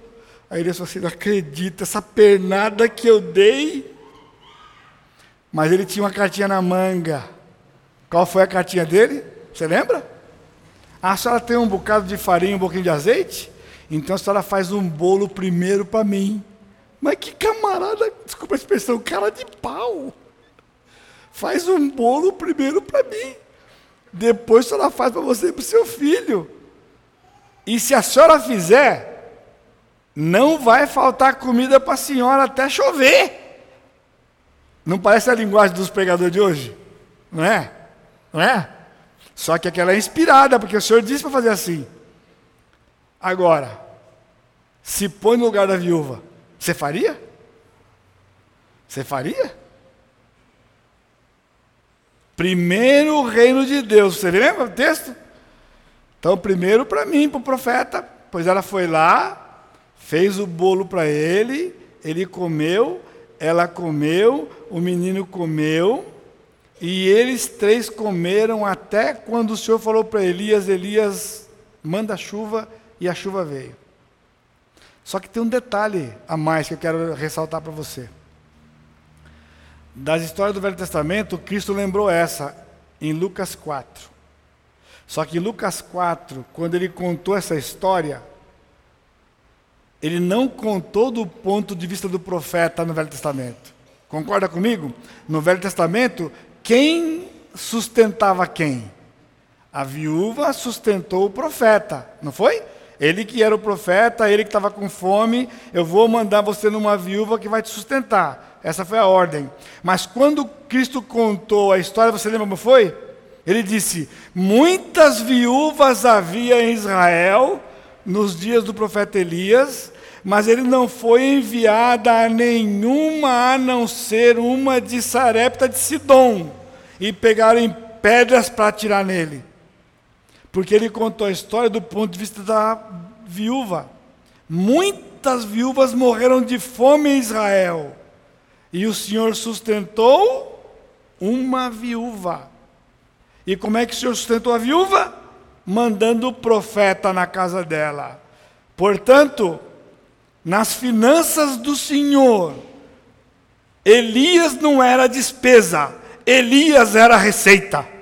Aí ele falou assim: não acredita, essa pernada que eu dei. Mas ele tinha uma cartinha na manga. Qual foi a cartinha dele? Você lembra? Ah, a senhora tem um bocado de farinha, um pouquinho de azeite? Então a senhora faz um bolo primeiro para mim. Mas que camarada, desculpa a expressão, cara de pau. Faz um bolo primeiro para mim. Depois a senhora faz para você e para o seu filho. E se a senhora fizer, não vai faltar comida para a senhora até chover. Não parece a linguagem dos pregadores de hoje? Não é? Não é? Só que aquela é inspirada, porque o Senhor disse para fazer assim. Agora, se põe no lugar da viúva, você faria? Você faria? Primeiro o reino de Deus. Você lembra o texto? Então, primeiro para mim, para o profeta, pois ela foi lá, fez o bolo para ele, ele comeu, ela comeu, o menino comeu, e eles três comeram até quando o Senhor falou para Elias: Elias, manda chuva, e a chuva veio. Só que tem um detalhe a mais que eu quero ressaltar para você. Das histórias do Velho Testamento, Cristo lembrou essa em Lucas 4. Só que em Lucas 4, quando ele contou essa história, ele não contou do ponto de vista do profeta no Velho Testamento. Concorda comigo? No Velho Testamento, quem sustentava quem? A viúva sustentou o profeta, não foi? Ele que era o profeta, ele que estava com fome, eu vou mandar você numa viúva que vai te sustentar. Essa foi a ordem. Mas quando Cristo contou a história, você lembra como foi? Ele disse: Muitas viúvas havia em Israel nos dias do profeta Elias, mas ele não foi enviado a nenhuma a não ser uma de Sarepta de Sidom, e pegaram pedras para atirar nele. Porque ele contou a história do ponto de vista da viúva. Muitas viúvas morreram de fome em Israel, e o Senhor sustentou uma viúva. E como é que o Senhor sustentou a viúva? Mandando o profeta na casa dela. Portanto, nas finanças do Senhor, Elias não era despesa, Elias era receita.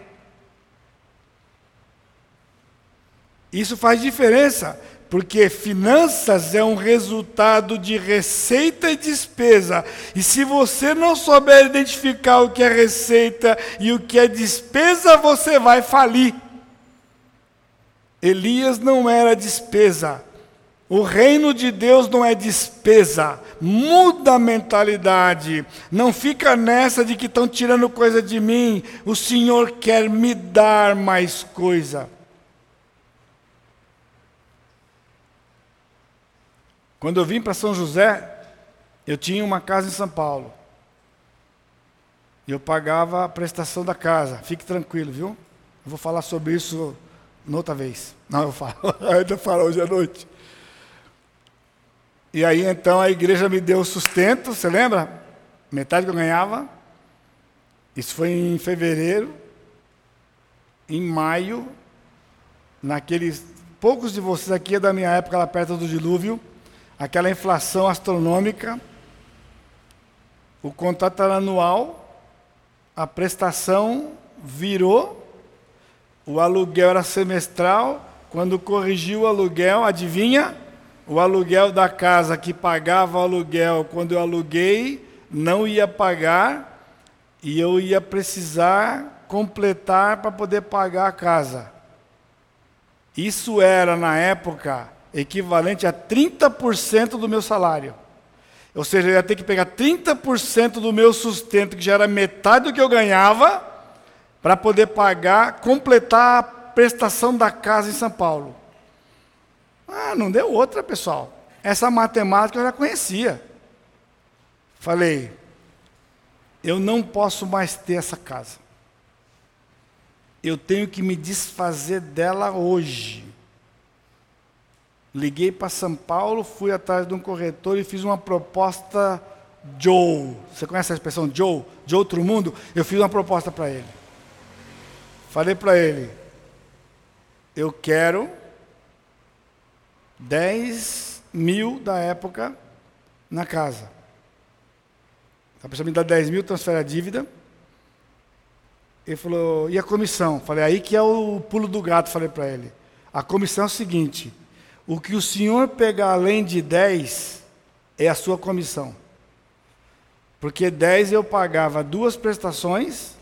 Isso faz diferença, porque finanças é um resultado de receita e despesa. E se você não souber identificar o que é receita e o que é despesa, você vai falir. Elias não era despesa, o reino de Deus não é despesa. Muda a mentalidade. Não fica nessa de que estão tirando coisa de mim. O Senhor quer me dar mais coisa. Quando eu vim para São José, eu tinha uma casa em São Paulo. E eu pagava a prestação da casa. Fique tranquilo, viu? Eu vou falar sobre isso noutra vez. Não, eu falo. Ainda falo hoje à noite. E aí então a igreja me deu sustento, você lembra? Metade que eu ganhava. Isso foi em fevereiro. Em maio, naqueles. Poucos de vocês aqui é da minha época, lá perto do dilúvio, aquela inflação astronômica. O contrato era anual, a prestação virou, o aluguel era semestral. Quando corrigiu o aluguel, adivinha? O aluguel da casa que pagava o aluguel quando eu aluguei não ia pagar e eu ia precisar completar para poder pagar a casa. Isso era, na época, equivalente a 30% do meu salário. Ou seja, eu ia ter que pegar 30% do meu sustento, que já era metade do que eu ganhava, para poder pagar, completar a prestação da casa em São Paulo. Ah, não deu outra, pessoal. Essa matemática eu já conhecia. Falei, eu não posso mais ter essa casa. Eu tenho que me desfazer dela hoje. Liguei para São Paulo, fui atrás de um corretor e fiz uma proposta Joe. Você conhece a expressão Joe? De outro mundo? Eu fiz uma proposta para ele. Falei para ele: eu quero 10 mil da época na casa. A pessoa me dá 10 mil, transfere a dívida. Ele falou, e a comissão? Falei, aí que é o pulo do gato, falei para ele. A comissão é o seguinte: o que o senhor pegar além de 10 é a sua comissão. Porque 10 eu pagava duas prestações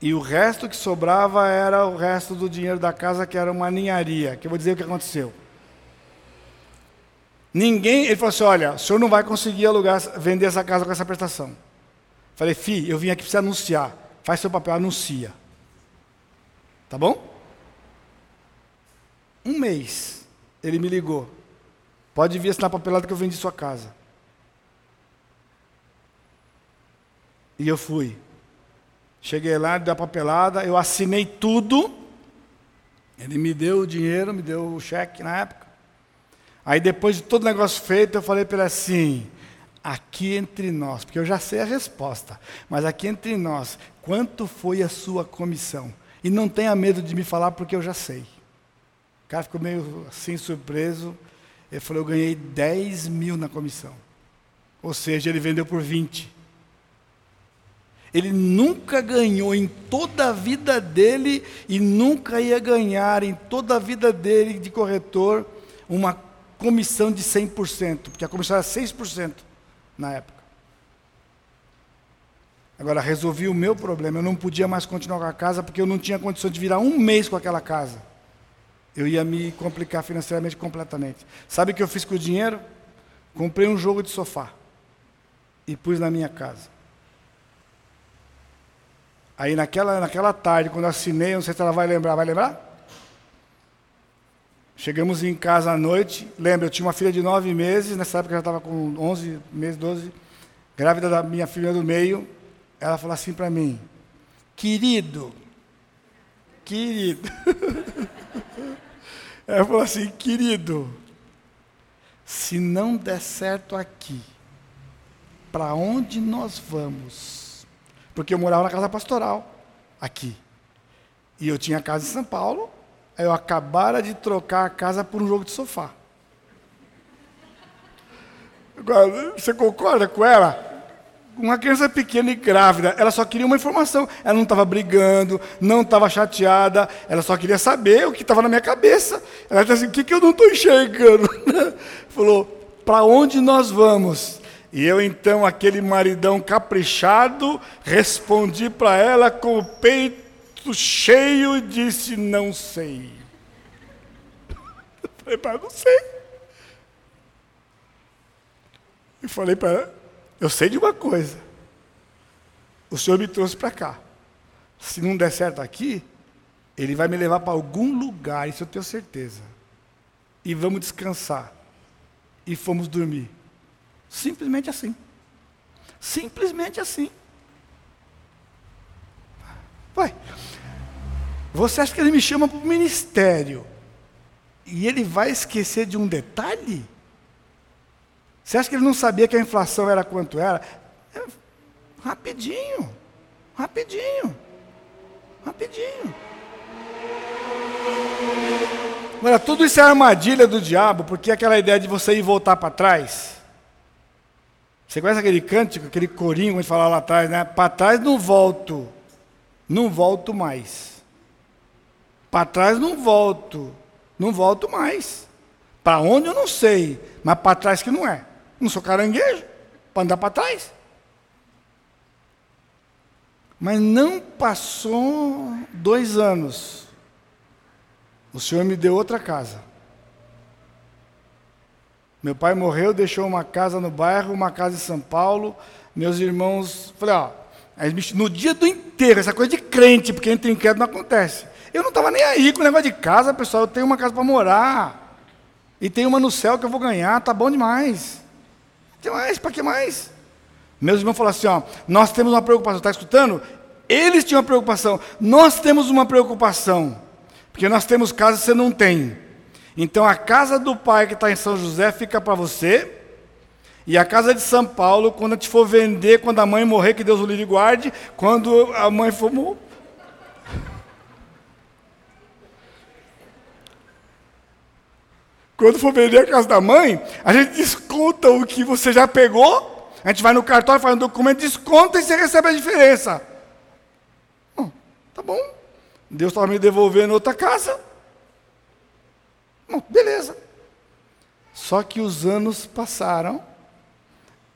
e o resto que sobrava era o resto do dinheiro da casa, que era uma ninharia. Que eu vou dizer o que aconteceu. Ninguém, ele falou assim: olha, o senhor não vai conseguir alugar, vender essa casa com essa prestação. Falei, fi, eu vim aqui para você anunciar. Faz seu papel, anuncia. Tá bom? Um mês, ele me ligou. Pode vir assinar papelada que eu vendi sua casa. E eu fui. Cheguei lá, dei a papelada, eu assinei tudo. Ele me deu o dinheiro, me deu o cheque na época. Aí depois de todo o negócio feito, eu falei para ele assim: aqui entre nós, porque eu já sei a resposta, mas aqui entre nós, quanto foi a sua comissão? E não tenha medo de me falar, porque eu já sei. Cara ficou meio assim surpreso. Ele falou: eu ganhei 10 mil na comissão. Ou seja, ele vendeu por 20. Ele nunca ganhou em toda a vida dele e nunca ia ganhar em toda a vida dele de corretor uma comissão de 100%, porque a comissão era 6% na época. Agora, resolvi o meu problema. Eu não podia mais continuar com a casa porque eu não tinha condição de virar um mês com aquela casa. Eu ia me complicar financeiramente completamente. Sabe o que eu fiz com o dinheiro? Comprei um jogo de sofá e pus na minha casa. Aí naquela, naquela tarde, quando assinei, não sei se ela vai lembrar, vai lembrar? Chegamos em casa à noite. Lembra, eu tinha uma filha de nove meses, nessa época eu já estava com onze meses, doze, grávida da minha filha do meio. Ela falou assim para mim: Querido, querido. Ela falou assim: Querido, se não der certo aqui, para onde nós vamos? Porque eu morava na casa pastoral, aqui. E eu tinha casa em São Paulo, Aí eu acabara de trocar a casa por um jogo de sofá. Agora, você concorda com ela? Uma criança pequena e grávida, ela só queria uma informação. Ela não estava brigando, não estava chateada, ela só queria saber o que estava na minha cabeça. Ela disse assim: o que, que eu não estou enxergando? Falou: para onde nós vamos? E eu, então, aquele maridão caprichado, respondi para ela com o peito cheio e disse: Não sei. Eu falei para ela: Não sei. E falei para ela: Eu sei de uma coisa. O Senhor me trouxe para cá. Se não der certo aqui, Ele vai me levar para algum lugar, isso eu tenho certeza. E vamos descansar. E fomos dormir. Simplesmente assim. Simplesmente assim. Vai. Você acha que ele me chama para o ministério e ele vai esquecer de um detalhe? Você acha que ele não sabia que a inflação era quanto era? É, rapidinho, rapidinho, rapidinho. Agora, tudo isso é armadilha do diabo, porque aquela ideia de você ir voltar para trás. Você conhece aquele cântico, aquele corinho gente falava lá atrás, né? Para trás não volto, não volto mais. Para trás não volto. Não volto mais. Para onde eu não sei. Mas para trás que não é. Não sou caranguejo. Para andar para trás. Mas não passou dois anos. O Senhor me deu outra casa. Meu pai morreu, deixou uma casa no bairro, uma casa em São Paulo. Meus irmãos, falei, ó, no dia do inteiro, essa coisa de crente, porque entre incrédulo não acontece. Eu não estava nem aí com o negócio de casa, pessoal. Eu tenho uma casa para morar. E tem uma no céu que eu vou ganhar, tá bom demais. Tem mais, para que mais? Meus irmãos falaram assim: ó, nós temos uma preocupação, está escutando? Eles tinham uma preocupação, nós temos uma preocupação, porque nós temos casa que você não tem. Então a casa do pai que está em São José fica para você, e a casa de São Paulo, quando a gente for vender, quando a mãe morrer, que Deus o livre e guarde, quando a mãe for Quando for vender a casa da mãe, a gente desconta o que você já pegou, a gente vai no cartório, faz um documento, desconta e você recebe a diferença. Bom, tá bom. Deus estava me devolvendo outra casa. Bom, beleza. Só que os anos passaram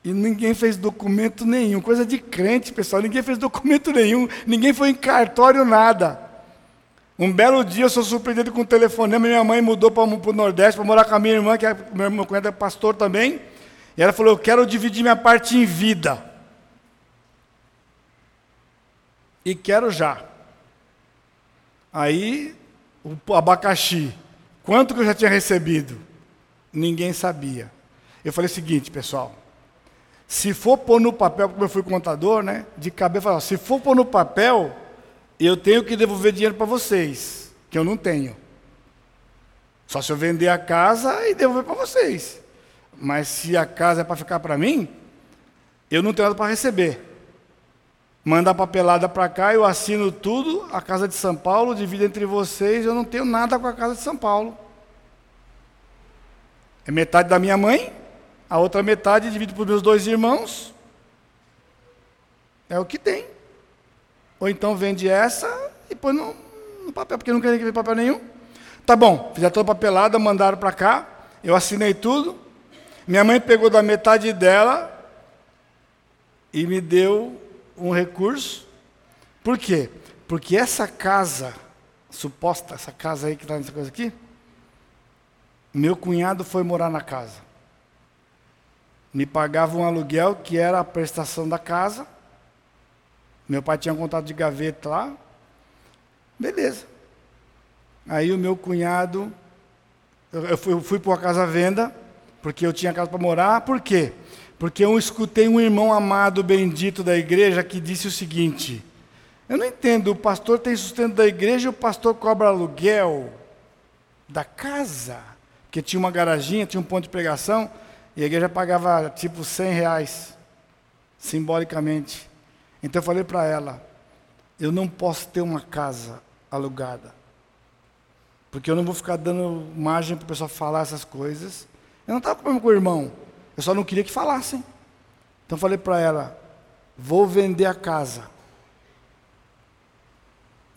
E ninguém fez documento nenhum, coisa de crente, pessoal. Ninguém fez documento nenhum, ninguém foi em cartório, nada. Um belo dia eu sou surpreendido com um telefonema. Minha mãe mudou para o Nordeste para morar com a minha irmã, que é, meu, cunhado é pastor também. E ela falou: Eu quero dividir minha parte em vida. E quero já. Aí, o abacaxi. Quanto que eu já tinha recebido? Ninguém sabia. Eu falei o seguinte, pessoal. Se for pôr no papel, como eu fui contador, né? De cabeça, se for pôr no papel, eu tenho que devolver dinheiro para vocês, que eu não tenho. Só se eu vender a casa e devolver para vocês. Mas se a casa é para ficar para mim, eu não tenho nada para receber. Manda a papelada para cá, eu assino tudo, a casa de São Paulo, divido entre vocês, eu não tenho nada com a casa de São Paulo. É metade da minha mãe, a outra metade divido para os meus dois irmãos. É o que tem. Ou então vende essa e põe no, no papel, porque não queria ver papel nenhum. Tá bom, fizeram toda a papelada, mandaram para cá, eu assinei tudo. Minha mãe pegou da metade dela e me deu um recurso. Por quê? Porque essa casa, suposta, essa casa aí que está nessa coisa aqui, meu cunhado foi morar na casa. Me pagava um aluguel que era a prestação da casa meu pai tinha um contato de gaveta lá. Beleza. Aí o meu cunhado, eu fui, fui para uma casa venda, porque eu tinha casa para morar. Por quê? Porque eu escutei um irmão amado, bendito da igreja, que disse o seguinte: Eu não entendo, o pastor tem sustento da igreja e o pastor cobra aluguel da casa. Porque tinha uma garaginha, tinha um ponto de pregação, e a igreja pagava tipo 100 reais, simbolicamente. Então eu falei para ela: eu não posso ter uma casa alugada, porque eu não vou ficar dando margem para o pessoal falar essas coisas. Eu não estava com com o irmão, eu só não queria que falassem. Então eu falei para ela: vou vender a casa.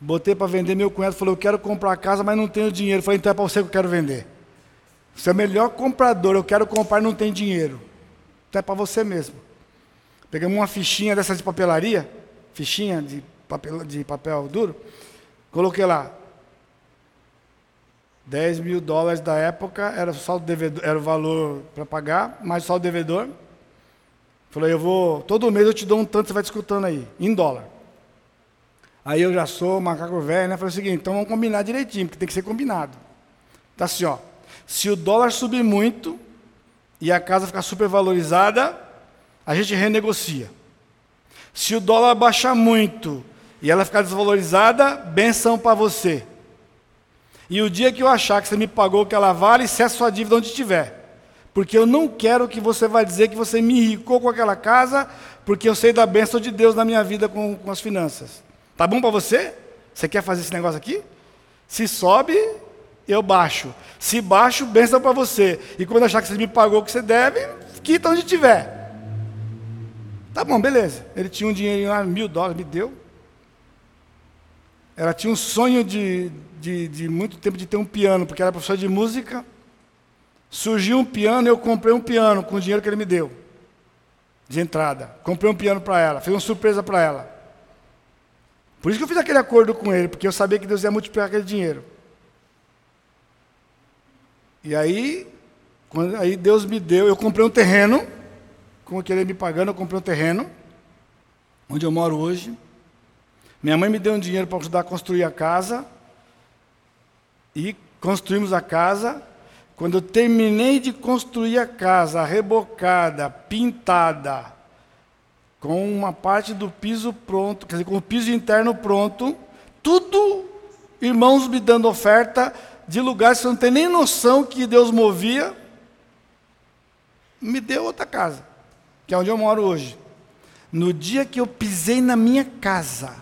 Botei para vender, meu cunhado falou: Eu quero comprar a casa, mas não tenho dinheiro. Eu falei: Então é para você que eu quero vender. Você é o melhor comprador, eu quero comprar e não tem dinheiro. Então é para você mesmo. Pegamos uma fichinha dessas de papelaria, fichinha de papel, de papel duro, coloquei lá. 10 mil dólares da época era, só o, devedor, era o valor para pagar, mais só o devedor. Falei, eu vou, todo mês eu te dou um tanto, você vai discutindo aí, em dólar. Aí eu já sou macaco velho, né? Falei o seguinte, então vamos combinar direitinho, porque tem que ser combinado. Tá assim, ó. Se o dólar subir muito e a casa ficar super valorizada, a gente renegocia. Se o dólar baixar muito e ela ficar desvalorizada, benção para você. E o dia que eu achar que você me pagou o que ela vale, cessa sua dívida onde estiver. Porque eu não quero que você vá dizer que você me enricou com aquela casa, porque eu sei da bênção de Deus na minha vida com, com as finanças. Tá bom para você? Você quer fazer esse negócio aqui? Se sobe, eu baixo. Se baixo, benção para você. E quando achar que você me pagou o que você deve, quita onde estiver. Tá bom, beleza. Ele tinha um dinheirinho lá, mil dólares, me deu. Ela tinha um sonho de, de, de muito tempo de ter um piano, porque era professora de música. Surgiu um piano, eu comprei um piano com o dinheiro que ele me deu. De entrada. Comprei um piano para ela, fiz uma surpresa para ela. Por isso que eu fiz aquele acordo com ele, porque eu sabia que Deus ia multiplicar aquele dinheiro. E aí, quando, aí Deus me deu, eu comprei um terreno com o me pagando, eu comprei um terreno, onde eu moro hoje. Minha mãe me deu um dinheiro para ajudar a construir a casa. E construímos a casa. Quando eu terminei de construir a casa, rebocada, pintada, com uma parte do piso pronto, quer dizer, com o piso interno pronto, tudo, irmãos me dando oferta de lugares que você não tem nem noção que Deus movia, me deu outra casa que é onde eu moro hoje. No dia que eu pisei na minha casa,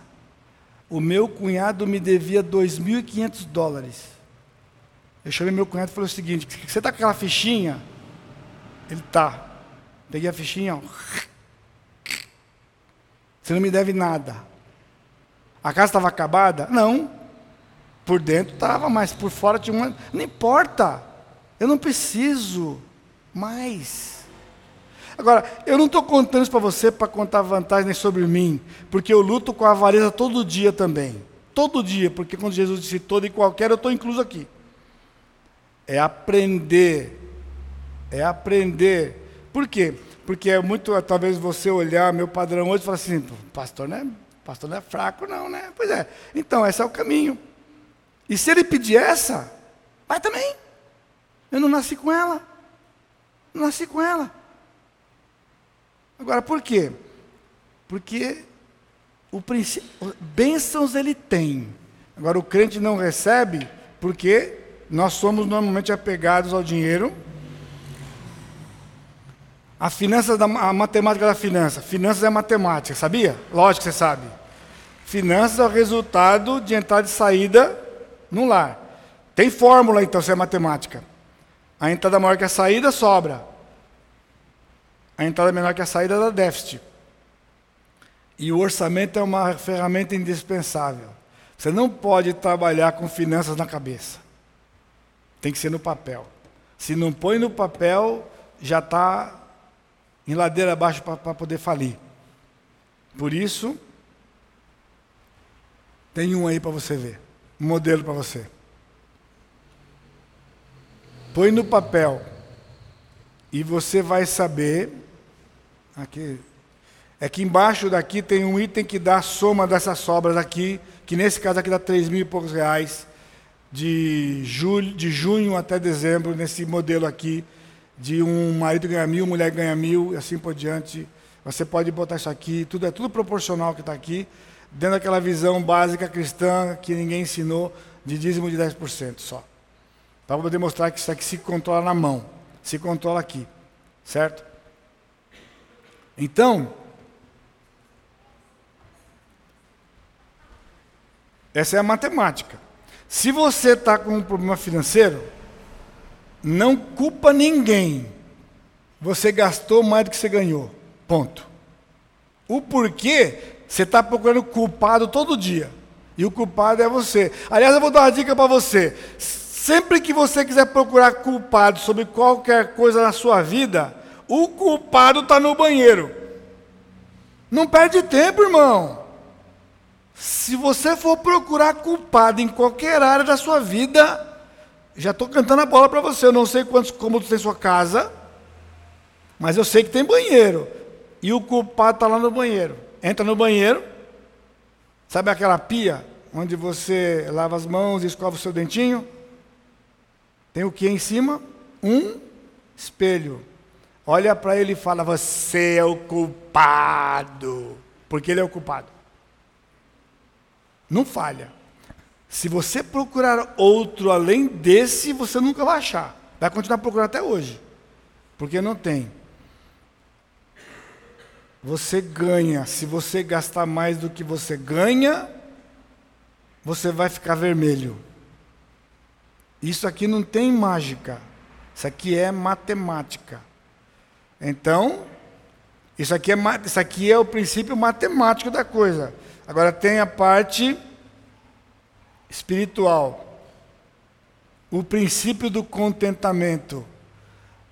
o meu cunhado me devia 2.500 dólares. Eu chamei meu cunhado e falei o seguinte: você está com aquela fichinha? Ele tá. Peguei a fichinha, ó. Você não me deve nada. A casa estava acabada? Não. Por dentro estava, mas por fora tinha uma. Não importa. Eu não preciso mais. Agora, eu não estou contando isso para você para contar vantagens sobre mim, porque eu luto com a avareza todo dia também. Todo dia, porque quando Jesus disse todo e qualquer, eu estou incluso aqui. É aprender. É aprender. Por quê? Porque é muito, talvez você olhar meu padrão hoje e falar assim, pastor não é, pastor não é fraco não, né? Pois é. Então, esse é o caminho. E se ele pedir essa, vai também. Eu não nasci com ela. Não nasci com ela. Agora, por quê? Porque o princípio, bênçãos ele tem. Agora, o crente não recebe porque nós somos normalmente apegados ao dinheiro. A finança da, a matemática da finança. Finanças é matemática, sabia? Lógico que você sabe. Finanças é o resultado de entrada e saída no lar. Tem fórmula, então, se é matemática. A entrada maior que a saída sobra. A entrada menor que a saída dá déficit. E o orçamento é uma ferramenta indispensável. Você não pode trabalhar com finanças na cabeça. Tem que ser no papel. Se não põe no papel, já está em ladeira abaixo para poder falir. Por isso, tem um aí para você ver. Um modelo para você. Põe no papel. E você vai saber Aqui. É que embaixo daqui tem um item que dá a soma dessas sobras aqui, que nesse caso aqui dá 3 mil e poucos reais, de, julho, de junho até dezembro, nesse modelo aqui, de um marido ganha mil, mulher ganha mil, e assim por diante. Você pode botar isso aqui, tudo é tudo proporcional que está aqui, dentro daquela visão básica cristã que ninguém ensinou, de dízimo de 10% só. Para poder mostrar que isso aqui se controla na mão, se controla aqui, certo? Então, essa é a matemática. Se você está com um problema financeiro, não culpa ninguém. Você gastou mais do que você ganhou. Ponto. O porquê, você está procurando culpado todo dia. E o culpado é você. Aliás, eu vou dar uma dica para você. Sempre que você quiser procurar culpado sobre qualquer coisa na sua vida, o culpado está no banheiro. Não perde tempo, irmão. Se você for procurar culpado em qualquer área da sua vida, já estou cantando a bola para você. Eu não sei quantos cômodos tem sua casa, mas eu sei que tem banheiro. E o culpado está lá no banheiro. Entra no banheiro, sabe aquela pia onde você lava as mãos e escova o seu dentinho? Tem o que em cima? Um espelho olha para ele e fala: Você é o culpado. Porque ele é o culpado. Não falha. Se você procurar outro além desse, você nunca vai achar. Vai continuar procurando até hoje. Porque não tem. Você ganha. Se você gastar mais do que você ganha, você vai ficar vermelho. Isso aqui não tem mágica. Isso aqui é matemática. Então, isso aqui, é, isso aqui é o princípio matemático da coisa. Agora tem a parte espiritual. O princípio do contentamento.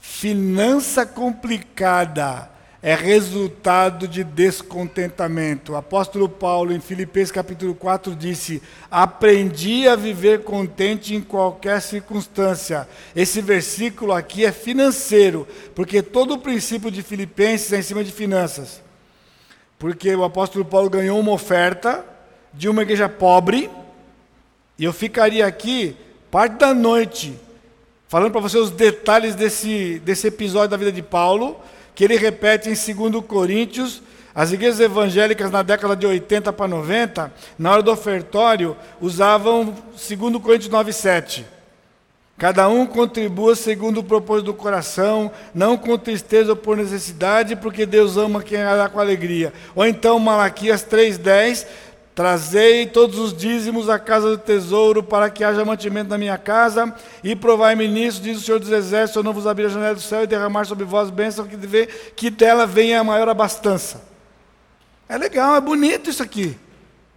Finança complicada é resultado de descontentamento. O apóstolo Paulo, em Filipenses capítulo 4, disse: Aprendi a viver contente em qualquer circunstância. Esse versículo aqui é financeiro, porque todo o princípio de Filipenses é em cima de finanças. Porque o apóstolo Paulo ganhou uma oferta de uma igreja pobre, e eu ficaria aqui parte da noite falando para você os detalhes desse, desse episódio da vida de Paulo que ele repete em 2 Coríntios, as igrejas evangélicas na década de 80 para 90, na hora do ofertório, usavam 2 Coríntios 9, 7. Cada um contribua segundo o propósito do coração, não com tristeza ou por necessidade, porque Deus ama quem dá com alegria. Ou então Malaquias 3,10, Trazei todos os dízimos à casa do tesouro, para que haja mantimento na minha casa, e provai-me nisso, diz o Senhor dos Exércitos, eu não vos abrir a janela do céu e derramar sobre vós bênção, que, deve, que dela venha a maior abastança. É legal, é bonito isso aqui.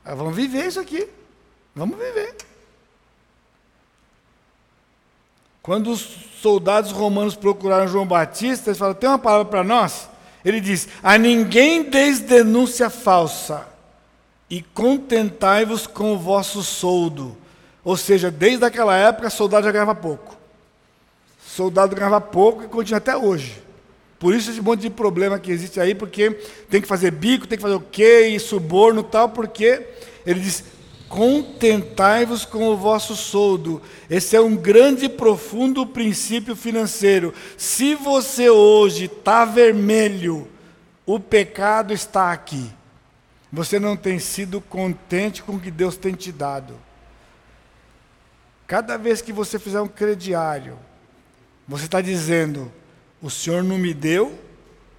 Ah, vamos viver isso aqui. Vamos viver. Quando os soldados romanos procuraram João Batista, eles falaram: tem uma palavra para nós? Ele diz: A ninguém deis denúncia falsa, e contentai-vos com o vosso soldo. Ou seja, desde aquela época, soldado já ganhava pouco. Soldado ganhava pouco e continua até hoje. Por isso esse monte de problema que existe aí, porque tem que fazer bico, tem que fazer o quê, e suborno tal, porque ele diz, contentai-vos com o vosso soldo. Esse é um grande e profundo princípio financeiro. Se você hoje está vermelho, o pecado está aqui. Você não tem sido contente com o que Deus tem te dado. Cada vez que você fizer um crediário, você está dizendo: o Senhor não me deu,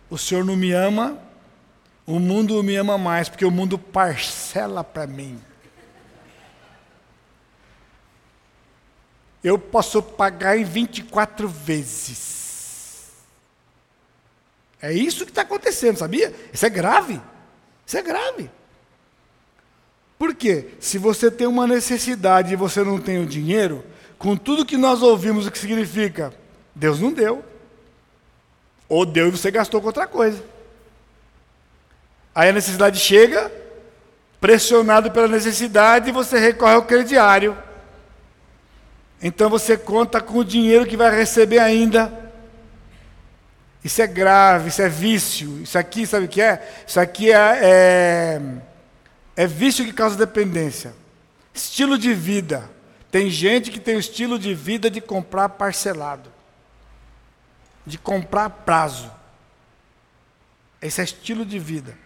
o Senhor não me ama, o mundo me ama mais, porque o mundo parcela para mim. Eu posso pagar em 24 vezes. É isso que está acontecendo, sabia? Isso é grave. Isso é grave. Por quê? Se você tem uma necessidade e você não tem o dinheiro, com tudo que nós ouvimos, o que significa? Deus não deu. Ou deu e você gastou com outra coisa. Aí a necessidade chega, pressionado pela necessidade, você recorre ao crediário. Então você conta com o dinheiro que vai receber ainda. Isso é grave, isso é vício. Isso aqui, sabe o que é? Isso aqui é, é, é vício que causa dependência. Estilo de vida. Tem gente que tem o estilo de vida de comprar parcelado de comprar prazo. Esse é estilo de vida.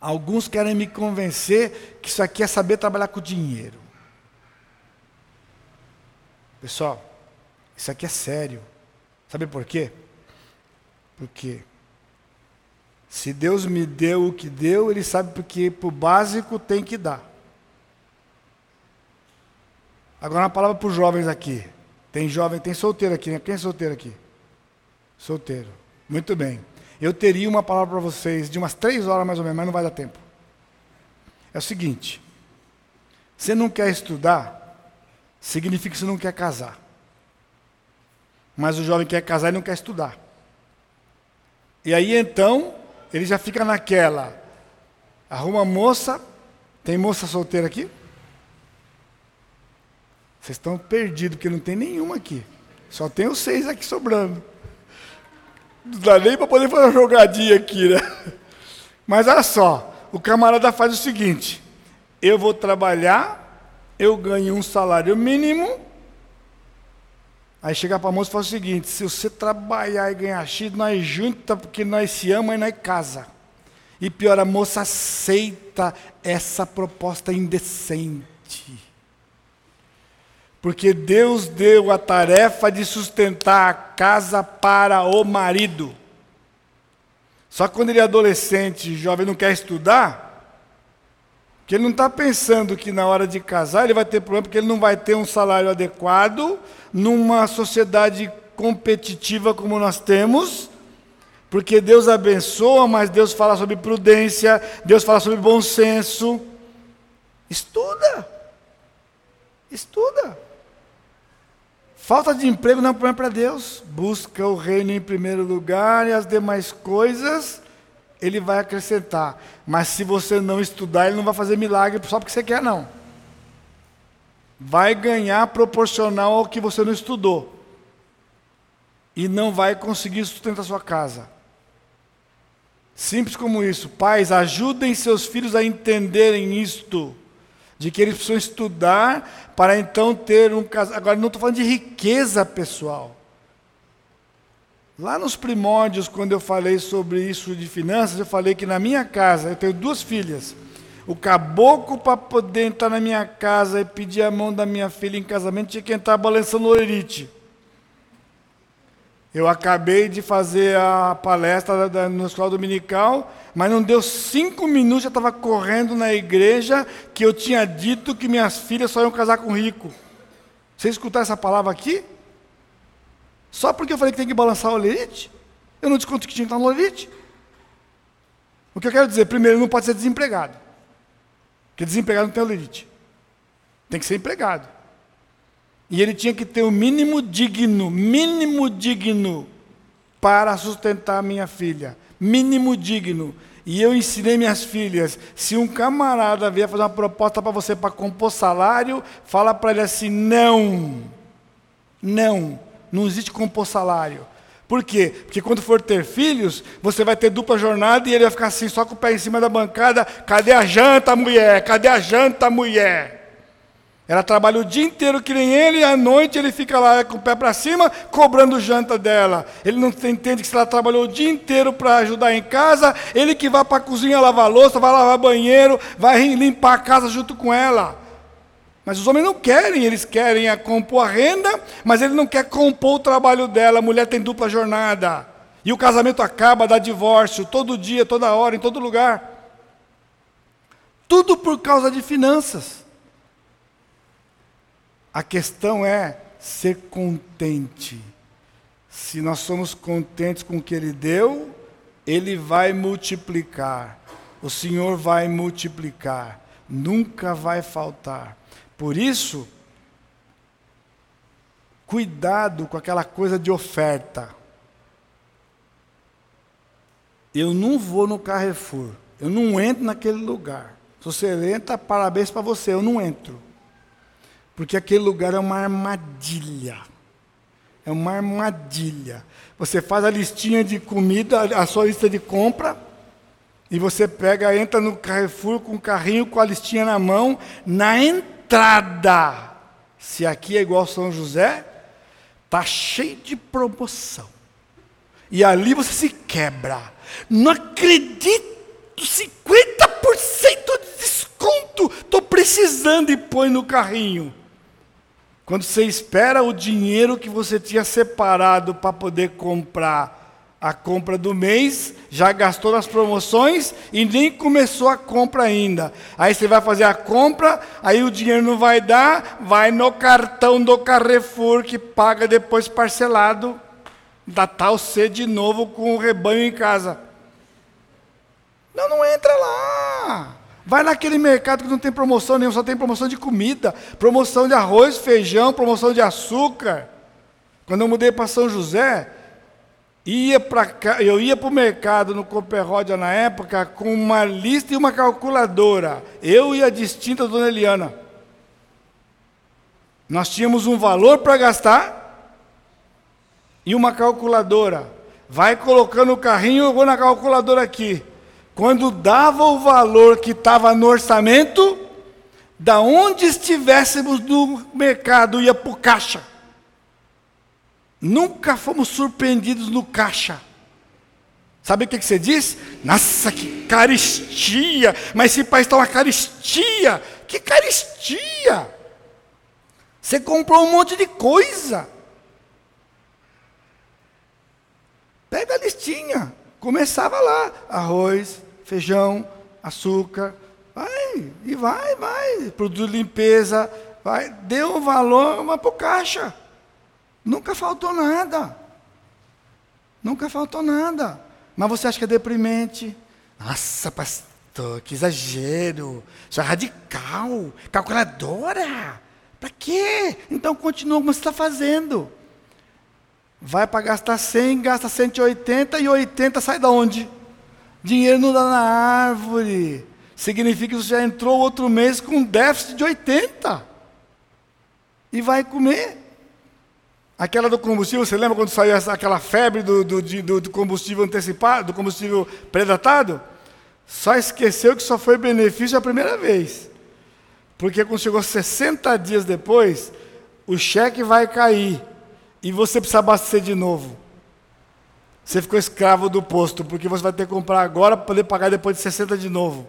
Alguns querem me convencer que isso aqui é saber trabalhar com dinheiro. Pessoal, isso aqui é sério. Sabe por quê? Porque se Deus me deu o que deu, Ele sabe porque para o básico tem que dar. Agora uma palavra para os jovens aqui. Tem jovem, tem solteiro aqui, né? Quem é solteiro aqui? Solteiro. Muito bem. Eu teria uma palavra para vocês de umas três horas mais ou menos, mas não vai dar tempo. É o seguinte: você não quer estudar, significa que você não quer casar. Mas o jovem quer casar e não quer estudar. E aí então, ele já fica naquela. Arruma moça. Tem moça solteira aqui? Vocês estão perdidos, porque não tem nenhuma aqui. Só tem os seis aqui sobrando. Não dá nem para poder fazer uma jogadinha aqui, né? Mas olha só, o camarada faz o seguinte: eu vou trabalhar, eu ganho um salário mínimo. Aí chega para a moça e fala o seguinte: se você trabalhar e ganhar X, nós junta porque nós se amamos e nós casa. E pior, a moça aceita essa proposta indecente. Porque Deus deu a tarefa de sustentar a casa para o marido. Só que quando ele é adolescente, jovem, não quer estudar, que ele não está pensando que na hora de casar ele vai ter problema, porque ele não vai ter um salário adequado numa sociedade competitiva como nós temos, porque Deus abençoa, mas Deus fala sobre prudência, Deus fala sobre bom senso. Estuda. Estuda. Falta de emprego não é um problema para Deus. Busca o reino em primeiro lugar e as demais coisas ele vai acrescentar. Mas se você não estudar, ele não vai fazer milagre só porque você quer, não. Vai ganhar proporcional ao que você não estudou. E não vai conseguir sustentar sua casa. Simples como isso. Pais, ajudem seus filhos a entenderem isto de que eles precisam estudar para então ter um casamento. Agora, não estou falando de riqueza pessoal. Lá nos primórdios, quando eu falei sobre isso de finanças, eu falei que na minha casa, eu tenho duas filhas. O caboclo, para poder entrar na minha casa e pedir a mão da minha filha em casamento, tinha que entrar balançando o orelite. Eu acabei de fazer a palestra da, da, na escola dominical, mas não deu cinco minutos, já estava correndo na igreja que eu tinha dito que minhas filhas só iam casar com rico. Vocês escutaram essa palavra aqui? Só porque eu falei que tem que balançar o lerite? Eu não desconto que tinha que estar no lerite. O que eu quero dizer, primeiro, não pode ser desempregado. Porque desempregado não tem o lerite. Tem que ser empregado. E ele tinha que ter o mínimo digno, mínimo digno para sustentar minha filha. Mínimo digno. E eu ensinei minhas filhas: se um camarada vier fazer uma proposta para você para compor salário, fala para ele assim: não, não, não existe compor salário. Por quê? Porque quando for ter filhos, você vai ter dupla jornada e ele vai ficar assim, só com o pé em cima da bancada: cadê a janta, mulher? Cadê a janta, mulher? Ela trabalha o dia inteiro que nem ele, e à noite ele fica lá com o pé para cima, cobrando janta dela. Ele não entende que se ela trabalhou o dia inteiro para ajudar em casa, ele que vai para a cozinha lavar louça, vai lavar banheiro, vai limpar a casa junto com ela. Mas os homens não querem, eles querem a compor a renda, mas ele não quer compor o trabalho dela. A mulher tem dupla jornada. E o casamento acaba, dá divórcio, todo dia, toda hora, em todo lugar. Tudo por causa de finanças. A questão é ser contente. Se nós somos contentes com o que Ele deu, Ele vai multiplicar. O Senhor vai multiplicar. Nunca vai faltar. Por isso, cuidado com aquela coisa de oferta. Eu não vou no Carrefour. Eu não entro naquele lugar. Se você entra, parabéns para você. Eu não entro. Porque aquele lugar é uma armadilha. É uma armadilha. Você faz a listinha de comida, a sua lista de compra, e você pega, entra no Carrefour com o carrinho com a listinha na mão, na entrada. Se aqui é igual São José, tá cheio de promoção. E ali você se quebra. Não acredito, 50% de desconto. Estou precisando e põe no carrinho. Quando você espera o dinheiro que você tinha separado para poder comprar a compra do mês, já gastou nas promoções e nem começou a compra ainda. Aí você vai fazer a compra, aí o dinheiro não vai dar, vai no cartão do Carrefour que paga depois parcelado, da tal C de novo com o rebanho em casa. Não, não entra lá. Vai naquele mercado que não tem promoção nenhuma, só tem promoção de comida, promoção de arroz, feijão, promoção de açúcar. Quando eu mudei para São José, ia para eu ia para o mercado no Cooperódia na época com uma lista e uma calculadora. Eu e a distinta Dona Eliana. Nós tínhamos um valor para gastar e uma calculadora. Vai colocando o carrinho, eu vou na calculadora aqui. Quando dava o valor que estava no orçamento, da onde estivéssemos no mercado, ia para o caixa. Nunca fomos surpreendidos no caixa. Sabe o que, você diz? Nossa, que caristia! Mas esse país está uma caristia! Que caristia! Você comprou um monte de coisa. Pega a listinha. Começava lá: arroz, feijão, açúcar, vai, e vai, vai, produto de limpeza, vai, deu um valor, para o caixa. Nunca faltou nada. Nunca faltou nada. Mas você acha que é deprimente? Nossa, pastor, que exagero. Isso é radical. Calculadora. Para quê? Então continua como você está fazendo. Vai para gastar 100, gasta 180 e 80 sai da onde? Dinheiro não dá na árvore. Significa que você já entrou outro mês com um déficit de 80. E vai comer. Aquela do combustível, você lembra quando saiu aquela febre do, do, do, do combustível antecipado, do combustível predatado? Só esqueceu que só foi benefício a primeira vez. Porque quando chegou 60 dias depois, o cheque vai cair. E você precisa abastecer de novo. Você ficou escravo do posto, porque você vai ter que comprar agora para poder pagar depois de 60 de novo.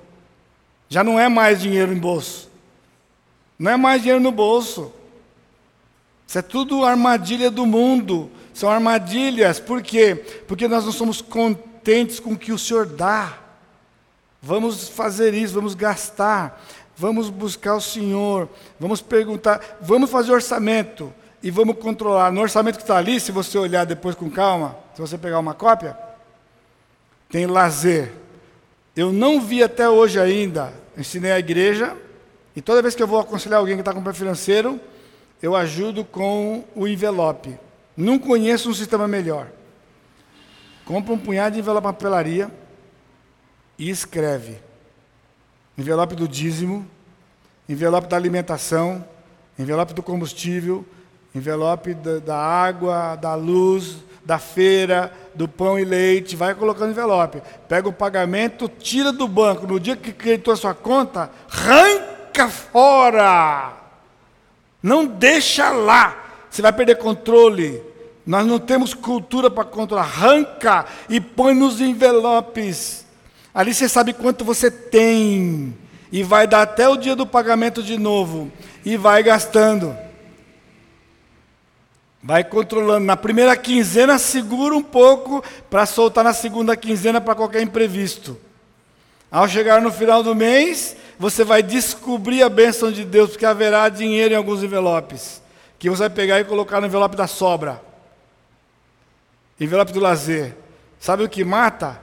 Já não é mais dinheiro em bolso. Não é mais dinheiro no bolso. Isso é tudo armadilha do mundo. São armadilhas. Por quê? Porque nós não somos contentes com o que o Senhor dá. Vamos fazer isso, vamos gastar, vamos buscar o Senhor, vamos perguntar, vamos fazer orçamento e vamos controlar. No orçamento que está ali, se você olhar depois com calma, se você pegar uma cópia, tem lazer. Eu não vi até hoje ainda, ensinei a igreja, e toda vez que eu vou aconselhar alguém que está com pé financeiro, eu ajudo com o envelope. Não conheço um sistema melhor. compra um punhado de envelope na papelaria e escreve: envelope do dízimo, envelope da alimentação, envelope do combustível, envelope da, da água, da luz, da feira, do pão e leite, vai colocando envelope. Pega o pagamento, tira do banco. No dia que creditou a sua conta, arranca fora. Não deixa lá. Você vai perder controle. Nós não temos cultura para controlar. Arranca e põe nos envelopes. Ali você sabe quanto você tem. E vai dar até o dia do pagamento de novo. E vai gastando. Vai controlando. Na primeira quinzena, segura um pouco para soltar na segunda quinzena para qualquer imprevisto. Ao chegar no final do mês, você vai descobrir a bênção de Deus, porque haverá dinheiro em alguns envelopes, que você vai pegar e colocar no envelope da sobra. Envelope do lazer. Sabe o que mata?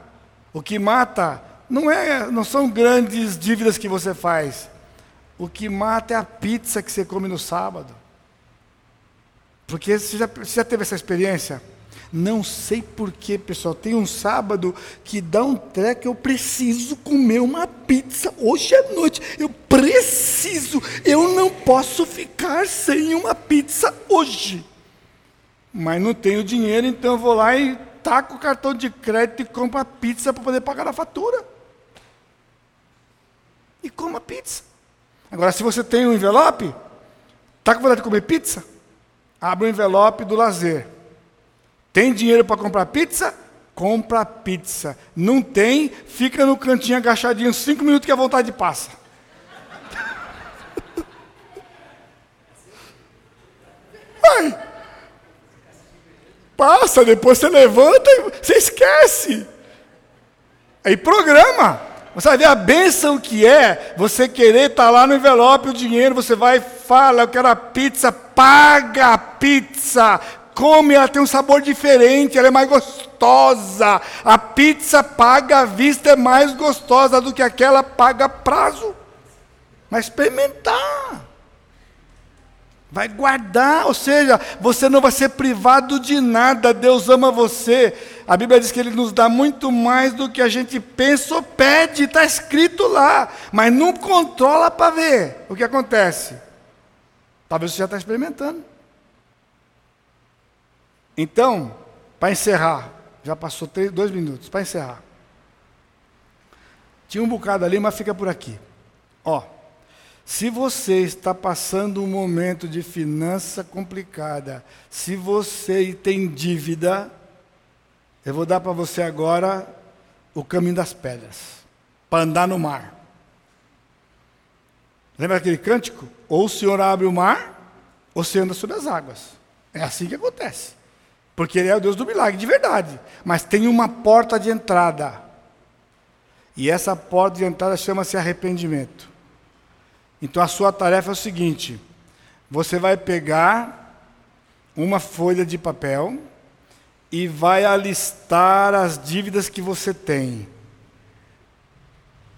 O que mata não é, não são grandes dívidas que você faz. O que mata é a pizza que você come no sábado. Porque você já, você já teve essa experiência? Não sei porquê, pessoal. Tem um sábado que dá um treco. Eu preciso comer uma pizza hoje à noite. Eu preciso. Eu não posso ficar sem uma pizza hoje. Mas não tenho dinheiro, então eu vou lá e taco o cartão de crédito e compro a pizza para poder pagar a fatura. E como a pizza. Agora, se você tem um envelope, está com vontade de comer pizza? Abre o envelope do lazer. Tem dinheiro para comprar pizza? Compra pizza. Não tem? Fica no cantinho agachadinho cinco minutos que a vontade passa. Vai. Passa, depois você levanta e você esquece. Aí programa. Você vai ver a bênção que é você querer estar tá lá no envelope o dinheiro, você vai e fala, eu quero a pizza, paga a pizza, come, ela tem um sabor diferente, ela é mais gostosa. A pizza paga à vista é mais gostosa do que aquela paga prazo. Mas experimentar. Vai guardar, ou seja, você não vai ser privado de nada, Deus ama você. A Bíblia diz que Ele nos dá muito mais do que a gente pensa ou pede, está escrito lá, mas não controla para ver o que acontece. Talvez você já está experimentando. Então, para encerrar, já passou três, dois minutos, para encerrar. Tinha um bocado ali, mas fica por aqui. Ó. Se você está passando um momento de finança complicada, se você tem dívida, eu vou dar para você agora o caminho das pedras, para andar no mar. Lembra aquele cântico? Ou o Senhor abre o mar, ou você anda sobre as águas. É assim que acontece. Porque Ele é o Deus do milagre, de verdade. Mas tem uma porta de entrada. E essa porta de entrada chama-se arrependimento. Então a sua tarefa é o seguinte: você vai pegar uma folha de papel e vai alistar as dívidas que você tem.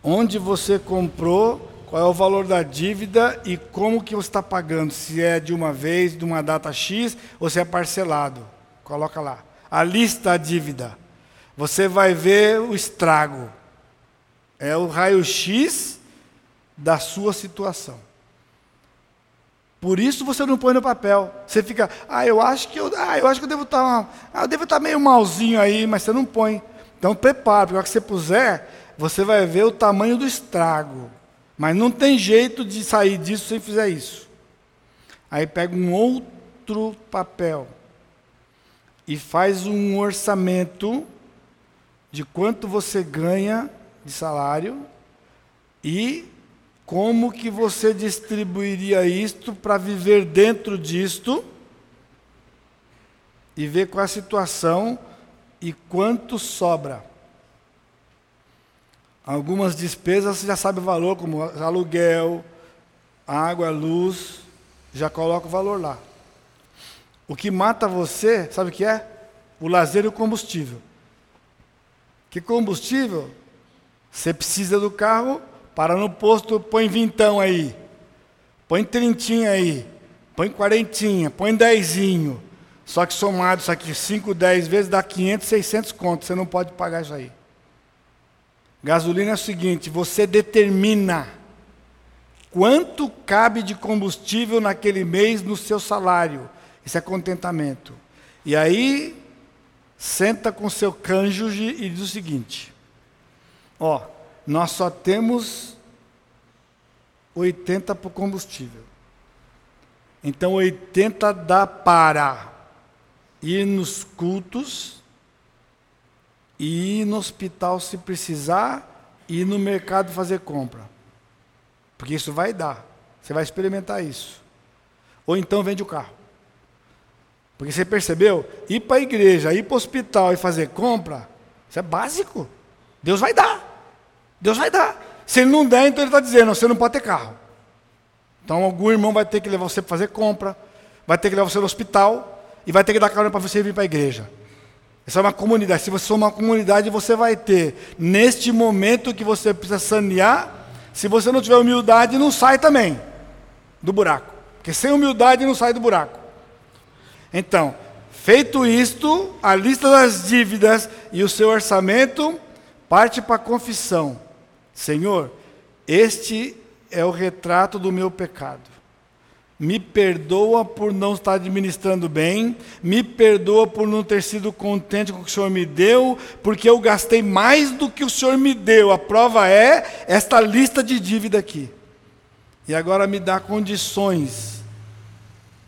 Onde você comprou, qual é o valor da dívida e como que você está pagando, se é de uma vez, de uma data X, ou se é parcelado. Coloca lá. A lista da dívida. Você vai ver o estrago. É o raio-x da sua situação. Por isso você não põe no papel. Você fica, ah, eu acho que eu, ah, eu acho que eu devo estar, tá, ah, eu devo estar tá meio malzinho aí, mas você não põe. Então prepara, porque hora que você puser, você vai ver o tamanho do estrago. Mas não tem jeito de sair disso sem fizer isso. Aí pega um outro papel e faz um orçamento de quanto você ganha de salário e como que você distribuiria isto para viver dentro disto e ver qual é a situação e quanto sobra? Algumas despesas você já sabe o valor, como aluguel, água, luz, já coloca o valor lá. O que mata você, sabe o que é? O lazer e o combustível. Que combustível? Você precisa do carro para no posto, põe vintão aí. Põe trintinha aí. Põe quarentinha, põe dezinho. Só que somado isso aqui 5, 10 vezes dá 500, 600 contos. Você não pode pagar isso aí. Gasolina é o seguinte: você determina quanto cabe de combustível naquele mês no seu salário. Isso é contentamento. E aí, senta com seu cônjuge e diz o seguinte: Ó, nós só temos 80 para o combustível. Então 80 dá para ir nos cultos, ir no hospital se precisar, ir no mercado fazer compra. Porque isso vai dar. Você vai experimentar isso. Ou então vende o carro. Porque você percebeu? Ir para a igreja, ir para o hospital e fazer compra, isso é básico. Deus vai dar. Deus vai dar. Se ele não der, então ele está dizendo: você não pode ter carro. Então algum irmão vai ter que levar você para fazer compra, vai ter que levar você no hospital e vai ter que dar carona para você vir para a igreja. Essa é uma comunidade. Se você for uma comunidade, você vai ter, neste momento que você precisa sanear, se você não tiver humildade, não sai também do buraco. Porque sem humildade não sai do buraco. Então, feito isto, a lista das dívidas e o seu orçamento parte para a confissão. Senhor, este é o retrato do meu pecado. Me perdoa por não estar administrando bem, me perdoa por não ter sido contente com o que o Senhor me deu, porque eu gastei mais do que o Senhor me deu. A prova é esta lista de dívida aqui. E agora me dá condições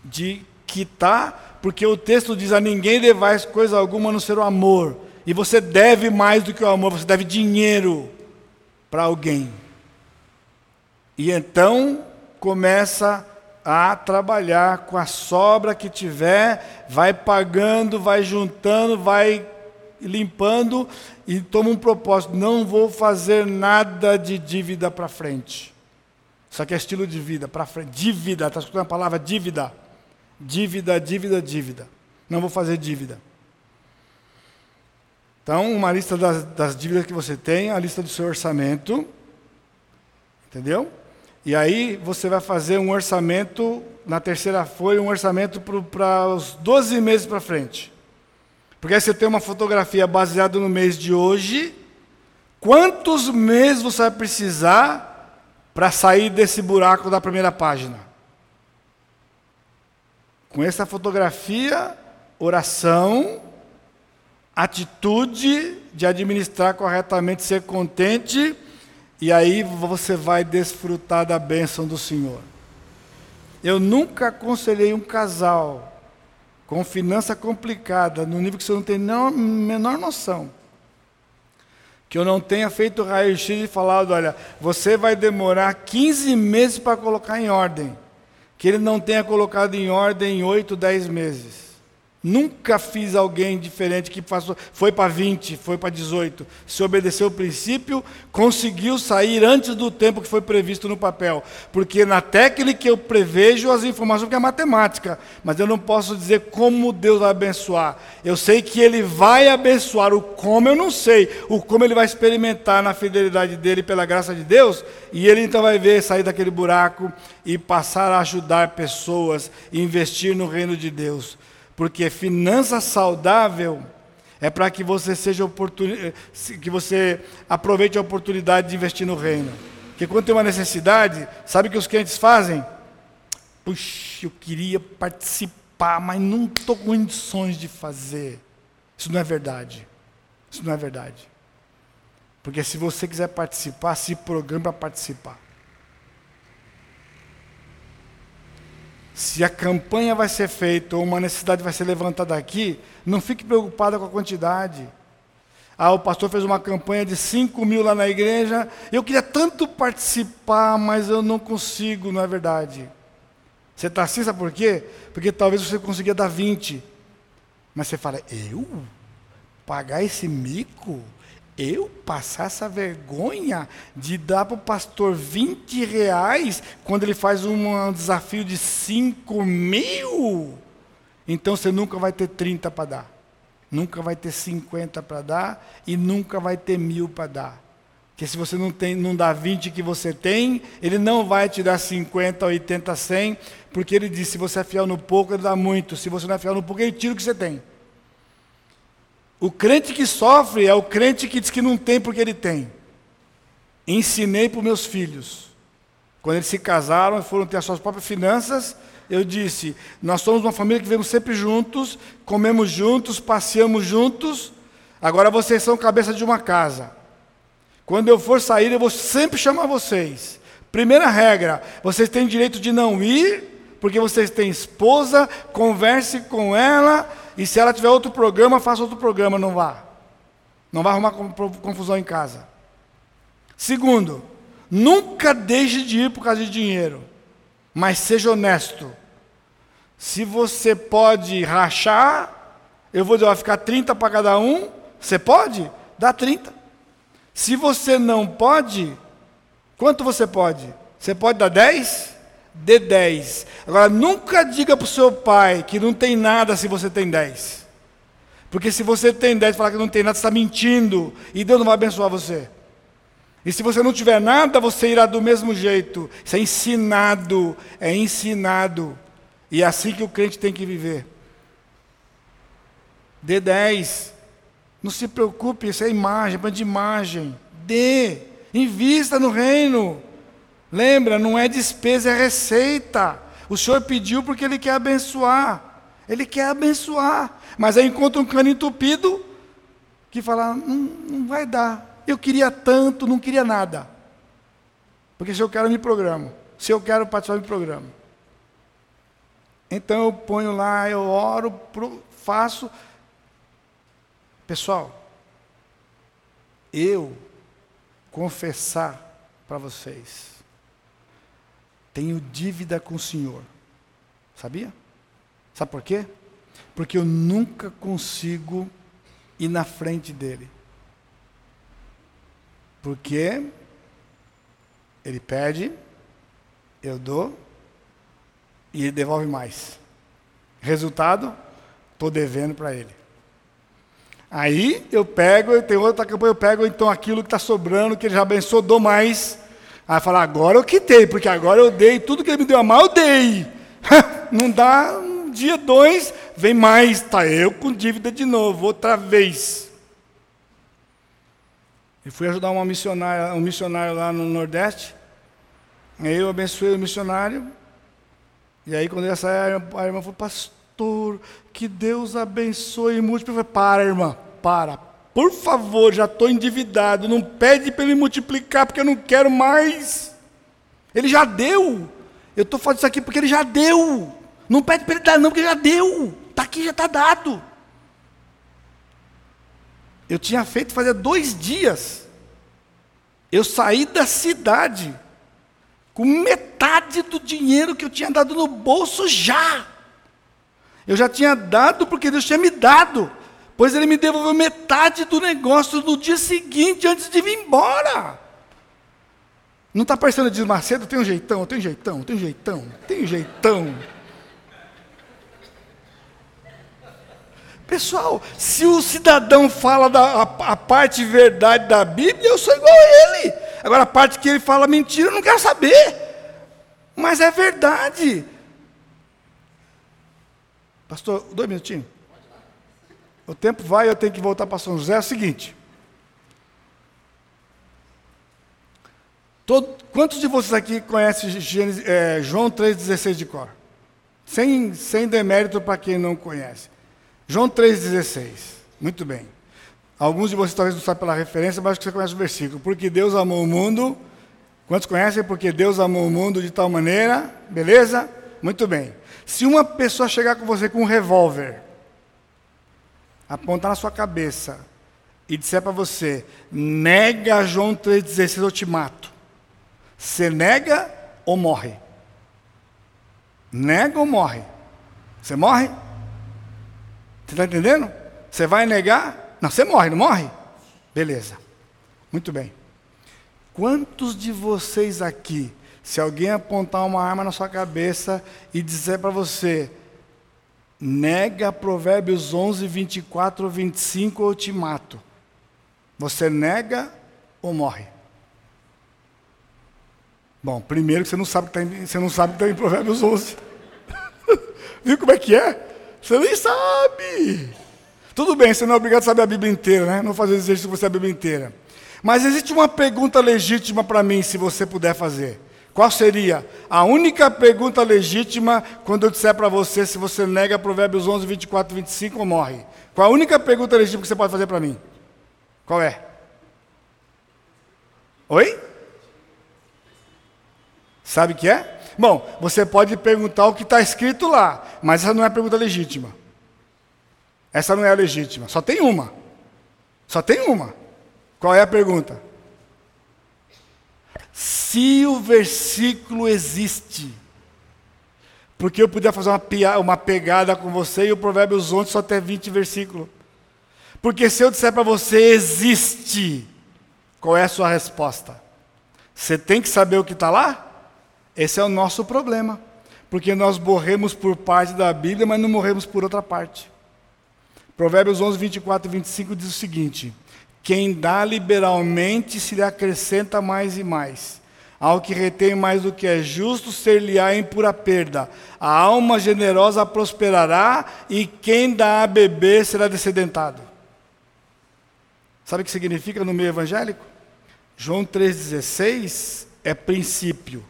de quitar, porque o texto diz: a ninguém devais coisa alguma no ser o amor. E você deve mais do que o amor, você deve dinheiro para alguém. E então começa a trabalhar com a sobra que tiver, vai pagando, vai juntando, vai limpando e toma um propósito: não vou fazer nada de dívida para frente. Isso aqui é estilo de vida, para frente. Dívida, está escutando a palavra dívida? Dívida, dívida, dívida. Não vou fazer dívida. Então, uma lista das, das dívidas que você tem, a lista do seu orçamento. Entendeu? E aí você vai fazer um orçamento, na terceira folha, um orçamento para os 12 meses para frente. Porque aí você tem uma fotografia baseada no mês de hoje. Quantos meses você vai precisar para sair desse buraco da primeira página? Com essa fotografia, oração, atitude de administrar corretamente, ser contente e aí você vai desfrutar da bênção do Senhor. Eu nunca aconselhei um casal com finança complicada, no nível que você não tem a menor noção. Que eu não tenha feito raio-x e falado, olha, você vai demorar 15 meses para colocar em ordem. Que ele não tenha colocado em ordem em 8, 10 meses. Nunca fiz alguém diferente que passou, foi para 20, foi para 18. Se obedeceu o princípio, conseguiu sair antes do tempo que foi previsto no papel. Porque na técnica eu prevejo as informações, porque é matemática. Mas eu não posso dizer como Deus vai abençoar. Eu sei que Ele vai abençoar. O como eu não sei. O como Ele vai experimentar na fidelidade dEle, pela graça de Deus. E Ele então vai ver sair daquele buraco e passar a ajudar pessoas, investir no reino de Deus. Porque finança saudável é para que você seja eh, que você aproveite a oportunidade de investir no reino. Porque quando tem uma necessidade, sabe o que os clientes fazem? Puxa, eu queria participar, mas não estou com condições de fazer. Isso não é verdade. Isso não é verdade. Porque se você quiser participar, se programa para participar. Se a campanha vai ser feita ou uma necessidade vai ser levantada aqui, não fique preocupada com a quantidade. Ah, o pastor fez uma campanha de 5 mil lá na igreja. Eu queria tanto participar, mas eu não consigo, não é verdade. Você está assim, sabe por quê? Porque talvez você consiga dar 20. Mas você fala, eu? Pagar esse mico? Eu passar essa vergonha de dar para o pastor 20 reais quando ele faz um desafio de 5 mil? Então você nunca vai ter 30 para dar, nunca vai ter 50 para dar e nunca vai ter mil para dar. Que se você não, tem, não dá 20 que você tem, ele não vai te dar 50, 80, 100, porque ele diz: se você é fiel no pouco, ele dá muito. Se você não é fiel no pouco, ele tira o que você tem. O crente que sofre é o crente que diz que não tem porque ele tem. Ensinei para os meus filhos. Quando eles se casaram e foram ter as suas próprias finanças, eu disse: Nós somos uma família que vivemos sempre juntos, comemos juntos, passeamos juntos. Agora vocês são cabeça de uma casa. Quando eu for sair, eu vou sempre chamar vocês. Primeira regra: vocês têm direito de não ir, porque vocês têm esposa, converse com ela, e se ela tiver outro programa, faça outro programa, não vá. Não vá arrumar confusão em casa. Segundo, nunca deixe de ir por causa de dinheiro, mas seja honesto. Se você pode rachar, eu vou dizer, vai ficar 30 para cada um, você pode? Dá 30. Se você não pode, quanto você pode? Você pode dar 10? Dê 10. Agora, nunca diga para o seu pai que não tem nada se você tem 10. Porque se você tem 10 e falar que não tem nada, você está mentindo. E Deus não vai abençoar você. E se você não tiver nada, você irá do mesmo jeito. Isso é ensinado. É ensinado. E é assim que o crente tem que viver. Dê 10. Não se preocupe, isso é imagem, é de imagem. Dê. Invista no reino. Lembra, não é despesa, é receita. O Senhor pediu porque Ele quer abençoar. Ele quer abençoar. Mas aí encontra um cano entupido que fala: não, não vai dar. Eu queria tanto, não queria nada. Porque se eu quero, eu me programo. Se eu quero participar, eu me programo. Então eu ponho lá, eu oro, faço. Pessoal, eu confessar para vocês tenho dívida com o Senhor. Sabia? Sabe por quê? Porque eu nunca consigo ir na frente dele. Porque ele pede, eu dou e ele devolve mais. Resultado, estou devendo para ele. Aí eu pego, eu tenho outra campanha, eu pego então aquilo que está sobrando, que ele já abençoou, dou mais Aí fala, agora eu quitei, porque agora eu dei, tudo que ele me deu a mal, eu dei. Não dá, um dia, dois, vem mais, tá eu com dívida de novo, outra vez. E fui ajudar uma missionária, um missionário lá no Nordeste. Aí eu abençoei o missionário. E aí quando eu ia sair, a irmã falou, pastor, que Deus abençoe e multiplique. Para, irmã, para, por favor, já estou endividado. Não pede para ele multiplicar, porque eu não quero mais. Ele já deu. Eu estou fazendo isso aqui porque ele já deu. Não pede para ele dar, não, porque já deu. Está aqui, já está dado. Eu tinha feito fazer dois dias. Eu saí da cidade com metade do dinheiro que eu tinha dado no bolso já. Eu já tinha dado porque Deus tinha me dado pois ele me devolveu metade do negócio no dia seguinte, antes de vir embora. Não está parecendo de Macedo? Tem um jeitão, tem um jeitão, tem um jeitão, tem um jeitão. Pessoal, se o cidadão fala da, a, a, parte verdade da Bíblia, eu sou igual a ele. Agora, a parte que ele fala mentira, eu não quero saber. Mas é verdade. Pastor, dois minutinhos. O tempo vai, eu tenho que voltar para São José. É o seguinte. Todo, quantos de vocês aqui conhecem Gênesis, é, João 3,16 de cor? Sem, sem demérito para quem não conhece. João 3,16. Muito bem. Alguns de vocês talvez não sabem pela referência, mas acho que você conhece o versículo. Porque Deus amou o mundo. Quantos conhecem? Porque Deus amou o mundo de tal maneira. Beleza? Muito bem. Se uma pessoa chegar com você com um revólver apontar na sua cabeça e disser para você, nega João 3,16, eu te mato. Você nega ou morre? Nega ou morre? Você morre? Você está entendendo? Você vai negar? Não, você morre, não morre? Beleza. Muito bem. Quantos de vocês aqui, se alguém apontar uma arma na sua cabeça e dizer para você, Nega Provérbios 11, 24 ou 25, eu te mato. Você nega ou morre? Bom, primeiro que você não sabe que está em, você não sabe que está em Provérbios 11. Viu como é que é? Você nem sabe. Tudo bem, você não é obrigado a saber a Bíblia inteira, né? Não fazer exercício com você a Bíblia inteira. Mas existe uma pergunta legítima para mim, se você puder fazer. Qual seria? A única pergunta legítima quando eu disser para você se você nega Provérbios 11, 24 e 25 ou morre. Qual a única pergunta legítima que você pode fazer para mim? Qual é? Oi? Sabe o que é? Bom, você pode perguntar o que está escrito lá, mas essa não é a pergunta legítima. Essa não é a legítima. Só tem uma. Só tem uma. Qual é a pergunta? Se o versículo existe, porque eu podia fazer uma, uma pegada com você e o Provérbios 11 só tem 20 versículos. Porque se eu disser para você existe, qual é a sua resposta? Você tem que saber o que está lá? Esse é o nosso problema. Porque nós morremos por parte da Bíblia, mas não morremos por outra parte. Provérbios 11, 24 e 25 diz o seguinte: Quem dá liberalmente se lhe acrescenta mais e mais. Ao que retém mais do que é justo, ser-lhe-á em pura perda. A alma generosa prosperará, e quem dá a beber será descedentado. Sabe o que significa no meio evangélico? João 3,16 é princípio.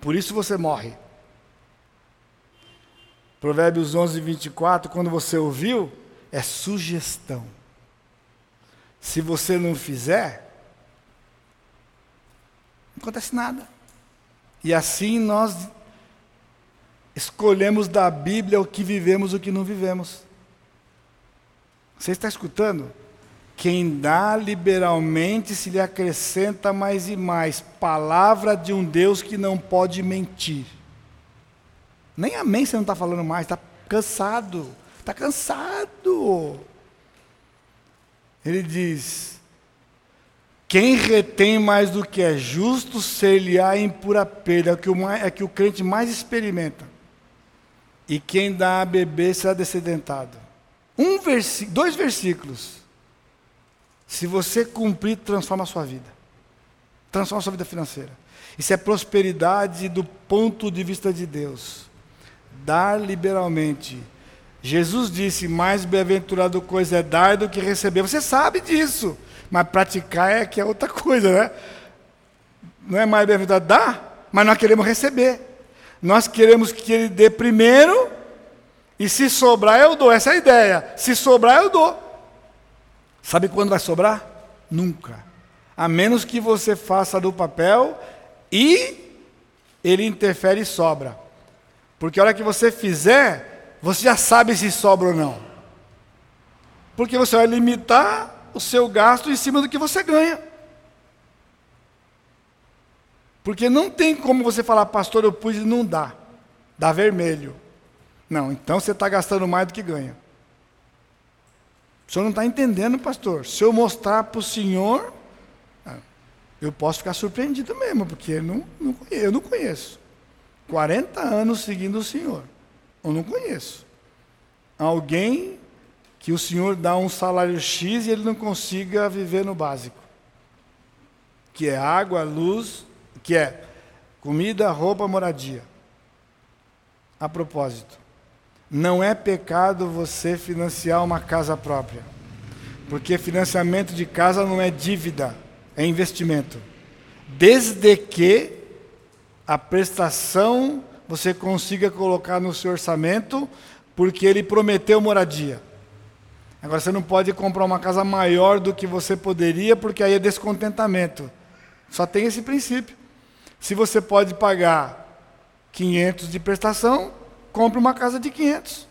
Por isso você morre. Provérbios 11, 24, quando você ouviu, é sugestão. Se você não fizer, não acontece nada. E assim nós escolhemos da Bíblia o que vivemos e o que não vivemos. Você está escutando? Quem dá liberalmente se lhe acrescenta mais e mais. Palavra de um Deus que não pode mentir. Nem amém você não está falando mais, está cansado. Está cansado. Ele diz: Quem retém mais do que é justo, ser-lhe-á em pura perda. É que o, é que o crente mais experimenta. E quem dá a beber será descedentado. Um dois versículos se você cumprir, transforma a sua vida. Transforma a sua vida financeira. Isso é prosperidade do ponto de vista de Deus. Dar liberalmente. Jesus disse: mais bem-aventurado coisa é dar do que receber. Você sabe disso, mas praticar é que é outra coisa, né? Não é mais bem-aventurado dar, mas nós queremos receber. Nós queremos que ele dê primeiro, e se sobrar eu dou. Essa é a ideia. Se sobrar eu dou. Sabe quando vai sobrar? Nunca. A menos que você faça do papel e ele interfere e sobra. Porque a hora que você fizer, você já sabe se sobra ou não. Porque você vai limitar o seu gasto em cima do que você ganha. Porque não tem como você falar, pastor, eu pus e não dá. Dá vermelho. Não, então você está gastando mais do que ganha. O senhor não está entendendo, pastor. Se eu mostrar para o senhor, eu posso ficar surpreendido mesmo, porque eu não, não, eu não conheço. 40 anos seguindo o senhor. Eu não conheço. Alguém que o senhor dá um salário X e ele não consiga viver no básico. Que é água, luz, que é comida, roupa, moradia. A propósito, não é pecado você financiar uma casa própria. Porque financiamento de casa não é dívida, é investimento. Desde que a prestação você consiga colocar no seu orçamento, porque ele prometeu moradia. Agora você não pode comprar uma casa maior do que você poderia, porque aí é descontentamento. Só tem esse princípio. Se você pode pagar 500 de prestação, compre uma casa de 500.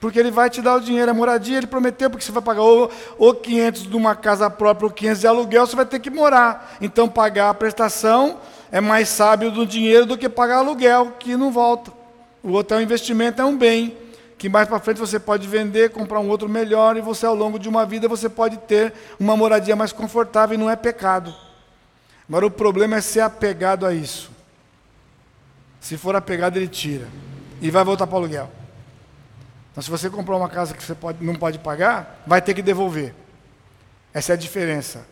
Porque ele vai te dar o dinheiro, a moradia, ele prometeu, porque você vai pagar ou, ou 500 de uma casa própria ou 500 de aluguel, você vai ter que morar. Então, pagar a prestação é mais sábio do dinheiro do que pagar aluguel, que não volta. O outro é investimento, é um bem, que mais para frente você pode vender, comprar um outro melhor, e você, ao longo de uma vida, você pode ter uma moradia mais confortável, e não é pecado. Agora, o problema é ser apegado a isso. Se for apegado, ele tira e vai voltar para o aluguel. Então, se você comprou uma casa que você pode, não pode pagar, vai ter que devolver. Essa é a diferença.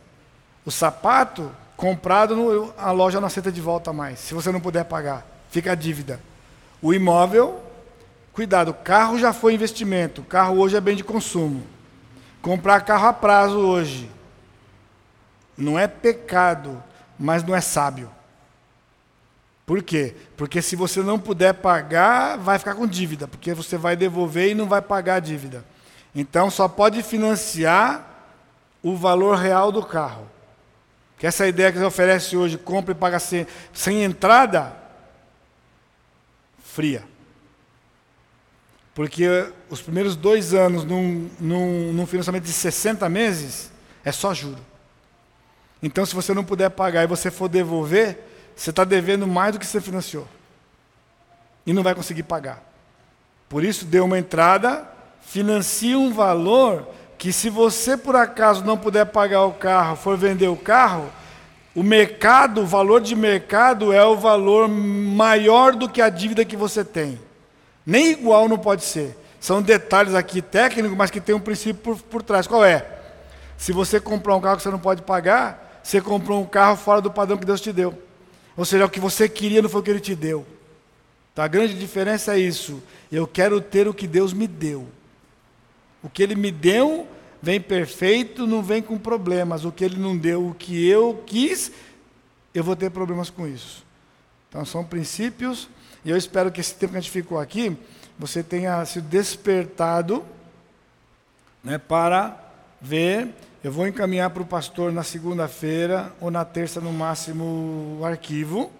O sapato comprado, a loja não aceita de volta mais, se você não puder pagar. Fica a dívida. O imóvel, cuidado, carro já foi investimento, carro hoje é bem de consumo. Comprar carro a prazo hoje não é pecado, mas não é sábio. Por quê? Porque se você não puder pagar, vai ficar com dívida, porque você vai devolver e não vai pagar a dívida. Então só pode financiar o valor real do carro. Que essa ideia que você oferece hoje, compra e paga sem, sem entrada, fria. Porque os primeiros dois anos num, num, num financiamento de 60 meses é só juro. Então, se você não puder pagar e você for devolver, você está devendo mais do que você financiou. E não vai conseguir pagar. Por isso, dê uma entrada, financie um valor que, se você por acaso não puder pagar o carro, for vender o carro, o mercado, o valor de mercado é o valor maior do que a dívida que você tem. Nem igual não pode ser. São detalhes aqui técnicos, mas que tem um princípio por, por trás. Qual é? Se você comprar um carro que você não pode pagar, você comprou um carro fora do padrão que Deus te deu. Ou seja, o que você queria não foi o que Ele te deu. Então a grande diferença é isso. Eu quero ter o que Deus me deu. O que Ele me deu vem perfeito, não vem com problemas. O que Ele não deu, o que eu quis, eu vou ter problemas com isso. Então são princípios. E eu espero que esse tempo que a gente ficou aqui, você tenha sido despertado né, para ver eu vou encaminhar para o pastor na segunda-feira ou na terça, no máximo, o arquivo.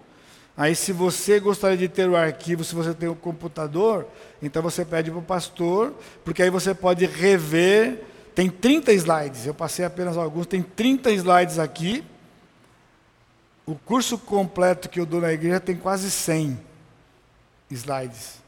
Aí, se você gostaria de ter o arquivo, se você tem o um computador, então você pede para o pastor, porque aí você pode rever. Tem 30 slides, eu passei apenas alguns, tem 30 slides aqui. O curso completo que eu dou na igreja tem quase 100 slides.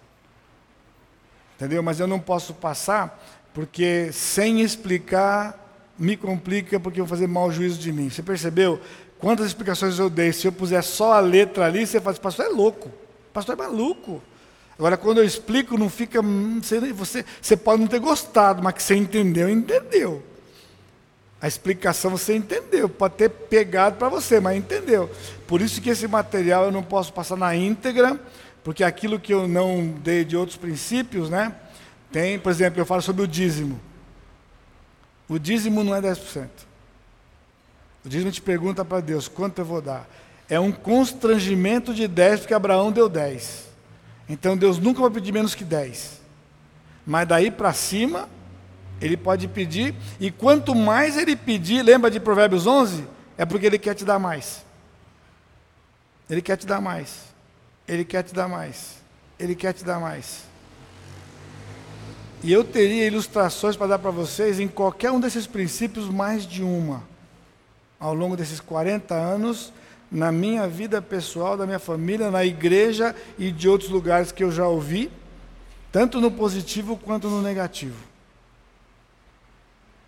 Entendeu? Mas eu não posso passar, porque sem explicar me complica porque eu vou fazer mau juízo de mim. Você percebeu? Quantas explicações eu dei? Se eu puser só a letra ali, você fala, pastor é louco. Pastor é maluco. Agora, quando eu explico, não fica. Hum, você, você pode não ter gostado, mas que você entendeu, entendeu. A explicação você entendeu, pode ter pegado para você, mas entendeu. Por isso que esse material eu não posso passar na íntegra, porque aquilo que eu não dei de outros princípios, né? Tem, por exemplo, eu falo sobre o dízimo. O dízimo não é 10%. O dízimo te pergunta para Deus, quanto eu vou dar? É um constrangimento de 10, porque Abraão deu 10. Então Deus nunca vai pedir menos que 10. Mas daí para cima, ele pode pedir, e quanto mais ele pedir, lembra de Provérbios 11? É porque ele quer te dar mais. Ele quer te dar mais. Ele quer te dar mais. Ele quer te dar mais. E eu teria ilustrações para dar para vocês em qualquer um desses princípios, mais de uma, ao longo desses 40 anos, na minha vida pessoal, da minha família, na igreja e de outros lugares que eu já ouvi, tanto no positivo quanto no negativo.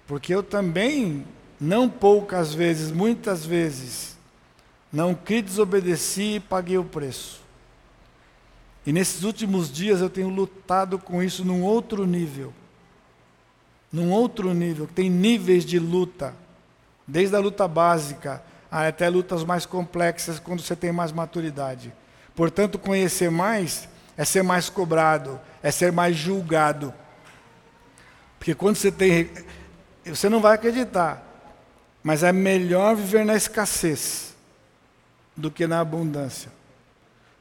Porque eu também, não poucas vezes, muitas vezes, não criei, desobedeci e paguei o preço. E nesses últimos dias eu tenho lutado com isso num outro nível. Num outro nível, tem níveis de luta. Desde a luta básica até lutas mais complexas quando você tem mais maturidade. Portanto, conhecer mais é ser mais cobrado, é ser mais julgado. Porque quando você tem. Você não vai acreditar, mas é melhor viver na escassez do que na abundância.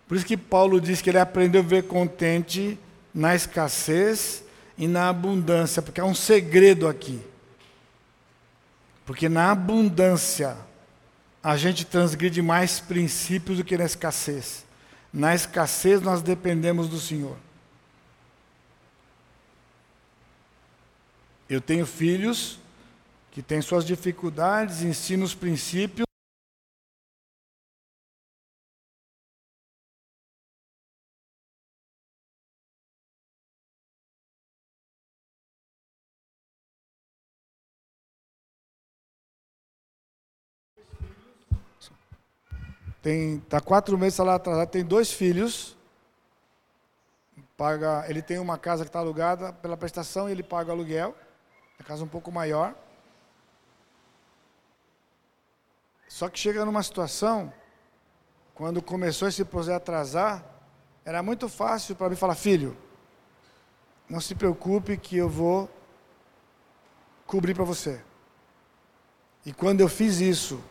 Por isso que Paulo diz que ele aprendeu a ver contente na escassez e na abundância, porque há um segredo aqui. Porque na abundância a gente transgride mais princípios do que na escassez. Na escassez nós dependemos do Senhor. Eu tenho filhos que têm suas dificuldades, ensino os princípios. Tem tá quatro meses atrasado, tem dois filhos. Paga, ele tem uma casa que está alugada pela prestação e ele paga o aluguel. A casa um pouco maior. Só que chega numa situação, quando começou esse processo a atrasar, era muito fácil para mim falar, filho, não se preocupe que eu vou cobrir para você. E quando eu fiz isso,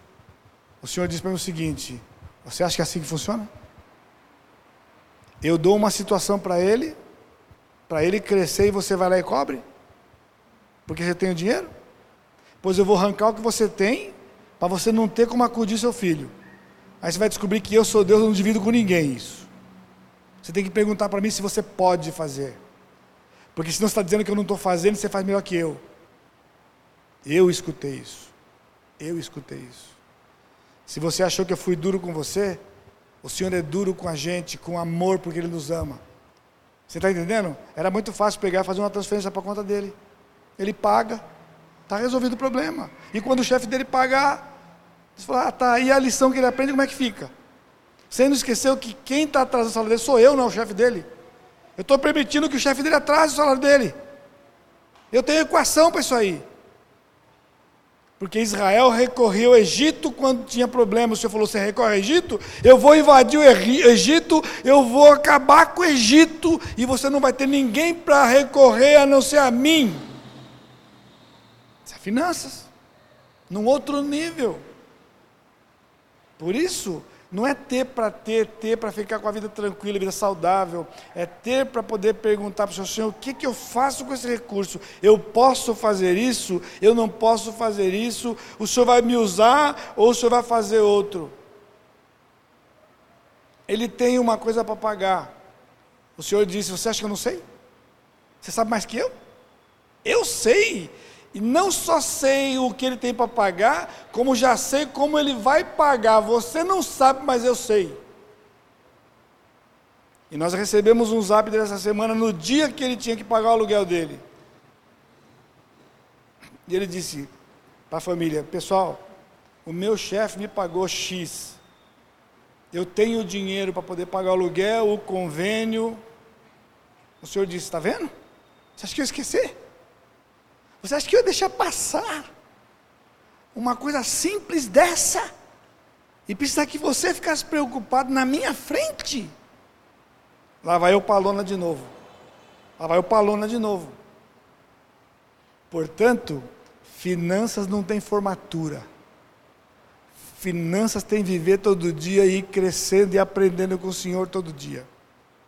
o Senhor disse para mim o seguinte: Você acha que é assim que funciona? Eu dou uma situação para ele, para ele crescer e você vai lá e cobre? Porque você tem o dinheiro? Pois eu vou arrancar o que você tem, para você não ter como acudir seu filho. Aí você vai descobrir que eu sou Deus, eu não divido com ninguém isso. Você tem que perguntar para mim se você pode fazer. Porque se não está dizendo que eu não estou fazendo, você faz melhor que eu. Eu escutei isso. Eu escutei isso. Se você achou que eu fui duro com você, o Senhor é duro com a gente, com amor, porque Ele nos ama. Você está entendendo? Era muito fácil pegar e fazer uma transferência para a conta dele. Ele paga, está resolvido o problema. E quando o chefe dele pagar, você fala, ah, tá, e a lição que ele aprende, como é que fica? Você não esqueceu que quem está atrás do salário dele sou eu, não o chefe dele. Eu estou permitindo que o chefe dele atrase o salário dele. Eu tenho equação para isso aí. Porque Israel recorreu ao Egito quando tinha problema. O Senhor falou: você recorre ao Egito? Eu vou invadir o Egito, eu vou acabar com o Egito, e você não vai ter ninguém para recorrer a não ser a mim. Isso é finanças, num outro nível. Por isso, não é ter para ter, ter para ficar com a vida tranquila, a vida saudável. É ter para poder perguntar para o Senhor, Senhor, o que, que eu faço com esse recurso? Eu posso fazer isso? Eu não posso fazer isso? O Senhor vai me usar ou o Senhor vai fazer outro? Ele tem uma coisa para pagar. O Senhor disse: Você acha que eu não sei? Você sabe mais que eu? Eu sei. E não só sei o que ele tem para pagar, como já sei como ele vai pagar. Você não sabe, mas eu sei. E nós recebemos um zap dessa semana no dia que ele tinha que pagar o aluguel dele. E ele disse para a família: Pessoal, o meu chefe me pagou X. Eu tenho dinheiro para poder pagar o aluguel, o convênio. O senhor disse: Está vendo? Você acha que eu esqueci? Você acha que eu ia deixar passar uma coisa simples dessa? E precisar que você ficasse preocupado na minha frente? Lá vai o palona de novo. Lá vai o palona de novo. Portanto, finanças não tem formatura. Finanças tem viver todo dia e ir crescendo e aprendendo com o Senhor todo dia.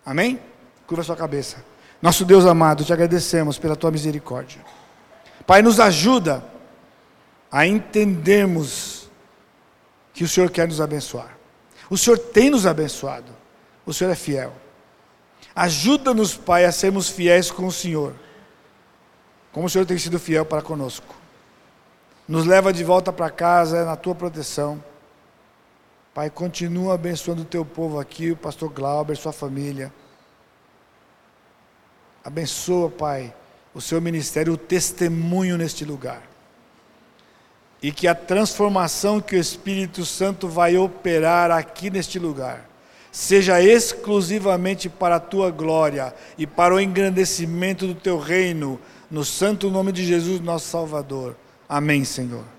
Amém? Curva sua cabeça. Nosso Deus amado, te agradecemos pela tua misericórdia. Pai, nos ajuda a entendermos que o Senhor quer nos abençoar. O Senhor tem nos abençoado. O Senhor é fiel. Ajuda-nos, Pai, a sermos fiéis com o Senhor, como o Senhor tem sido fiel para conosco. Nos leva de volta para casa na tua proteção. Pai, continua abençoando o teu povo aqui, o pastor Glauber, sua família. Abençoa, Pai o seu ministério, o testemunho neste lugar. E que a transformação que o Espírito Santo vai operar aqui neste lugar seja exclusivamente para a tua glória e para o engrandecimento do teu reino, no santo nome de Jesus, nosso Salvador. Amém, Senhor.